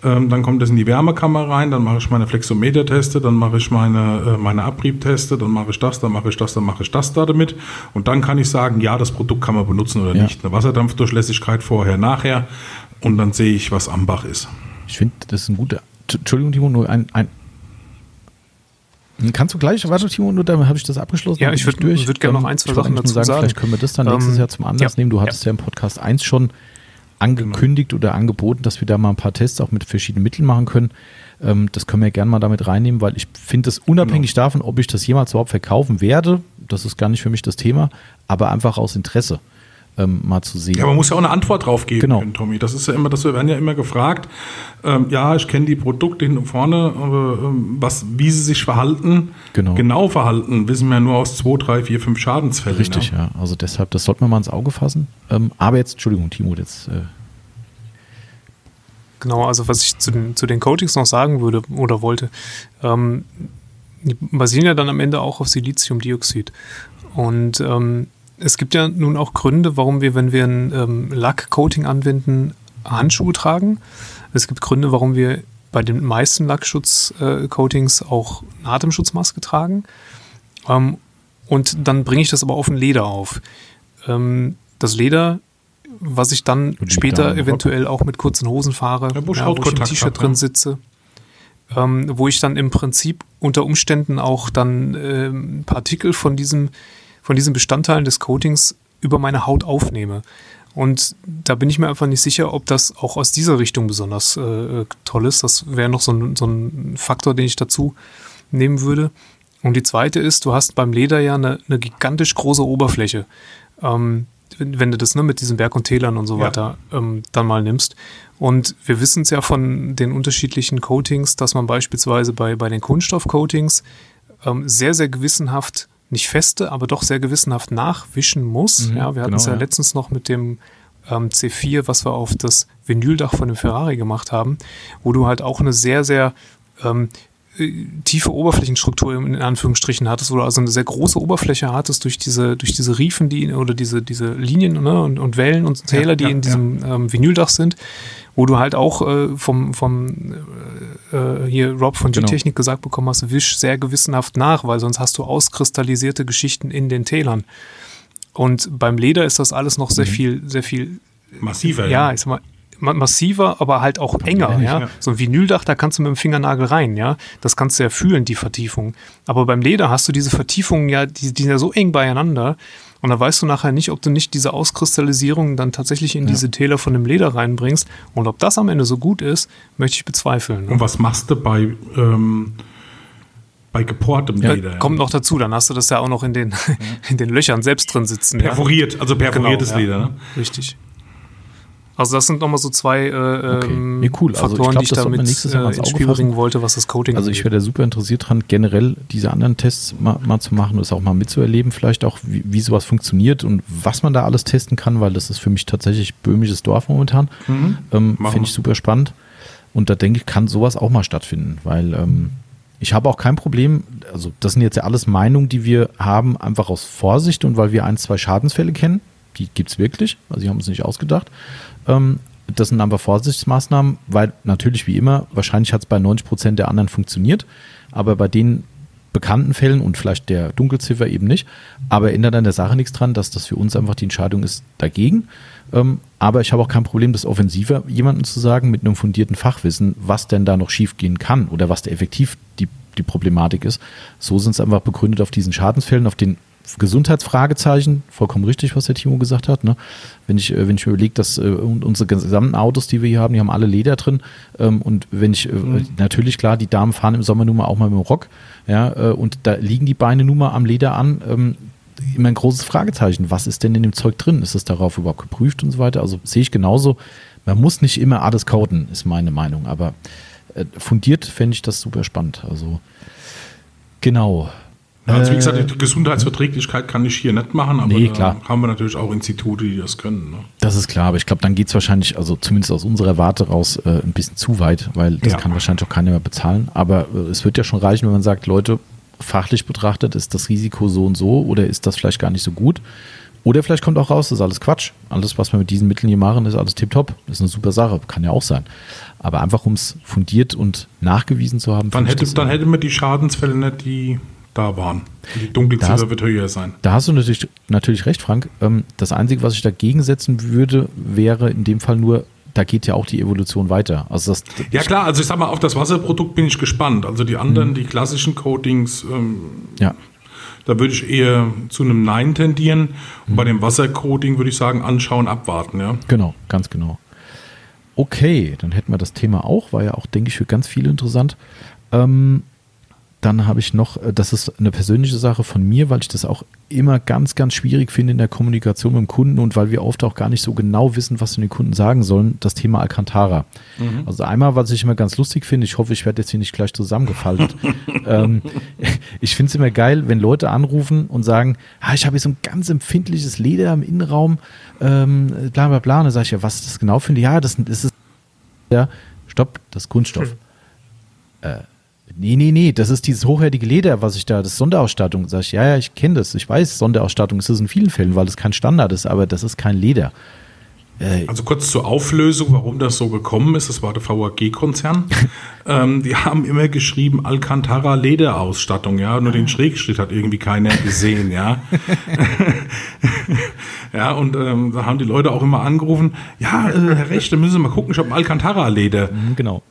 Ähm, dann kommt das in die Wärmekammer rein, dann mache ich meine Flexometer-Teste, dann mache ich meine, äh, meine Abriebteste, dann mache ich das, dann mache ich das, dann mache ich das da damit. Und dann kann ich sagen, ja, das Produkt kann man benutzen oder ja. nicht. Eine Wasserdampfdurchlässigkeit vorher, nachher. Und dann sehe ich, was Ambach ist. Ich finde, das ist ein guter. Entschuldigung, Timo, nur ein, ein Kannst du gleich, warte Timo, nur damit habe ich das abgeschlossen. Ja, ich würde würd gerne noch ein, zwei Sachen dazu sagen, sagen. Vielleicht können wir das dann nächstes ähm, Jahr zum Anlass ja, nehmen. Du hattest ja. ja im Podcast 1 schon angekündigt genau. oder angeboten, dass wir da mal ein paar Tests auch mit verschiedenen Mitteln machen können. Ähm, das können wir gerne mal damit reinnehmen, weil ich finde es unabhängig genau. davon, ob ich das jemals überhaupt verkaufen werde, das ist gar nicht für mich das Thema, aber einfach aus Interesse ähm, mal zu sehen. Ja, man muss ja auch eine Antwort drauf geben genau. können, Tommy. Das ist ja immer, das wir werden ja immer gefragt. Ähm, ja, ich kenne die Produkte hinten und vorne, aber ähm, was, wie sie sich verhalten, genau. genau. verhalten, wissen wir ja nur aus zwei, drei, vier, fünf Schadensfällen. Richtig, ja. ja. Also deshalb, das sollte man mal ins Auge fassen. Ähm, aber jetzt, Entschuldigung, Timo, jetzt. Äh Genau, also was ich zu den, zu den Coatings noch sagen würde oder wollte, ähm, die basieren ja dann am Ende auch auf Siliziumdioxid. Und ähm, es gibt ja nun auch Gründe, warum wir, wenn wir ein ähm, Lackcoating anwenden, Handschuhe tragen. Es gibt Gründe, warum wir bei den meisten Lackschutzcoatings äh, auch eine Atemschutzmaske tragen. Ähm, und dann bringe ich das aber auf ein Leder auf. Ähm, das Leder, was ich dann später eventuell auch mit kurzen Hosen fahre, ja, wo, ja, wo ich im T-Shirt drin sitze, ähm, wo ich dann im Prinzip unter Umständen auch dann ähm, Partikel von diesem von diesen Bestandteilen des Coatings über meine Haut aufnehme. Und da bin ich mir einfach nicht sicher, ob das auch aus dieser Richtung besonders äh, toll ist. Das wäre noch so ein, so ein Faktor, den ich dazu nehmen würde. Und die zweite ist, du hast beim Leder ja eine, eine gigantisch große Oberfläche. Ähm, wenn du das ne, mit diesen Berg- und Tälern und so ja. weiter ähm, dann mal nimmst. Und wir wissen es ja von den unterschiedlichen Coatings, dass man beispielsweise bei, bei den Kunststoff-Coatings ähm, sehr, sehr gewissenhaft nicht feste, aber doch sehr gewissenhaft nachwischen muss. Mhm, ja, wir hatten es genau, ja, ja, letztens noch mit dem ähm, C4, was wir auf das Vinyldach von dem Ferrari gemacht haben, wo du halt auch eine sehr, sehr ähm, äh, tiefe Oberflächenstruktur in Anführungsstrichen hattest, wo du also eine sehr große Oberfläche hattest durch diese, durch diese Riefen, die oder diese, diese Linien ne, und, und Wellen und Täler, ja, die in diesem ähm, Vinyldach sind, wo du halt auch äh, vom, vom äh, hier Rob von genau. G-Technik gesagt bekommen hast, wisch sehr gewissenhaft nach, weil sonst hast du auskristallisierte Geschichten in den Tälern. Und beim Leder ist das alles noch sehr mhm. viel, sehr viel massiver. Ja, ja. ich sag mal, massiver, aber halt auch enger. Ja? ja? So ein Vinyldach, da kannst du mit dem Fingernagel rein, ja. Das kannst du ja fühlen, die Vertiefung. Aber beim Leder hast du diese Vertiefungen ja, die, die sind ja so eng beieinander. Und da weißt du nachher nicht, ob du nicht diese Auskristallisierung dann tatsächlich in ja. diese Täler von dem Leder reinbringst. Und ob das am Ende so gut ist, möchte ich bezweifeln. Ne? Und was machst du bei, ähm, bei geportem ja, Leder? Kommt noch dazu, dann hast du das ja auch noch in den, in den Löchern selbst drin sitzen. Perforiert, also perforiertes genau, Leder. Ne? Richtig. Also das sind nochmal so zwei äh, okay. Ähm, nee, cool. also Faktoren, ich glaub, die ich damit äh, ins Spiel bringen wollte, was das Coating Also ich wäre da super interessiert dran, generell diese anderen Tests mal, mal, zu machen, das auch mal mitzuerleben, vielleicht auch, wie, wie, sowas funktioniert und was man da alles testen kann, weil das ist für mich tatsächlich böhmisches Dorf momentan. Mhm. Ähm, Finde ich super spannend. Und da denke ich, kann sowas auch mal stattfinden, weil ähm, ich habe auch kein Problem, also das sind jetzt ja alles Meinungen, die wir haben, einfach aus Vorsicht und weil wir ein, zwei Schadensfälle kennen. Die gibt es wirklich, also die haben uns nicht ausgedacht. Ähm, das sind aber Vorsichtsmaßnahmen, weil natürlich wie immer, wahrscheinlich hat es bei 90 Prozent der anderen funktioniert, aber bei denen bekannten Fällen und vielleicht der Dunkelziffer eben nicht, aber ändert an der Sache nichts dran, dass das für uns einfach die Entscheidung ist dagegen. Ähm, aber ich habe auch kein Problem, das offensiver jemandem zu sagen, mit einem fundierten Fachwissen, was denn da noch schiefgehen kann oder was da effektiv die, die Problematik ist. So sind es einfach begründet auf diesen Schadensfällen, auf den Gesundheitsfragezeichen, vollkommen richtig, was der Timo gesagt hat. Ne? Wenn ich, äh, wenn ich mir überlege, dass äh, unsere gesamten Autos, die wir hier haben, die haben alle Leder drin. Ähm, und wenn ich, äh, mhm. natürlich klar, die Damen fahren im Sommer nun mal auch mal mit dem Rock, ja, äh, und da liegen die Beine nun mal am Leder an. Ähm, immer ein großes Fragezeichen. Was ist denn in dem Zeug drin? Ist es darauf überhaupt geprüft und so weiter? Also sehe ich genauso. Man muss nicht immer alles coden, ist meine Meinung. Aber äh, fundiert fände ich das super spannend. Also genau. Also wie gesagt, die Gesundheitsverträglichkeit kann ich hier nicht machen, aber nee, klar. haben wir natürlich auch Institute, die das können. Ne? Das ist klar, aber ich glaube, dann geht es wahrscheinlich, also zumindest aus unserer Warte raus, äh, ein bisschen zu weit, weil das ja. kann wahrscheinlich auch keiner mehr bezahlen. Aber äh, es wird ja schon reichen, wenn man sagt, Leute, fachlich betrachtet ist das Risiko so und so oder ist das vielleicht gar nicht so gut. Oder vielleicht kommt auch raus, das ist alles Quatsch. Alles, was wir mit diesen Mitteln hier machen, ist alles tipptopp. Das ist eine super Sache, kann ja auch sein. Aber einfach, um es fundiert und nachgewiesen zu haben. Dann hätte, dann hätte man die Schadensfälle nicht, die da waren. Die Dunkelziffer wird höher sein. Da hast du natürlich, natürlich recht, Frank. Ähm, das Einzige, was ich dagegen setzen würde, wäre in dem Fall nur, da geht ja auch die Evolution weiter. Also das, ja klar, also ich sag mal, auf das Wasserprodukt bin ich gespannt. Also die anderen, mhm. die klassischen Coatings, ähm, ja. da würde ich eher zu einem Nein tendieren. Und mhm. bei dem Wassercoating würde ich sagen, anschauen, abwarten. Ja? Genau, ganz genau. Okay, dann hätten wir das Thema auch, war ja auch, denke ich, für ganz viele interessant. Ähm, dann habe ich noch, äh, das ist eine persönliche Sache von mir, weil ich das auch immer ganz, ganz schwierig finde in der Kommunikation mit dem Kunden und weil wir oft auch gar nicht so genau wissen, was wir den Kunden sagen sollen, das Thema Alcantara. Mhm. Also einmal, was ich immer ganz lustig finde, ich hoffe, ich werde jetzt hier nicht gleich zusammengefaltet. ähm, ich finde es immer geil, wenn Leute anrufen und sagen, ah, ich habe hier so ein ganz empfindliches Leder im Innenraum, ähm, bla bla bla. Und dann sage ich, ja, was das genau finde? Ja, das, das ist ja, stopp, das ist Kunststoff. Mhm. Äh, Nee, nee, nee, das ist dieses hochwertige Leder, was ich da, das ist Sonderausstattung. Sag ich, ja, ja, ich kenne das. Ich weiß, Sonderausstattung ist das in vielen Fällen, weil es kein Standard ist, aber das ist kein Leder. Äh, also kurz zur Auflösung, warum das so gekommen ist. Das war der VAG-Konzern. ähm, die haben immer geschrieben Alcantara Lederausstattung, ja. Nur den Schrägstrich hat irgendwie keiner gesehen, ja. ja, und ähm, da haben die Leute auch immer angerufen, ja, äh, Herr Recht, da müssen Sie mal gucken, ich habe Alcantara Leder. Mhm, genau.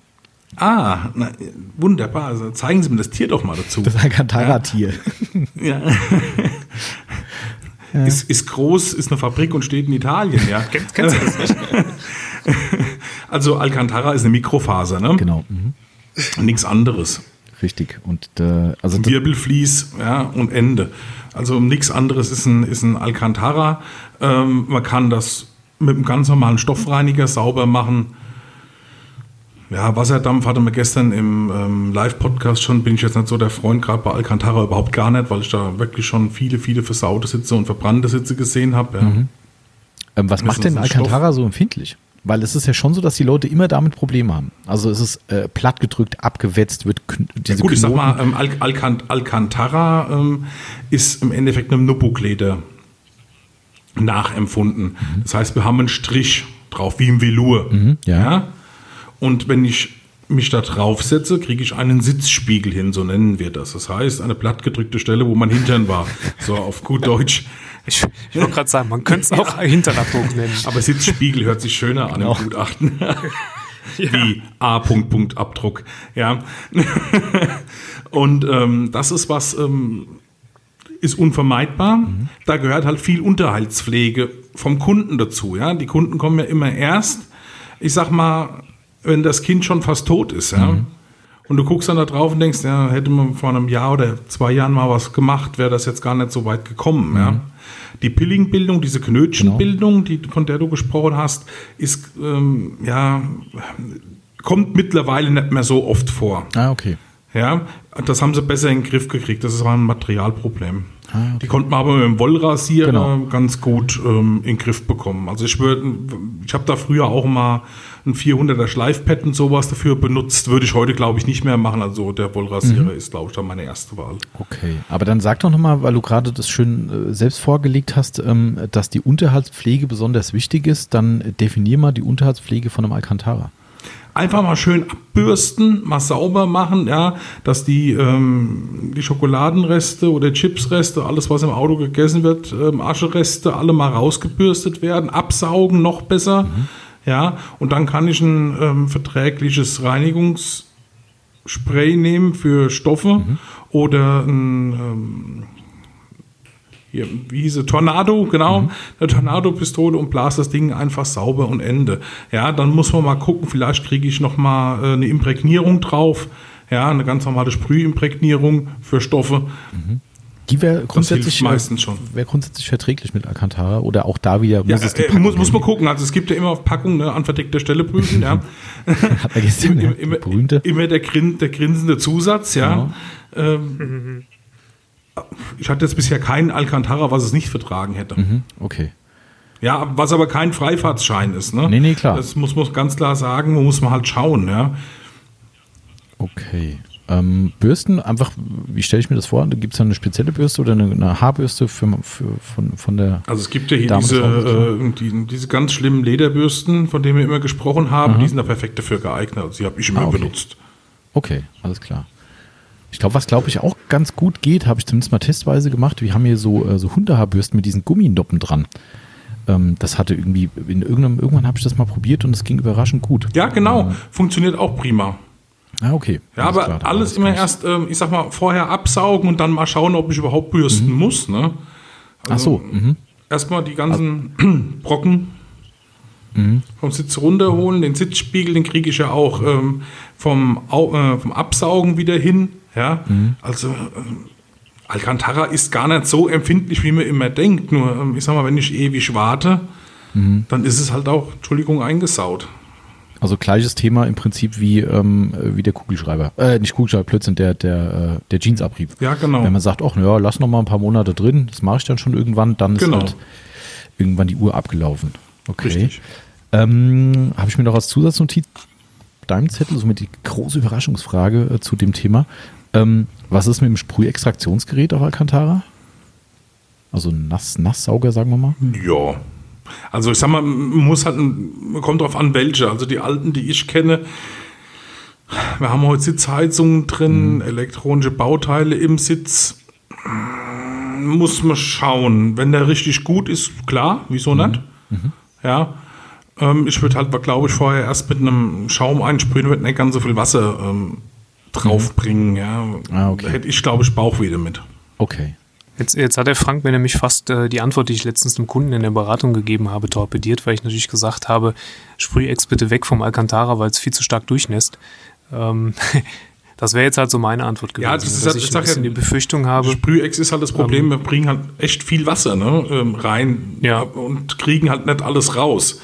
Ah, na, wunderbar. Also zeigen Sie mir das Tier doch mal dazu. Das Alcantara-Tier. Ja. ja. Ist, ist groß, ist eine Fabrik und steht in Italien, ja. Kennst, kennst du das nicht? also Alcantara ist eine Mikrofaser, ne? Genau. Mhm. Nichts anderes. Richtig. Und äh, also Wirbelflies, ja, und Ende. Also nichts anderes ist ein, ist ein Alcantara. Ähm, man kann das mit einem ganz normalen Stoffreiniger sauber machen ja, Wasserdampf hatte mir gestern im ähm, Live-Podcast schon, bin ich jetzt nicht so der Freund, gerade bei Alcantara überhaupt gar nicht, weil ich da wirklich schon viele, viele versaute Sitze und verbrannte Sitze gesehen habe. Ja. Mhm. Ähm, was macht denn Alcantara Stoff? so empfindlich? Weil es ist ja schon so, dass die Leute immer damit Probleme haben. Also es ist äh, plattgedrückt, abgewetzt, wird diese ja, Gut, Knoten ich sag mal, ähm, Al Alcant Alcantara ähm, ist im Endeffekt einem Nubukleder nachempfunden. Mhm. Das heißt, wir haben einen Strich drauf, wie im Velour. Mhm, ja. ja? Und wenn ich mich da drauf setze, kriege ich einen Sitzspiegel hin, so nennen wir das. Das heißt, eine plattgedrückte Stelle, wo mein Hintern war. So auf gut Deutsch. Ich, ich wollte gerade sagen, man könnte es auch ja. Hinternabdruck nennen. Aber Sitzspiegel hört sich schöner an genau. im Gutachten. ja. Wie A. -Punkt -Punkt Abdruck. Ja. Und ähm, das ist was, ähm, ist unvermeidbar. Mhm. Da gehört halt viel Unterhaltspflege vom Kunden dazu. Ja. Die Kunden kommen ja immer erst, ich sag mal, wenn das Kind schon fast tot ist, ja. Mhm. Und du guckst dann da drauf und denkst, ja, hätte man vor einem Jahr oder zwei Jahren mal was gemacht, wäre das jetzt gar nicht so weit gekommen, mhm. ja. Die Pillingbildung, diese Knötchenbildung, genau. die, von der du gesprochen hast, ist, ähm, ja, kommt mittlerweile nicht mehr so oft vor. Ah, okay. Ja, das haben sie besser in den Griff gekriegt. Das war ein Materialproblem. Ah, okay. Die konnten man aber mit dem Wollrasierer genau. ganz gut ähm, in den Griff bekommen. Also ich würde, ich habe da früher auch mal ein 400er Schleifpad und sowas dafür benutzt. Würde ich heute, glaube ich, nicht mehr machen. Also der Wollrasierer mhm. ist, glaube ich, dann meine erste Wahl. Okay, aber dann sag doch nochmal, weil du gerade das schön äh, selbst vorgelegt hast, ähm, dass die Unterhaltspflege besonders wichtig ist, dann definier mal die Unterhaltspflege von einem Alcantara. einfach mal schön abbürsten, mal sauber machen, ja, dass die, ähm, die Schokoladenreste oder Chipsreste, alles was im Auto gegessen wird, ähm, Aschereste, alle mal rausgebürstet werden, absaugen noch besser, mhm. Ja, und dann kann ich ein ähm, verträgliches Reinigungsspray nehmen für Stoffe mhm. oder ein ähm, hier, wie hieß Tornado, genau, mhm. eine Tornado-Pistole und blas das Ding einfach sauber und Ende. Ja, dann muss man mal gucken, vielleicht kriege ich noch mal äh, eine Imprägnierung drauf, ja, eine ganz normale Sprühimprägnierung für Stoffe. Mhm. Die wäre grundsätzlich. Wäre grundsätzlich verträglich mit Alcantara oder auch da wieder muss ja, es äh, muss, muss man gucken. Also es gibt ja immer auf Packung ne, an verdeckter Stelle prüfen. ja. Hat man gesehen, immer, immer, berühmte. immer der, Grin, der grinsende Zusatz, ja. Genau. Ähm, ich hatte jetzt bisher keinen Alcantara, was es nicht vertragen hätte. Mhm, okay. Ja, was aber kein Freifahrtsschein ist. Ne? Nee, nee, klar. Das muss man ganz klar sagen, muss man halt schauen. Ja. Okay. Ähm, Bürsten, einfach, wie stelle ich mir das vor? Gibt es da eine spezielle Bürste oder eine, eine Haarbürste für, für, von, von der. Also es gibt ja hier diese, äh, die, diese ganz schlimmen Lederbürsten, von denen wir immer gesprochen haben, Aha. die sind da perfekt dafür geeignet. Also die habe ich immer ah, okay. benutzt. Okay, alles klar. Ich glaube, was glaube ich auch ganz gut geht, habe ich zumindest mal testweise gemacht. Wir haben hier so, äh, so Hundehaarbürsten mit diesen Gumminoppen dran. Ähm, das hatte irgendwie, in irgendeinem, irgendwann habe ich das mal probiert und es ging überraschend gut. Ja, genau. Ähm, Funktioniert auch prima. Ah, okay. Ja, aber klar, alles immer erst, ähm, ich sag mal, vorher absaugen und dann mal schauen, ob ich überhaupt bürsten mhm. muss. Ne? Also Ach so. Mhm. Erstmal die ganzen also, Brocken mhm. vom Sitz runterholen. Den Sitzspiegel, den kriege ich ja auch ähm, vom, äh, vom Absaugen wieder hin. Ja, mhm. also äh, Alcantara ist gar nicht so empfindlich, wie man immer denkt. Nur, ähm, ich sag mal, wenn ich ewig warte, mhm. dann ist es halt auch, Entschuldigung, eingesaut. Also gleiches Thema im Prinzip wie, ähm, wie der Kugelschreiber. Äh, nicht Kugelschreiber, plötzlich der, der, äh, der Jeansabrieb. Ja, genau. Wenn man sagt, ach ja, lass noch mal ein paar Monate drin, das mache ich dann schon irgendwann, dann genau. ist halt irgendwann die Uhr abgelaufen. Okay. Richtig. Ähm, Habe ich mir noch als Zusatznotiz deinem Zettel somit die große Überraschungsfrage äh, zu dem Thema. Ähm, was ist mit dem Sprühextraktionsgerät auf Alcantara? Also Nass, Nasssauger, sagen wir mal? Ja. Also ich sag mal, muss halt, kommt drauf an, welche. Also die alten, die ich kenne, wir haben heute Sitzheizungen drin, mhm. elektronische Bauteile im Sitz. Muss man schauen. Wenn der richtig gut ist, klar, wieso mhm. nicht? Mhm. Ja. Ähm, ich würde halt, glaube ich, vorher erst mit einem Schaum einsprühen, wird nicht ganz so viel Wasser ähm, draufbringen. Ja. Ah, okay. Da hätte ich, glaube ich, Bauch wieder mit. Okay. Jetzt, jetzt hat der Frank mir nämlich fast äh, die Antwort, die ich letztens dem Kunden in der Beratung gegeben habe, torpediert, weil ich natürlich gesagt habe, Sprühex bitte weg vom Alcantara, weil es viel zu stark durchnässt. Ähm, das wäre jetzt halt so meine Antwort gewesen, ja, das ist dass halt, ich ein bisschen ja, die Befürchtung habe. Sprühex ist halt das Problem, ähm, wir bringen halt echt viel Wasser ne, ähm, rein ja. und kriegen halt nicht alles raus.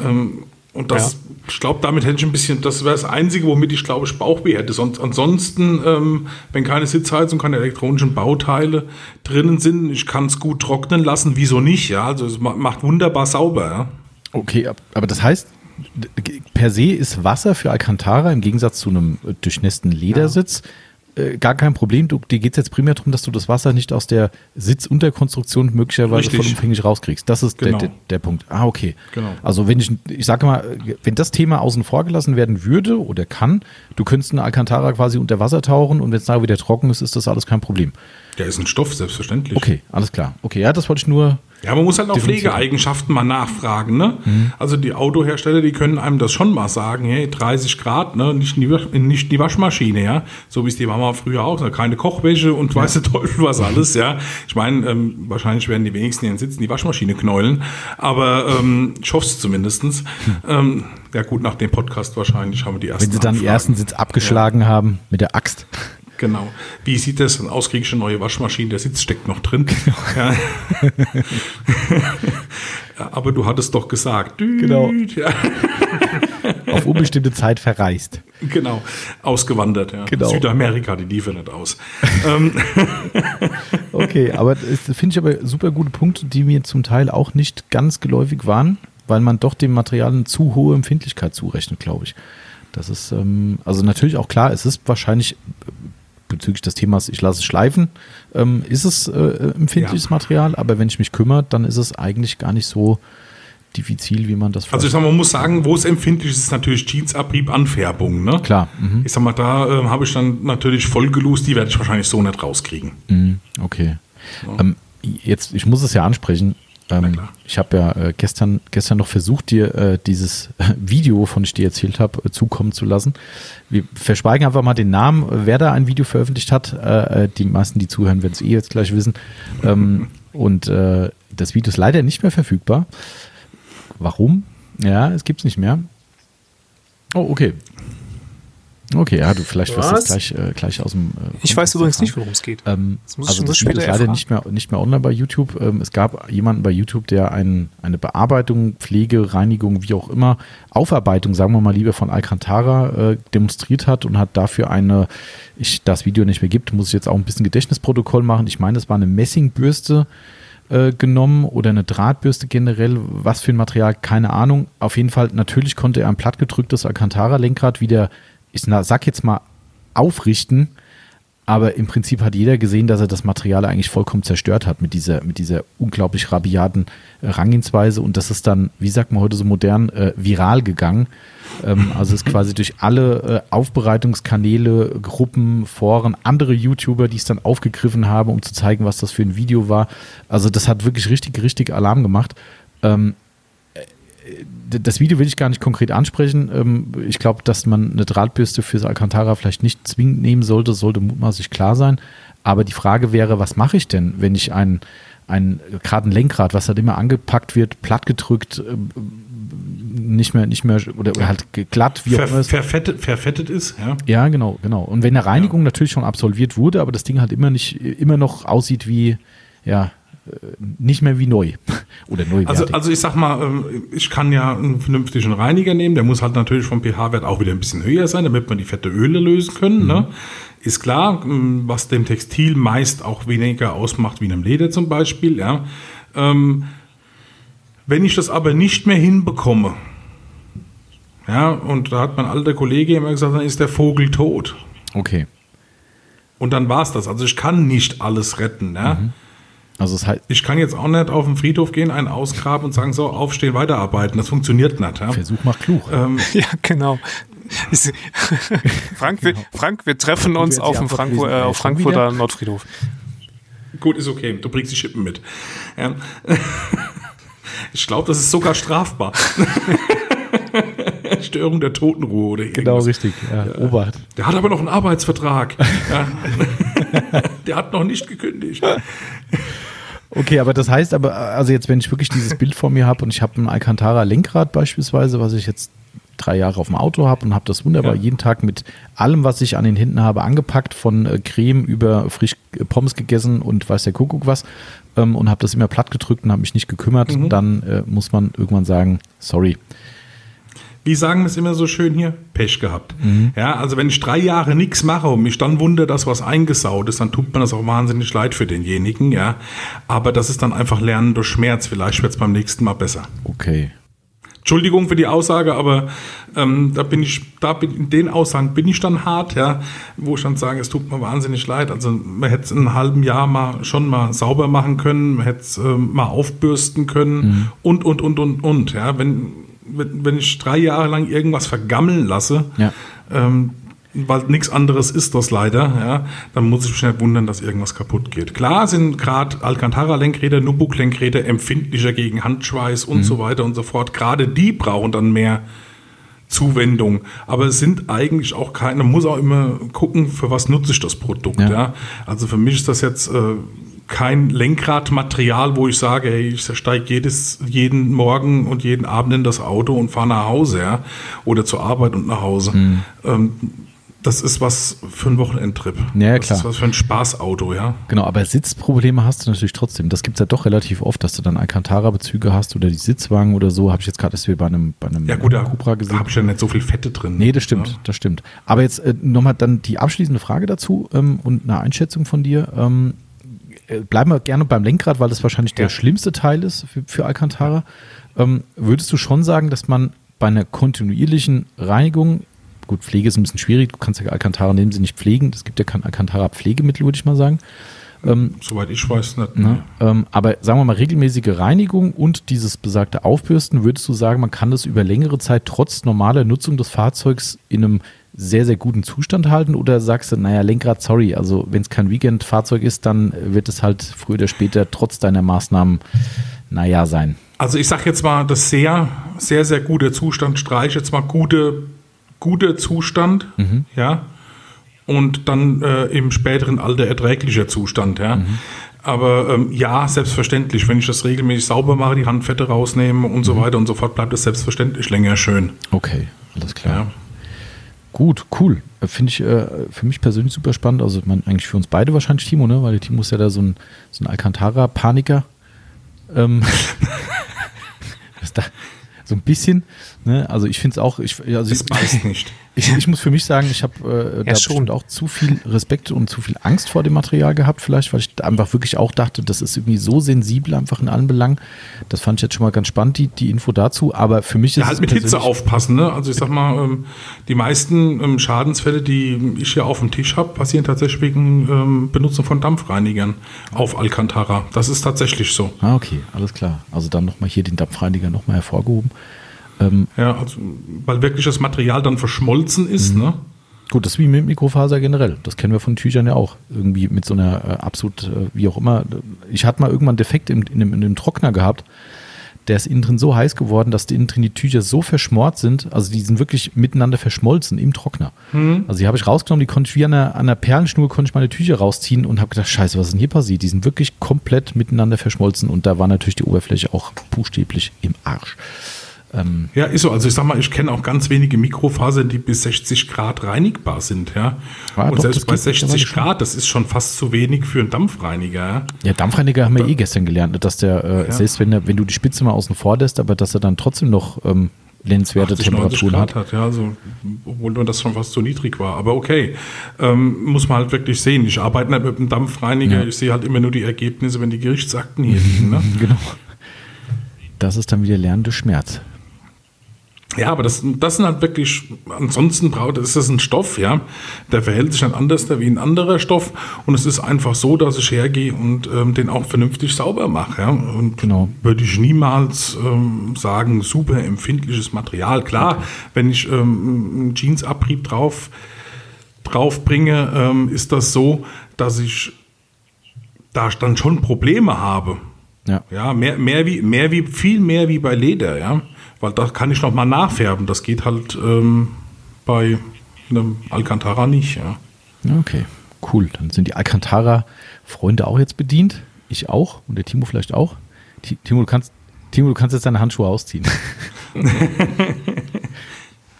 Ähm, und das, ja. ich glaube, damit hätte ich ein bisschen, das wäre das Einzige, womit ich glaube ich Bauchweh hätte. Sonst, ansonsten, ähm, wenn keine Sitzheizung, keine elektronischen Bauteile drinnen sind, ich kann es gut trocknen lassen, wieso nicht? Ja, also es macht wunderbar sauber. Ja? Okay, aber das heißt, per se ist Wasser für Alcantara im Gegensatz zu einem durchnässten Ledersitz ja äh, gar kein Problem. Du, dir geht es jetzt primär darum, dass du das Wasser nicht aus der Sitzunterkonstruktion möglicherweise Richtig. vollumfänglich rauskriegst. Das ist genau. der, der, der, Punkt. Ah, okay. Genau. Also wenn ich, ich sage mal, wenn das Thema außen vor gelassen werden würde oder kann, du könntest eine Alcantara quasi unter Wasser tauchen und wenn es da wieder trocken ist, ist das alles kein Problem. Der ist ein Stoff, selbstverständlich. Okay, alles klar. Okay, ja, das wollte ich nur ja, man muss halt auch Pflegeeigenschaften mal nachfragen. Ne? Mhm. Also die Autohersteller, die können einem das schon mal sagen, hey, 30 Grad, ne? nicht, in die, nicht die Waschmaschine, ja. So wie es die Mama früher auch, keine Kochwäsche und ja. weiß der Teufel was alles, ja. Ich meine, ähm, wahrscheinlich werden die wenigsten hier sitzen, die Waschmaschine knäulen, aber ähm, ich hoffe es zumindest. Mhm. Ähm, ja gut, nach dem Podcast wahrscheinlich haben wir die ersten Wenn sie dann Anfragen. den ersten Sitz abgeschlagen ja. haben mit der Axt. Genau. Wie sieht das denn aus? Kriege ich eine neue Waschmaschine? Der Sitz steckt noch drin. Genau. Ja. aber du hattest doch gesagt. Genau. Ja. Auf unbestimmte Zeit verreist. Genau. Ausgewandert, ja. Genau. Südamerika, die liefern nicht aus. Ähm. okay, aber das finde ich aber super gute Punkte, die mir zum Teil auch nicht ganz geläufig waren, weil man doch dem Material eine zu hohe Empfindlichkeit zurechnet, glaube ich. Das ist, ähm, also natürlich auch klar, es ist wahrscheinlich bezüglich des Themas, ich lasse es schleifen, ähm, ist es äh, empfindliches ja. Material, aber wenn ich mich kümmere, dann ist es eigentlich gar nicht so diffizil, wie man das Also ich sag mal, man muss sagen, wo es empfindlich ist, ist natürlich Jeansabrieb, Anfärbung. Ne? Klar. Mhm. Ich sag mal, da äh, habe ich dann natürlich vollgelust, die werde ich wahrscheinlich so nicht rauskriegen. Mhm, okay. Ähm, jetzt, ich muss es ja ansprechen. Ähm, ich habe ja äh, gestern, gestern noch versucht, dir äh, dieses Video, von ich dir erzählt habe, äh, zukommen zu lassen. Wir verschweigen einfach mal den Namen, wer da ein Video veröffentlicht hat. Äh, äh, die meisten, die zuhören, werden es eh jetzt gleich wissen. Ähm, und äh, das Video ist leider nicht mehr verfügbar. Warum? Ja, es gibt es nicht mehr. Oh, okay. Okay, ja, du vielleicht wirst du Was? das gleich, äh, gleich aus dem. Äh, Ich weiß übrigens nicht, worum es geht. Ähm, Das muss ich also so das Video ist leider nicht mehr, nicht mehr online bei YouTube. Ähm, es gab jemanden bei YouTube, der ein, eine Bearbeitung, Pflege, Reinigung, wie auch immer, Aufarbeitung, sagen wir mal lieber, von Alcantara äh, demonstriert hat und hat dafür eine, ich das Video nicht mehr gibt, muss ich jetzt auch ein bisschen Gedächtnisprotokoll machen. Ich meine, das war eine Messingbürste äh, genommen oder eine Drahtbürste generell, was für ein Material, keine Ahnung. Auf jeden Fall, natürlich konnte er ein plattgedrücktes Alcantara-Lenkrad wieder, ich sag jetzt mal, aufrichten, aber im Prinzip hat jeder gesehen, dass er das Material eigentlich vollkommen zerstört hat mit dieser, mit dieser unglaublich rabiaten äh, Rangehensweise und das ist dann, wie sagt man heute so modern, äh, viral gegangen. Ähm, also ist quasi durch alle äh, Aufbereitungskanäle, Gruppen, Foren, andere YouTuber, die es dann aufgegriffen haben, um zu zeigen, was das für ein Video war. Also das hat wirklich richtig, richtig Alarm gemacht. Ähm, das Video will ich gar nicht konkret ansprechen. Ähm, Ich glaube, dass man eine Drahtbürste fürs Alcantara vielleicht nicht zwingend nehmen sollte, sollte mutmaßlich klar sein. Aber die Frage wäre, was mache ich denn, wenn ich ein, ein gerade ein Lenkrad, was halt immer angepackt wird, plattgedrückt, ähm, nicht mehr, nicht mehr, oder, oder halt glatt, wie auch immer Ver, verfettet, verfettet ist, ja. ja, genau, genau. Und wenn eine Reinigung natürlich schon absolviert wurde, aber das Ding halt immer nicht, immer noch aussieht wie, ja, nicht mehr wie neu. Oder neuwertig. Also, also ich sag mal, ähm, ich kann ja einen vernünftigen Reiniger nehmen, der muss halt natürlich vom pH-Wert auch wieder ein bisschen höher sein, damit man die fette Öle lösen können. Ne? Ist klar, ähm, was dem Textil meist auch weniger ausmacht wie einem Leder zum Beispiel. Ja? Ähm, wenn ich das aber nicht mehr hinbekomme, ja, und da hat mein alter Kollege immer gesagt, dann ist der Vogel tot. okay. Und dann war's das. Also ich kann nicht alles retten. Ja? Also es heißt, Ich kann jetzt auch nicht auf den Friedhof gehen, einen ausgraben und sagen, so, aufstehen, weiterarbeiten. Das funktioniert nicht. Ja? Versuch macht klug. Ähm, Ja, genau. Frank, wir, Frank, wir treffen uns auf dem lesen, äh, auf Frankfurter wieder? Nordfriedhof. gut, ist okay. Du bringst die Schippen mit. Ja. Ich glaube, das ist sogar strafbar. Störung der Totenruhe oder genau irgendwas. richtig. Ja, Obacht. Der hat aber noch einen Arbeitsvertrag. Ja. Der hat noch nicht gekündigt. Okay, aber das heißt aber, also jetzt, wenn ich wirklich dieses Bild vor mir habe und ich habe ein Alcantara Lenkrad beispielsweise, was ich jetzt drei Jahre auf dem Auto habe und habe das wunderbar Ja. jeden Tag mit allem, was ich an den Händen habe, angepackt, von äh, Creme über frisch äh, Pommes gegessen und weiß der Kuckuck was ähm, und habe das immer platt gedrückt und habe mich nicht gekümmert, dann äh, muss man irgendwann sagen, sorry. Wie sagen wir es immer so schön hier? Pech gehabt. Mhm. Ja, also wenn ich drei Jahre nichts mache und mich dann wundert, dass was eingesaut ist, dann tut mir das auch wahnsinnig leid für denjenigen, ja. Aber das ist dann einfach Lernen durch Schmerz. Vielleicht wird es beim nächsten Mal besser. Okay. Entschuldigung für die Aussage, aber ähm, da bin ich, da bin in den Aussagen bin ich dann hart, ja, wo ich dann sage, es tut mir wahnsinnig leid. Also man hätte es in einem halben Jahr mal schon mal sauber machen können, man hätte es ähm, mal aufbürsten können und und und und und. Ja, wenn, wenn wenn ich drei Jahre lang irgendwas vergammeln lasse, Ja. ähm, weil nichts anderes ist das leider, ja, dann muss ich mich nicht wundern, dass irgendwas kaputt geht. Klar sind gerade Alcantara-Lenkräder, Nubuk-Lenkräder empfindlicher gegen Handschweiß und so weiter und so fort. Gerade die brauchen dann mehr Zuwendung. Aber es sind eigentlich auch keine, man muss auch immer gucken, für was nutze ich das Produkt. Ja. Ja. Also für mich ist das jetzt äh, kein Lenkradmaterial, wo ich sage, hey, ich steige jedes, jeden Morgen und jeden Abend in das Auto und fahre nach Hause, ja, oder zur Arbeit und nach Hause. Mhm. Ähm, das ist was für einen Wochenendtrip. Ja, das klar. ist was für ein Spaßauto, ja. Genau, aber Sitzprobleme hast du natürlich trotzdem. Das gibt es ja doch relativ oft, dass du dann Alcantara-Bezüge hast oder die Sitzwagen oder so. Habe ich jetzt gerade erst wieder bei einem, bei einem Ja gut, da, Cupra da gesehen. habe ich ja nicht so viel Fette drin. Nee, das stimmt, Ja. das stimmt. Aber jetzt äh, nochmal dann die abschließende Frage dazu ähm, und eine Einschätzung von dir. Ähm, äh, bleiben wir gerne beim Lenkrad, weil das wahrscheinlich der Ja. schlimmste Teil ist für, für Alcantara. Ähm, würdest du schon sagen, dass man bei einer kontinuierlichen Reinigung, gut, Pflege ist ein bisschen schwierig, du kannst ja Alcantara neben sie nicht pflegen, es gibt ja kein Alcantara-Pflegemittel, würde ich mal sagen. Ähm, Soweit ich weiß nicht. Ne, ähm, aber sagen wir mal, regelmäßige Reinigung und dieses besagte Aufbürsten, würdest du sagen, man kann das über längere Zeit trotz normaler Nutzung des Fahrzeugs in einem sehr, sehr guten Zustand halten? Oder sagst du, naja, Lenkrad, sorry, also wenn es kein Weekend-Fahrzeug ist, dann wird es halt früher oder später trotz deiner Maßnahmen, naja, sein? Also ich sage jetzt mal, das sehr, sehr, sehr gute Zustand, streiche jetzt mal gute, gute Zustand, mhm. ja, und dann äh, im späteren Alter erträglicher Zustand, ja. Mhm. Aber ähm, ja, selbstverständlich, wenn ich das regelmäßig sauber mache, die Handfette rausnehme und mhm. so weiter und so fort, bleibt es selbstverständlich länger schön. Okay, alles klar. Ja. Gut, cool. Äh, finde ich äh, für mich persönlich super spannend. Also man, eigentlich für uns beide wahrscheinlich Timo, ne? Weil der Timo ist ja da so ein, so ein Alcantara-Paniker. Ähm, da, so ein bisschen. Ne? Also ich finde es auch. Ich, also das beißt nicht. Ich, ich, muss für mich sagen, ich habe äh, ja, da schon auch zu viel Respekt und zu viel Angst vor dem Material gehabt, vielleicht, weil ich einfach wirklich auch dachte, das ist irgendwie so sensibel einfach in allen Belangen. Das fand ich jetzt schon mal ganz spannend, die, die Info dazu. Aber für mich ist ja, halt mit Hitze aufpassen. Ne? Also ich sag mal, ähm, die meisten ähm, Schadensfälle, die ich hier auf dem Tisch habe, passieren tatsächlich wegen ähm, Benutzung von Dampfreinigern auf Alcantara. Das ist tatsächlich so. Ah, okay, alles klar. Also dann nochmal hier den Dampfreiniger nochmal hervorgehoben. Ähm, ja, also, weil wirklich das Material dann verschmolzen ist, mhm. ne? Gut, das ist wie mit Mikrofaser generell. Das kennen wir von Tüchern ja auch. Irgendwie mit so einer äh, absolut, äh, wie auch immer. Ich hatte mal irgendwann einen Defekt in, in, dem, in dem Trockner gehabt. Der ist innen drin so heiß geworden, dass die innen drin die Tücher so verschmort sind. Also die sind wirklich miteinander verschmolzen im Trockner. Mhm. Also die habe ich rausgenommen, die konnte ich wie an einer, an einer Perlenschnur konnte ich meine Tücher rausziehen und habe gedacht, scheiße, was ist denn hier passiert? Die sind wirklich komplett miteinander verschmolzen und da war natürlich die Oberfläche auch buchstäblich im Arsch. Ähm ja, ist so. Also ich sag mal, ich kenne auch ganz wenige Mikrofasern, die bis 60 Grad reinigbar sind, ja. Ah, und doch, selbst bei 60 Grad, das ist schon fast zu wenig für einen Dampfreiniger. Ja, ja Dampfreiniger haben wir eh gestern gelernt, dass der, äh, ja. selbst wenn, der, wenn du die Spitze mal außen vor lässt, aber dass er dann trotzdem noch ähm, nennenswerte Temperaturen hat. hat. Ja, also, obwohl das schon fast zu niedrig war. Aber okay, ähm, muss man halt wirklich sehen. Ich arbeite nicht mit einem Dampfreiniger, ja. ich sehe halt immer nur die Ergebnisse, wenn die Gerichtsakten hier liegen. Ne? genau. Das ist dann wieder lernende Schmerz. Ja, aber das, das sind halt wirklich, ansonsten braucht, ist das ein Stoff, ja, der verhält sich dann anders wie ein anderer Stoff und es ist einfach so, dass ich hergehe und ähm, den auch vernünftig sauber mache, ja, und genau. würde ich niemals ähm, sagen, super empfindliches Material. Klar, okay. wenn ich ähm, einen Jeansabrieb drauf, drauf bringe, ähm, ist das so, dass ich da dann schon Probleme habe. Ja, ja mehr, mehr wie, mehr wie, viel mehr wie bei Leder, ja weil da kann ich noch mal nachfärben. Das geht halt ähm, bei einem Alcantara nicht. Ja. Okay, cool. Dann sind die Alcantara-Freunde auch jetzt bedient. Ich auch und der Timo vielleicht auch. Timo, du kannst, Timo, du kannst jetzt deine Handschuhe ausziehen.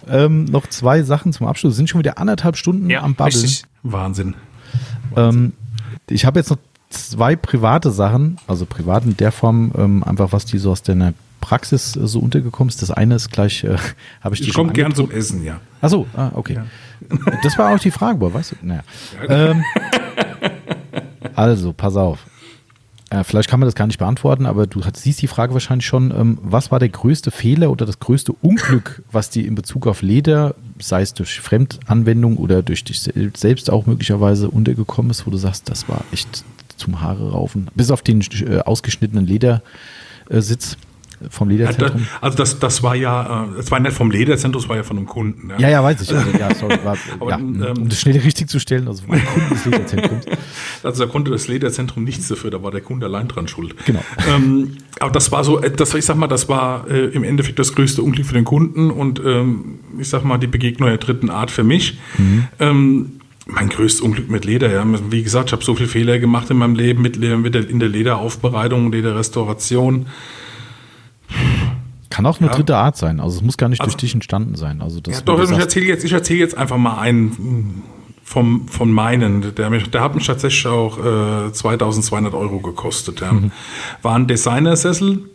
ähm, noch zwei Sachen zum Abschluss. Wir sind schon wieder anderthalb Stunden ja, am Babbeln. Richtig. Wahnsinn. Ähm, ich habe jetzt noch zwei private Sachen, also privat in der Form, ähm, einfach was die so aus deiner Praxis äh, so untergekommen ist. Das eine ist gleich, äh, habe ich die Ich komme gern zum Essen, ja. Achso, ah, okay. Ja. Das war auch die Frage, boah, weißt du? Naja. Ähm, also, pass auf. Äh, vielleicht kann man das gar nicht beantworten, aber du hat, siehst die Frage wahrscheinlich schon. Ähm, was war der größte Fehler oder das größte Unglück, was dir in Bezug auf Leder, sei es durch Fremdanwendung oder durch dich selbst auch möglicherweise untergekommen ist, wo du sagst, das war echt zum Haare raufen? Bis auf den äh, ausgeschnittenen Ledersitz. Äh, vom Lederzentrum? Also das, das war ja, äh, war nicht vom Lederzentrum, das war ja von einem Kunden. Ja, ja, ja weiß ich. Also, ja, sorry, war, Aber, ja, ähm, um das schnell richtig zu stellen, also vom Kunden des Lederzentrums. Also da konnte das Lederzentrum nichts dafür, da war der Kunde allein dran schuld. Genau. Ähm, aber das war so, äh, das, ich sag mal, das war äh, im Endeffekt das größte Unglück für den Kunden und ähm, ich sag mal, die Begegnung der dritten Art für mich. Mhm. Ähm, mein größtes Unglück mit Leder. Ja. Wie gesagt, ich habe so viele Fehler gemacht in meinem Leben mit, mit der, in der Lederaufbereitung, Lederrestauration. Kann auch eine ja. dritte Art sein. Also es muss gar nicht also, durch dich entstanden sein. Also das, ja, doch, ich erzähle jetzt, erzähl jetzt einfach mal einen vom, von meinen. Der, der hat mich tatsächlich auch äh, 2200 Euro gekostet. Ja. Mhm. War ein Designersessel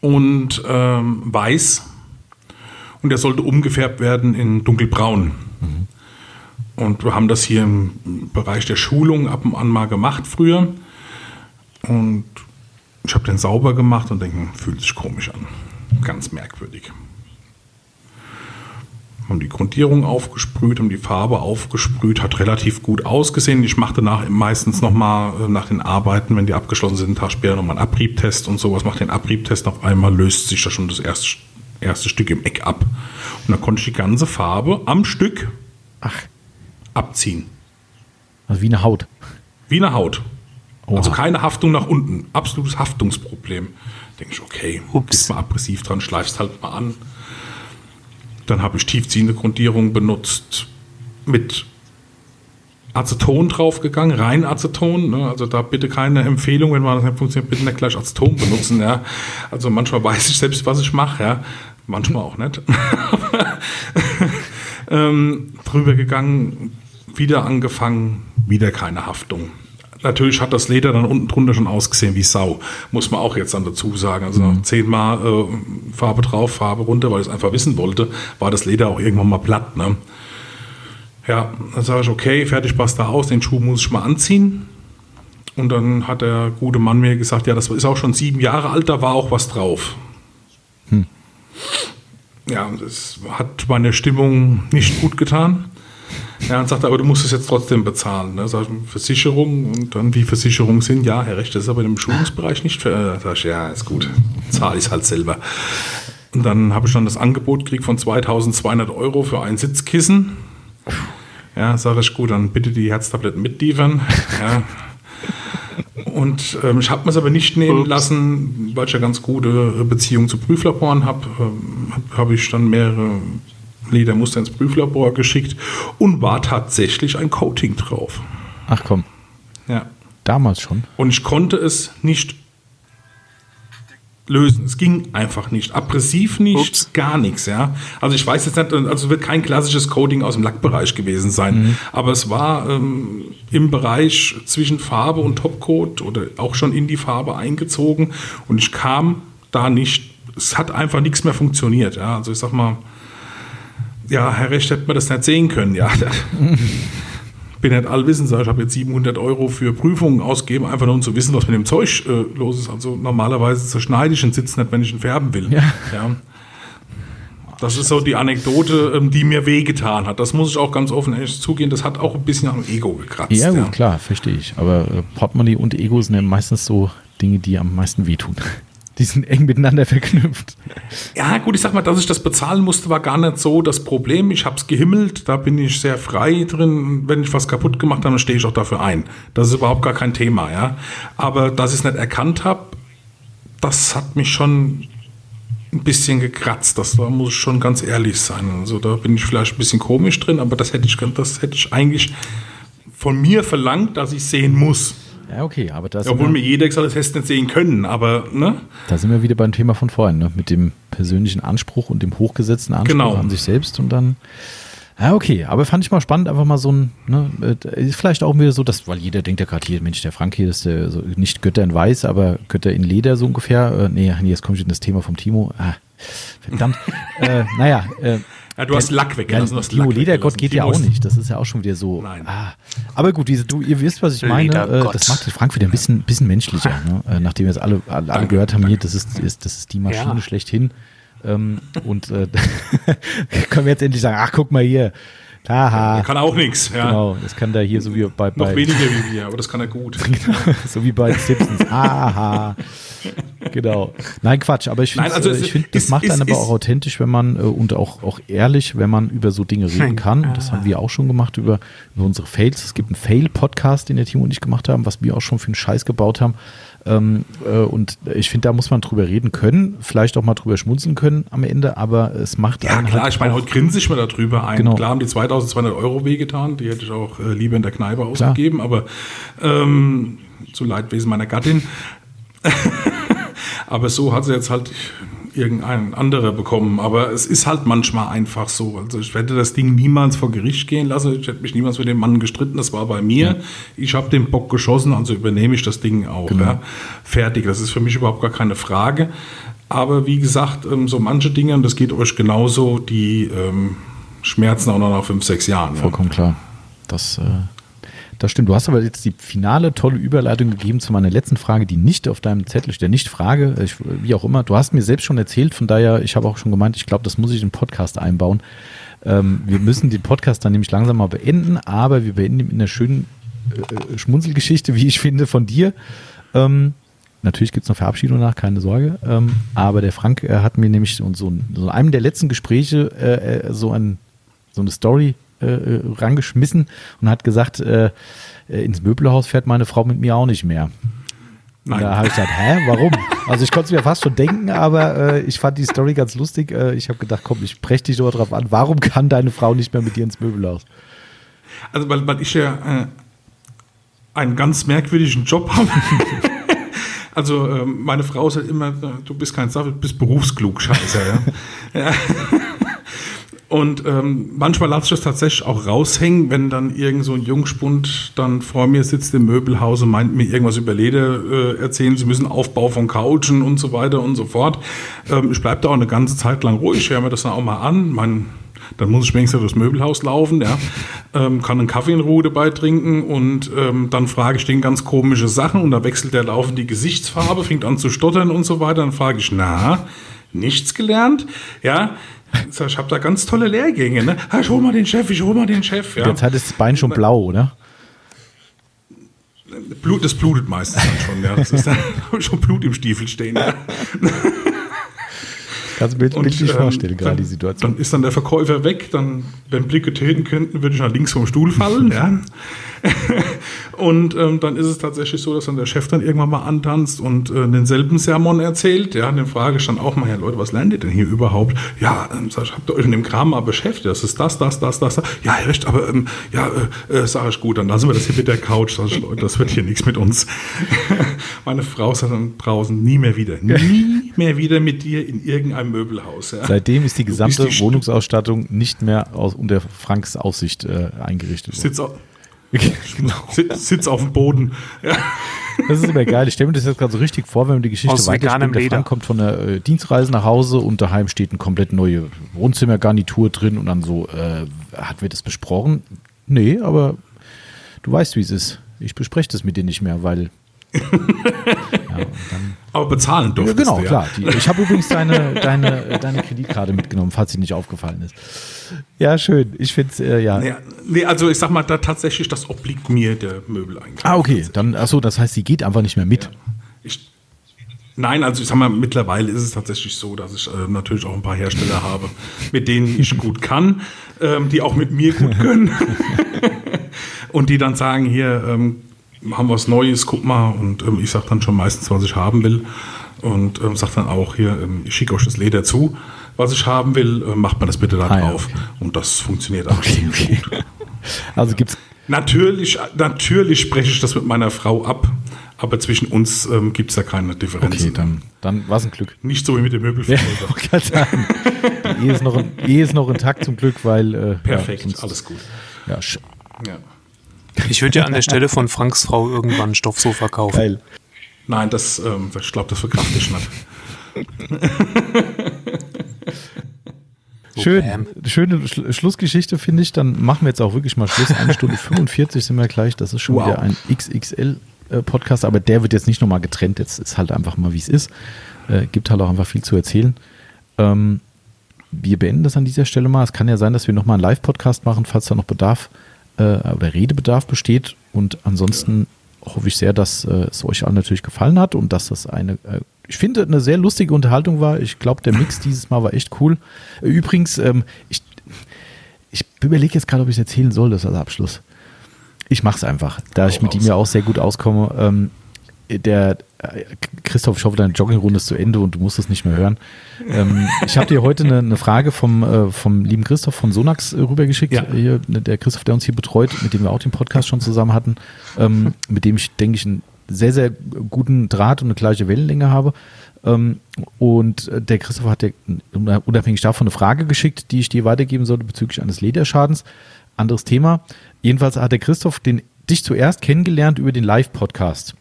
und ähm, weiß. Und der sollte umgefärbt werden in dunkelbraun. Mhm. Und wir haben das hier im Bereich der Schulung ab und an mal gemacht früher. Und ich habe den sauber gemacht und denke, fühlt sich komisch an. Ganz merkwürdig. haben die Grundierung aufgesprüht, haben die Farbe aufgesprüht, hat relativ gut ausgesehen. Ich machte nach, meistens nochmal äh, nach den Arbeiten, wenn die abgeschlossen sind, einen Tag später nochmal einen Abriebtest und sowas. Macht den Abriebtest, auf einmal löst sich da schon das erste, erste Stück im Eck ab. Und dann konnte ich die ganze Farbe am Stück Ach, abziehen. also wie eine Haut. Wie eine Haut. Oha. Also keine Haftung nach unten. Absolutes Haftungsproblem. Denke ich, okay, Ups. bist mal aggressiv dran, schleifst halt mal an. Dann habe ich tiefziehende Grundierung benutzt mit Aceton draufgegangen, rein Aceton. Ne? Also da bitte keine Empfehlung, wenn man das nicht funktioniert, bitte nicht gleich Aceton benutzen. Ja? Also manchmal weiß ich selbst, was ich mache. Ja? Manchmal auch nicht. ähm, drüber gegangen, wieder angefangen, wieder keine Haftung. Natürlich hat das Leder dann unten drunter schon ausgesehen wie Sau, muss man auch jetzt dann dazu sagen. Also noch zehnmal äh, Farbe drauf, Farbe runter, weil ich es einfach wissen wollte, war das Leder auch irgendwann mal platt. Ne? Ja, dann sage ich, okay, fertig, passt da aus, den Schuh muss ich mal anziehen. Und dann hat der gute Mann mir gesagt, ja, das ist auch schon sieben Jahre alt, da war auch was drauf. Ja, das hat meine Stimmung nicht gut getan. Ja, und sagte, aber du musst es jetzt trotzdem bezahlen. Ne? Sag ich, Versicherung und dann wie Versicherungen sind, ja, Herr Recht, das ist aber im Schulungsbereich nicht. Für, äh, sag ich, ja, ist gut, zahle ich halt selber. Und dann habe ich dann das Angebot gekriegt von 2200 Euro für ein Sitzkissen. Ja, sage ich, gut, dann bitte die Herztabletten mitliefern. Ja. Und ähm, ich habe mir es aber nicht nehmen Ups. lassen, weil ich ja ganz gute Beziehungen zu Prüflaboren habe. Ähm, habe hab ich dann mehrere Ledermuster ins Prüflabor geschickt und war tatsächlich ein Coating drauf. Ach komm, Ja. damals schon. Und ich konnte es nicht lösen. Es ging einfach nicht. Aggressiv nicht, Ups. gar nichts, ja. Also ich weiß jetzt nicht, also es wird kein klassisches Coating aus dem Lackbereich gewesen sein, Mhm. aber es war ähm, im Bereich zwischen Farbe und Topcoat oder auch schon in die Farbe eingezogen und ich kam da nicht, es hat einfach nichts mehr funktioniert, ja. Also ich sag mal, ja, Herr Recht hätte mir das nicht sehen können, ja. bin nicht allwissend, sag ich habe jetzt 700 Euro für Prüfungen ausgegeben, einfach nur um zu wissen, was mit dem Zeug äh, los ist. Also normalerweise zerschneide ich den Sitz nicht, wenn ich ihn färben will. Ja. Das ist so die Anekdote, ähm, die mir wehgetan hat. Das muss ich auch ganz offen ehrlich zugehen. Das hat auch ein bisschen am Ego gekratzt. Ja, gut, klar, verstehe ich. Aber äh, Portemonnaie und Ego sind ja meistens so Dinge, die am meisten wehtun. Die sind eng miteinander verknüpft. Ja, gut, ich sag mal, dass ich das bezahlen musste, war gar nicht so das Problem. Ich habe es gehimmelt, da bin ich sehr frei drin. Wenn ich was kaputt gemacht habe, dann stehe ich auch dafür ein. Das ist überhaupt gar kein Thema, ja. Aber dass ich es nicht erkannt habe, das hat mich schon ein bisschen gekratzt. Das da muss ich schon ganz ehrlich sein. Also da bin ich vielleicht ein bisschen komisch drin, aber das hätte ich, das hätte ich eigentlich von mir verlangt, dass ich sehen muss. Ja, okay, aber da sind, Obwohl mir wir, jeder gesagt das hättest nicht sehen können, aber ne? da sind wir wieder beim Thema von vorhin, ne? mit dem persönlichen Anspruch und dem hochgesetzten Anspruch Genau. an sich selbst und dann. Ja, okay, aber fand ich mal spannend, einfach mal so ein, ne, äh, ist vielleicht auch wieder so, dass, weil jeder denkt ja gerade hier, Mensch, der Frank hier ist der, so, nicht Götter in Weiß, aber Götter in Leder so ungefähr. Äh, nee, jetzt kommt schon das Thema vom Timo. Ah, verdammt. äh, naja, äh, Ja, du hast Lack weggelassen. Ja, du hast Timo Lack Ledergott geht ja auch nicht. Das ist ja auch schon wieder so. Nein. Ah. Aber gut, diese, du, ihr wisst, was ich meine. Äh, Ledergott. das macht den Frank wieder ein bisschen, bisschen menschlicher. Ne? Äh, nachdem jetzt alle, alle, alle Danke, gehört haben, hier, das ist, ist, das ist die Maschine Ja. schlechthin. Ähm, und äh, können wir jetzt endlich sagen, ach, guck mal hier. Haha. Kann auch nichts. Ja. Genau, das kann da hier so wie bei, Noch bei weniger wie wir, aber das kann er gut. so wie bei Simpsons. Aha. Genau. Nein, Quatsch, aber ich finde, also äh, find, das ist- macht ist- einen aber ist- auch authentisch, wenn man äh, und auch, auch ehrlich, wenn man über so Dinge reden kann. Das haben wir auch schon gemacht über, über unsere Fails. Es gibt einen Fail-Podcast, den der Timo und ich gemacht haben, was wir auch schon für einen Scheiß gebaut haben. Ähm, äh, und ich finde, da muss man drüber reden können, vielleicht auch mal drüber schmunzeln können am Ende, aber es macht Ja, klar, halt ich meine, heute grinse ich mir darüber ein. Genau. Klar haben die 2200 Euro wehgetan, die hätte ich auch äh, lieber in der Kneipe ausgegeben, aber ähm, zu Leidwesen meiner Gattin. aber so hat sie jetzt halt irgendein anderer bekommen. Aber es ist halt manchmal einfach so. Also ich werde das Ding niemals vor Gericht gehen lassen. Ich hätte mich niemals mit dem Mann gestritten. Das war bei mir. Ich habe den Bock geschossen, also übernehme ich das Ding auch. Genau. Ja. Fertig. Das ist für mich überhaupt gar keine Frage. Aber wie gesagt, ähm, so manche Dinge, und das geht euch genauso, die ähm, schmerzen auch noch nach fünf, sechs Jahren. Ja. Vollkommen klar. Das, äh, das stimmt. Du hast aber jetzt die finale tolle Überleitung gegeben zu meiner letzten Frage, die nicht auf deinem Zettel steht. Nicht Frage, ich, wie auch immer. Du hast mir selbst schon erzählt, von daher, ich habe auch schon gemeint, ich glaube, das muss ich in den Podcast einbauen. Ähm, wir müssen den Podcast dann nämlich langsam mal beenden, aber wir beenden ihn in einer schönen äh, Schmunzelgeschichte, wie ich finde, von dir. Ähm, natürlich gibt es noch Verabschiedung nach, keine Sorge. Ähm, aber der Frank äh, hat mir nämlich so, so, so einem der letzten Gespräche äh, äh so, ein, so eine Story äh, äh, rangeschmissen und hat gesagt, äh, ins Möbelhaus fährt meine Frau mit mir auch nicht mehr. Nein. Da habe ich gesagt, hä, warum? Also ich konnte es mir fast schon denken, aber äh, ich fand die Story ganz lustig. Äh, ich habe gedacht, komm, ich spreche dich nur darauf an. Warum kann deine Frau nicht mehr mit dir ins Möbelhaus? Also weil, weil ich ja äh, einen ganz merkwürdigen Job habe. also ähm, meine Frau sagt immer, du bist kein Saft, du bist berufsklug, scheiße. Ja? ja. Und ähm, manchmal lasse ich das tatsächlich auch raushängen, wenn dann irgend so ein Jungspund dann vor mir sitzt im Möbelhaus und meint mir irgendwas über Leder äh, erzählen, sie müssen Aufbau von Couchen und so weiter und so fort. Ähm, ich bleibe da auch eine ganze Zeit lang ruhig, höre mir das dann auch mal an. Mein, dann muss ich wenigstens durchs Möbelhaus laufen, ja. ähm, kann einen Kaffee in Ruhe dabei trinken und ähm, dann frage ich den ganz komische Sachen und da wechselt der laufend die Gesichtsfarbe, fängt an zu stottern und so weiter. Dann frage ich, na, nichts gelernt? Ja, ich habe da ganz tolle Lehrgänge. Ne? Ich hol mal den Chef, ich hol mal den Chef. Ja. Jetzt hat das Bein schon blau, oder? Blut, das blutet meistens dann schon. Ja. Das ist dann schon Blut im Stiefel stehen. Ja. Kannst du mir bildlich ähm, vorstellen, gerade die Situation. Dann ist dann der Verkäufer weg, dann, wenn Blicke töten könnten, würde ich nach links vom Stuhl fallen. ja. und ähm, dann ist es tatsächlich so, dass dann der Chef dann irgendwann mal antanzt und äh, denselben Sermon erzählt. Ja, dann frage ich dann auch mal, ja Leute, was lernt ihr denn hier überhaupt? Ja, ähm, sag ich, habt ihr euch in dem Kram mal beschäftigt? Das ist das, das, das, das. das. Ja, recht, aber ähm, ja, äh, äh, sag ich gut, dann lassen wir das hier mit der Couch. Sag ich, Leute, das wird hier nichts mit uns. Meine Frau sagt dann draußen, nie mehr wieder. Nie mehr wieder mit dir in irgendeinem Möbelhaus. Ja. Seitdem ist die gesamte die Wohnungsausstattung nicht mehr aus, unter Franks Aufsicht äh, eingerichtet worden. Sitz, genau. Sitz auf dem Boden. Ja. Das ist immer geil. Ich stelle mir das jetzt gerade so richtig vor, wenn man die Geschichte weiterspinnt. Der Frank kommt von der äh, Dienstreise nach Hause und daheim steht eine komplett neue Wohnzimmergarnitur drin und dann so, äh, hat wir das besprochen? Nee, aber du weißt, wie es ist. Ich bespreche das mit dir nicht mehr, weil Aber bezahlen durftest ja, genau, klar. Die, ich habe übrigens deine, deine, deine Kreditkarte mitgenommen, falls sie nicht aufgefallen ist. Ja, schön. Ich finde es, äh, ja. Nee, nee, also ich sag mal, da tatsächlich, das obliegt mir der Möbeleinkauf. Ah, okay. Dann, achso, das heißt, sie geht einfach nicht mehr mit. Ja. Ich, nein, also ich sag mal, mittlerweile ist es tatsächlich so, dass ich äh, natürlich auch ein paar Hersteller habe, mit denen ich gut kann, ähm, die auch mit mir gut können. Und die dann sagen, hier, ähm, haben was Neues, guck mal. Und ähm, ich sage dann schon meistens, was ich haben will. Und ähm, sage dann auch hier, ähm, ich schicke euch das Leder zu, was ich haben will, äh, macht man das bitte da ah, drauf. Ja, okay. Und das funktioniert auch okay, okay. gut. Also gibt's Natürlich, natürlich spreche ich das mit meiner Frau ab, aber zwischen uns ähm, gibt es da keine Differenz. Okay, dann, dann war es ein Glück. Nicht so wie mit dem Möbelverkäufer. Ja, Die Ehe ist, noch, Ehe ist noch intakt zum Glück, weil. Äh, Perfekt, ja, alles gut. Ja, ja. Ich würde ja an der Stelle von Franks Frau irgendwann ein Stoffsofa kaufen. Geil. Nein, das, ähm, ich glaube, das verkraft ich nicht. Schön, schöne Schlussgeschichte finde ich. Dann machen wir jetzt auch wirklich mal Schluss. Eine Stunde 45 sind wir gleich. Das ist schon wow. wieder ein XXL-Podcast, aber der wird jetzt nicht nochmal getrennt. Jetzt ist halt einfach mal, wie es ist. Äh, gibt halt auch einfach viel zu erzählen. Ähm, wir beenden das an dieser Stelle mal. Es kann ja sein, dass wir nochmal einen Live-Podcast machen, falls da noch Bedarf ist äh, oder Redebedarf besteht. Und ansonsten hoffe ich sehr, dass äh, es euch allen natürlich gefallen hat und dass das eine, äh, ich finde, eine sehr lustige Unterhaltung war. Ich glaube, der Mix dieses Mal war echt cool. Übrigens, ähm, ich, ich überlege jetzt gerade, ob ich es erzählen soll, das als Abschluss. Ich mache es einfach, da ich mit ihm ja auch sehr gut auskomme. Ähm, der äh, Christoph, ich hoffe, deine Joggingrunde ist zu Ende und du musst es nicht mehr hören. Ähm, ich habe dir heute eine, eine, Frage vom, äh, vom lieben Christoph von Sonax äh, rübergeschickt. Ja. Hier, ne, der Christoph, der uns hier betreut, mit dem wir auch den Podcast schon zusammen hatten, ähm, mit dem ich, denke ich, einen sehr, sehr guten Draht und eine gleiche Wellenlänge habe. Ähm, und äh, der Christoph hat dir unabhängig davon eine Frage geschickt, die ich dir weitergeben sollte bezüglich eines Lederschadens. Anderes Thema. Jedenfalls hat der Christoph den, dich zuerst kennengelernt über den Live-Podcast.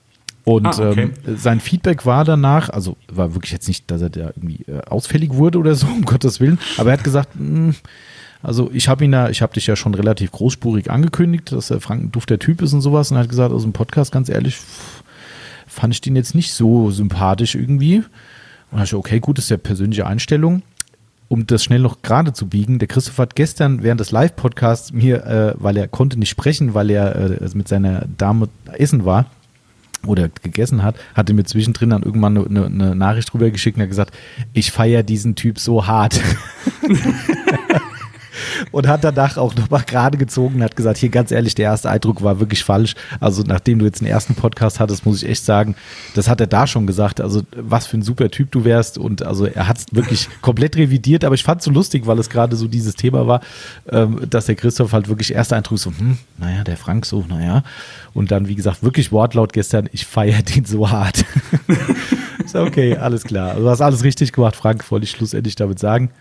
Und ah, okay. ähm, sein Feedback war danach, also war wirklich jetzt nicht, dass er da irgendwie äh, ausfällig wurde oder so, um Gottes Willen, aber er hat gesagt, mh, hm, Also ich habe ihn ja, ich habe dich ja schon relativ großspurig angekündigt, dass er Frank ein dufter Typ ist und sowas und er hat gesagt, also im Podcast, ganz ehrlich, fand ich den jetzt nicht so sympathisch irgendwie. Und da ich, okay, gut, das ist ja persönliche Einstellung. Um das schnell noch gerade zu biegen, der Christoph hat gestern während des Live-Podcasts mir, äh, weil er konnte nicht sprechen, weil er äh, mit seiner Dame essen war, oder gegessen hat, hatte mir zwischendrin dann irgendwann eine, eine Nachricht drüber geschickt und hat gesagt, ich feiere diesen Typ so hart. und hat danach auch nochmal gerade gezogen und hat gesagt, hier ganz ehrlich, der erste Eindruck war wirklich falsch. Also nachdem du jetzt den ersten Podcast hattest, muss ich echt sagen, das hat er da schon gesagt. Also was für ein super Typ du wärst und also er hat es wirklich komplett revidiert, aber ich fand es so lustig, weil es gerade so dieses Thema war, ähm, dass der Christoph halt wirklich erster Eindruck so, hm, naja, der Frank so, naja. Und dann, wie gesagt, wirklich Wortlaut gestern, ich feiere den so hart. so, okay, alles klar. Also, du hast alles richtig gemacht, Frank, wollte ich schlussendlich damit sagen.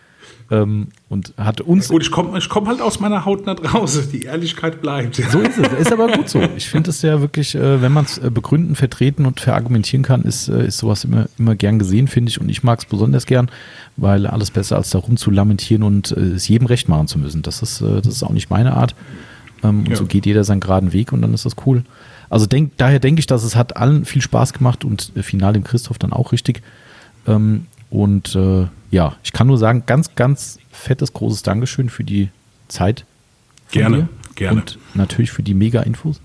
Ähm, und hat uns. Ja gut, ich komme ich komm halt aus meiner Haut nicht raus. Die Ehrlichkeit bleibt. So ist es. Ist aber gut so. Ich finde es ja wirklich, äh, wenn man es äh, begründen, vertreten und verargumentieren kann, ist, äh, ist sowas immer, immer gern gesehen, finde ich. Und ich mag es besonders gern, weil alles besser als darum zu lamentieren und es jedem recht machen zu müssen. Das ist, das ist auch nicht meine Art. Ähm, und ja. so geht jeder seinen geraden Weg und dann ist das cool. Also denk, daher denke ich, dass es hat allen viel Spaß gemacht und final dem Christoph dann auch richtig. Ähm, und äh, ja, ich kann nur sagen, ganz, ganz fettes, großes Dankeschön für die Zeit. Gerne, dir. gerne. Und natürlich für die Mega-Infos.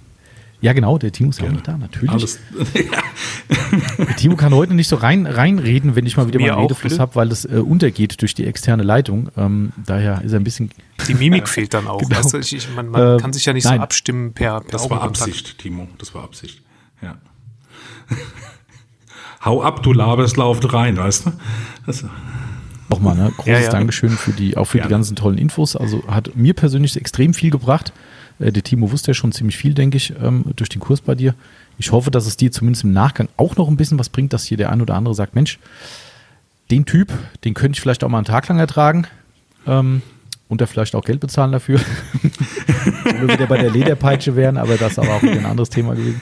Ja, genau, der Timo ist ja auch nicht da, natürlich. Alles, der Timo kann heute nicht so rein, reinreden, wenn ich mal wieder mal einen Redefluss habe, weil es äh, untergeht durch die externe Leitung. Ähm, daher ist er ein bisschen. Die Mimik fehlt dann auch. Genau. Weißt du, ich, ich, man, man äh, kann sich ja nicht nein. so abstimmen per, per Das war Absicht, Timo. Das war Absicht. Ja. Hau ab, du laberst, lauft rein, weißt du? Das, Nochmal, ne? Großes ja, ja. Dankeschön für die, auch für ja. die ganzen tollen Infos. Also hat mir persönlich extrem viel gebracht. Äh, der Timo wusste ja schon ziemlich viel, denke ich, ähm, durch den Kurs bei dir. Ich hoffe, dass es dir zumindest im Nachgang auch noch ein bisschen was bringt, dass hier der ein oder andere sagt, Mensch, den Typ, den könnte ich vielleicht auch mal einen Tag lang ertragen. Ähm, und da vielleicht auch Geld bezahlen dafür. Wenn wir wieder bei der Lederpeitsche wären, aber das ist aber auch wieder ein anderes Thema gewesen.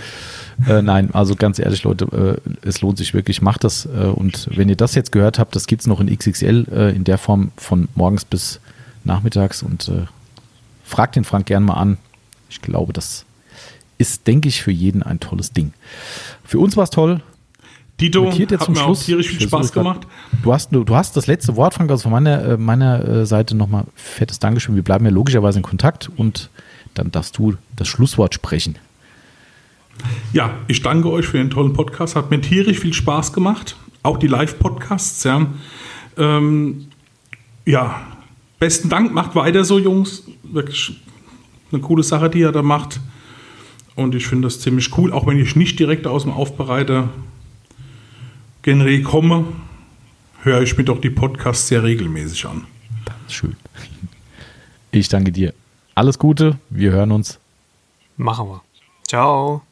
Äh, nein, also ganz ehrlich, Leute, äh, es lohnt sich wirklich, macht das. Äh, und wenn ihr das jetzt gehört habt, das gibt es noch in XXL äh, in der Form von morgens bis nachmittags und äh, fragt den Frank gern mal an. Ich glaube, das ist, denke ich, für jeden ein tolles Ding. Für uns war es toll. Dito, hat zum mir Schluss. auch tierisch viel Spaß gemacht. Du hast, du, du hast das letzte Wort, Frank, also von meiner, äh, meiner Seite nochmal fettes Dankeschön. Wir bleiben ja logischerweise in Kontakt und dann darfst du das Schlusswort sprechen. Ja, ich danke euch für den tollen Podcast. Hat mir tierisch viel Spaß gemacht. Auch die Live-Podcasts, ja. Ähm, ja, besten Dank. Macht weiter so, Jungs. Wirklich eine coole Sache, die ihr da macht. Und ich finde das ziemlich cool, auch wenn ich nicht direkt aus dem Aufbereiter Genre komme, höre ich mir doch die Podcasts sehr regelmäßig an. Das schön. Ich danke dir. Alles Gute, wir hören uns. Machen wir. Ciao.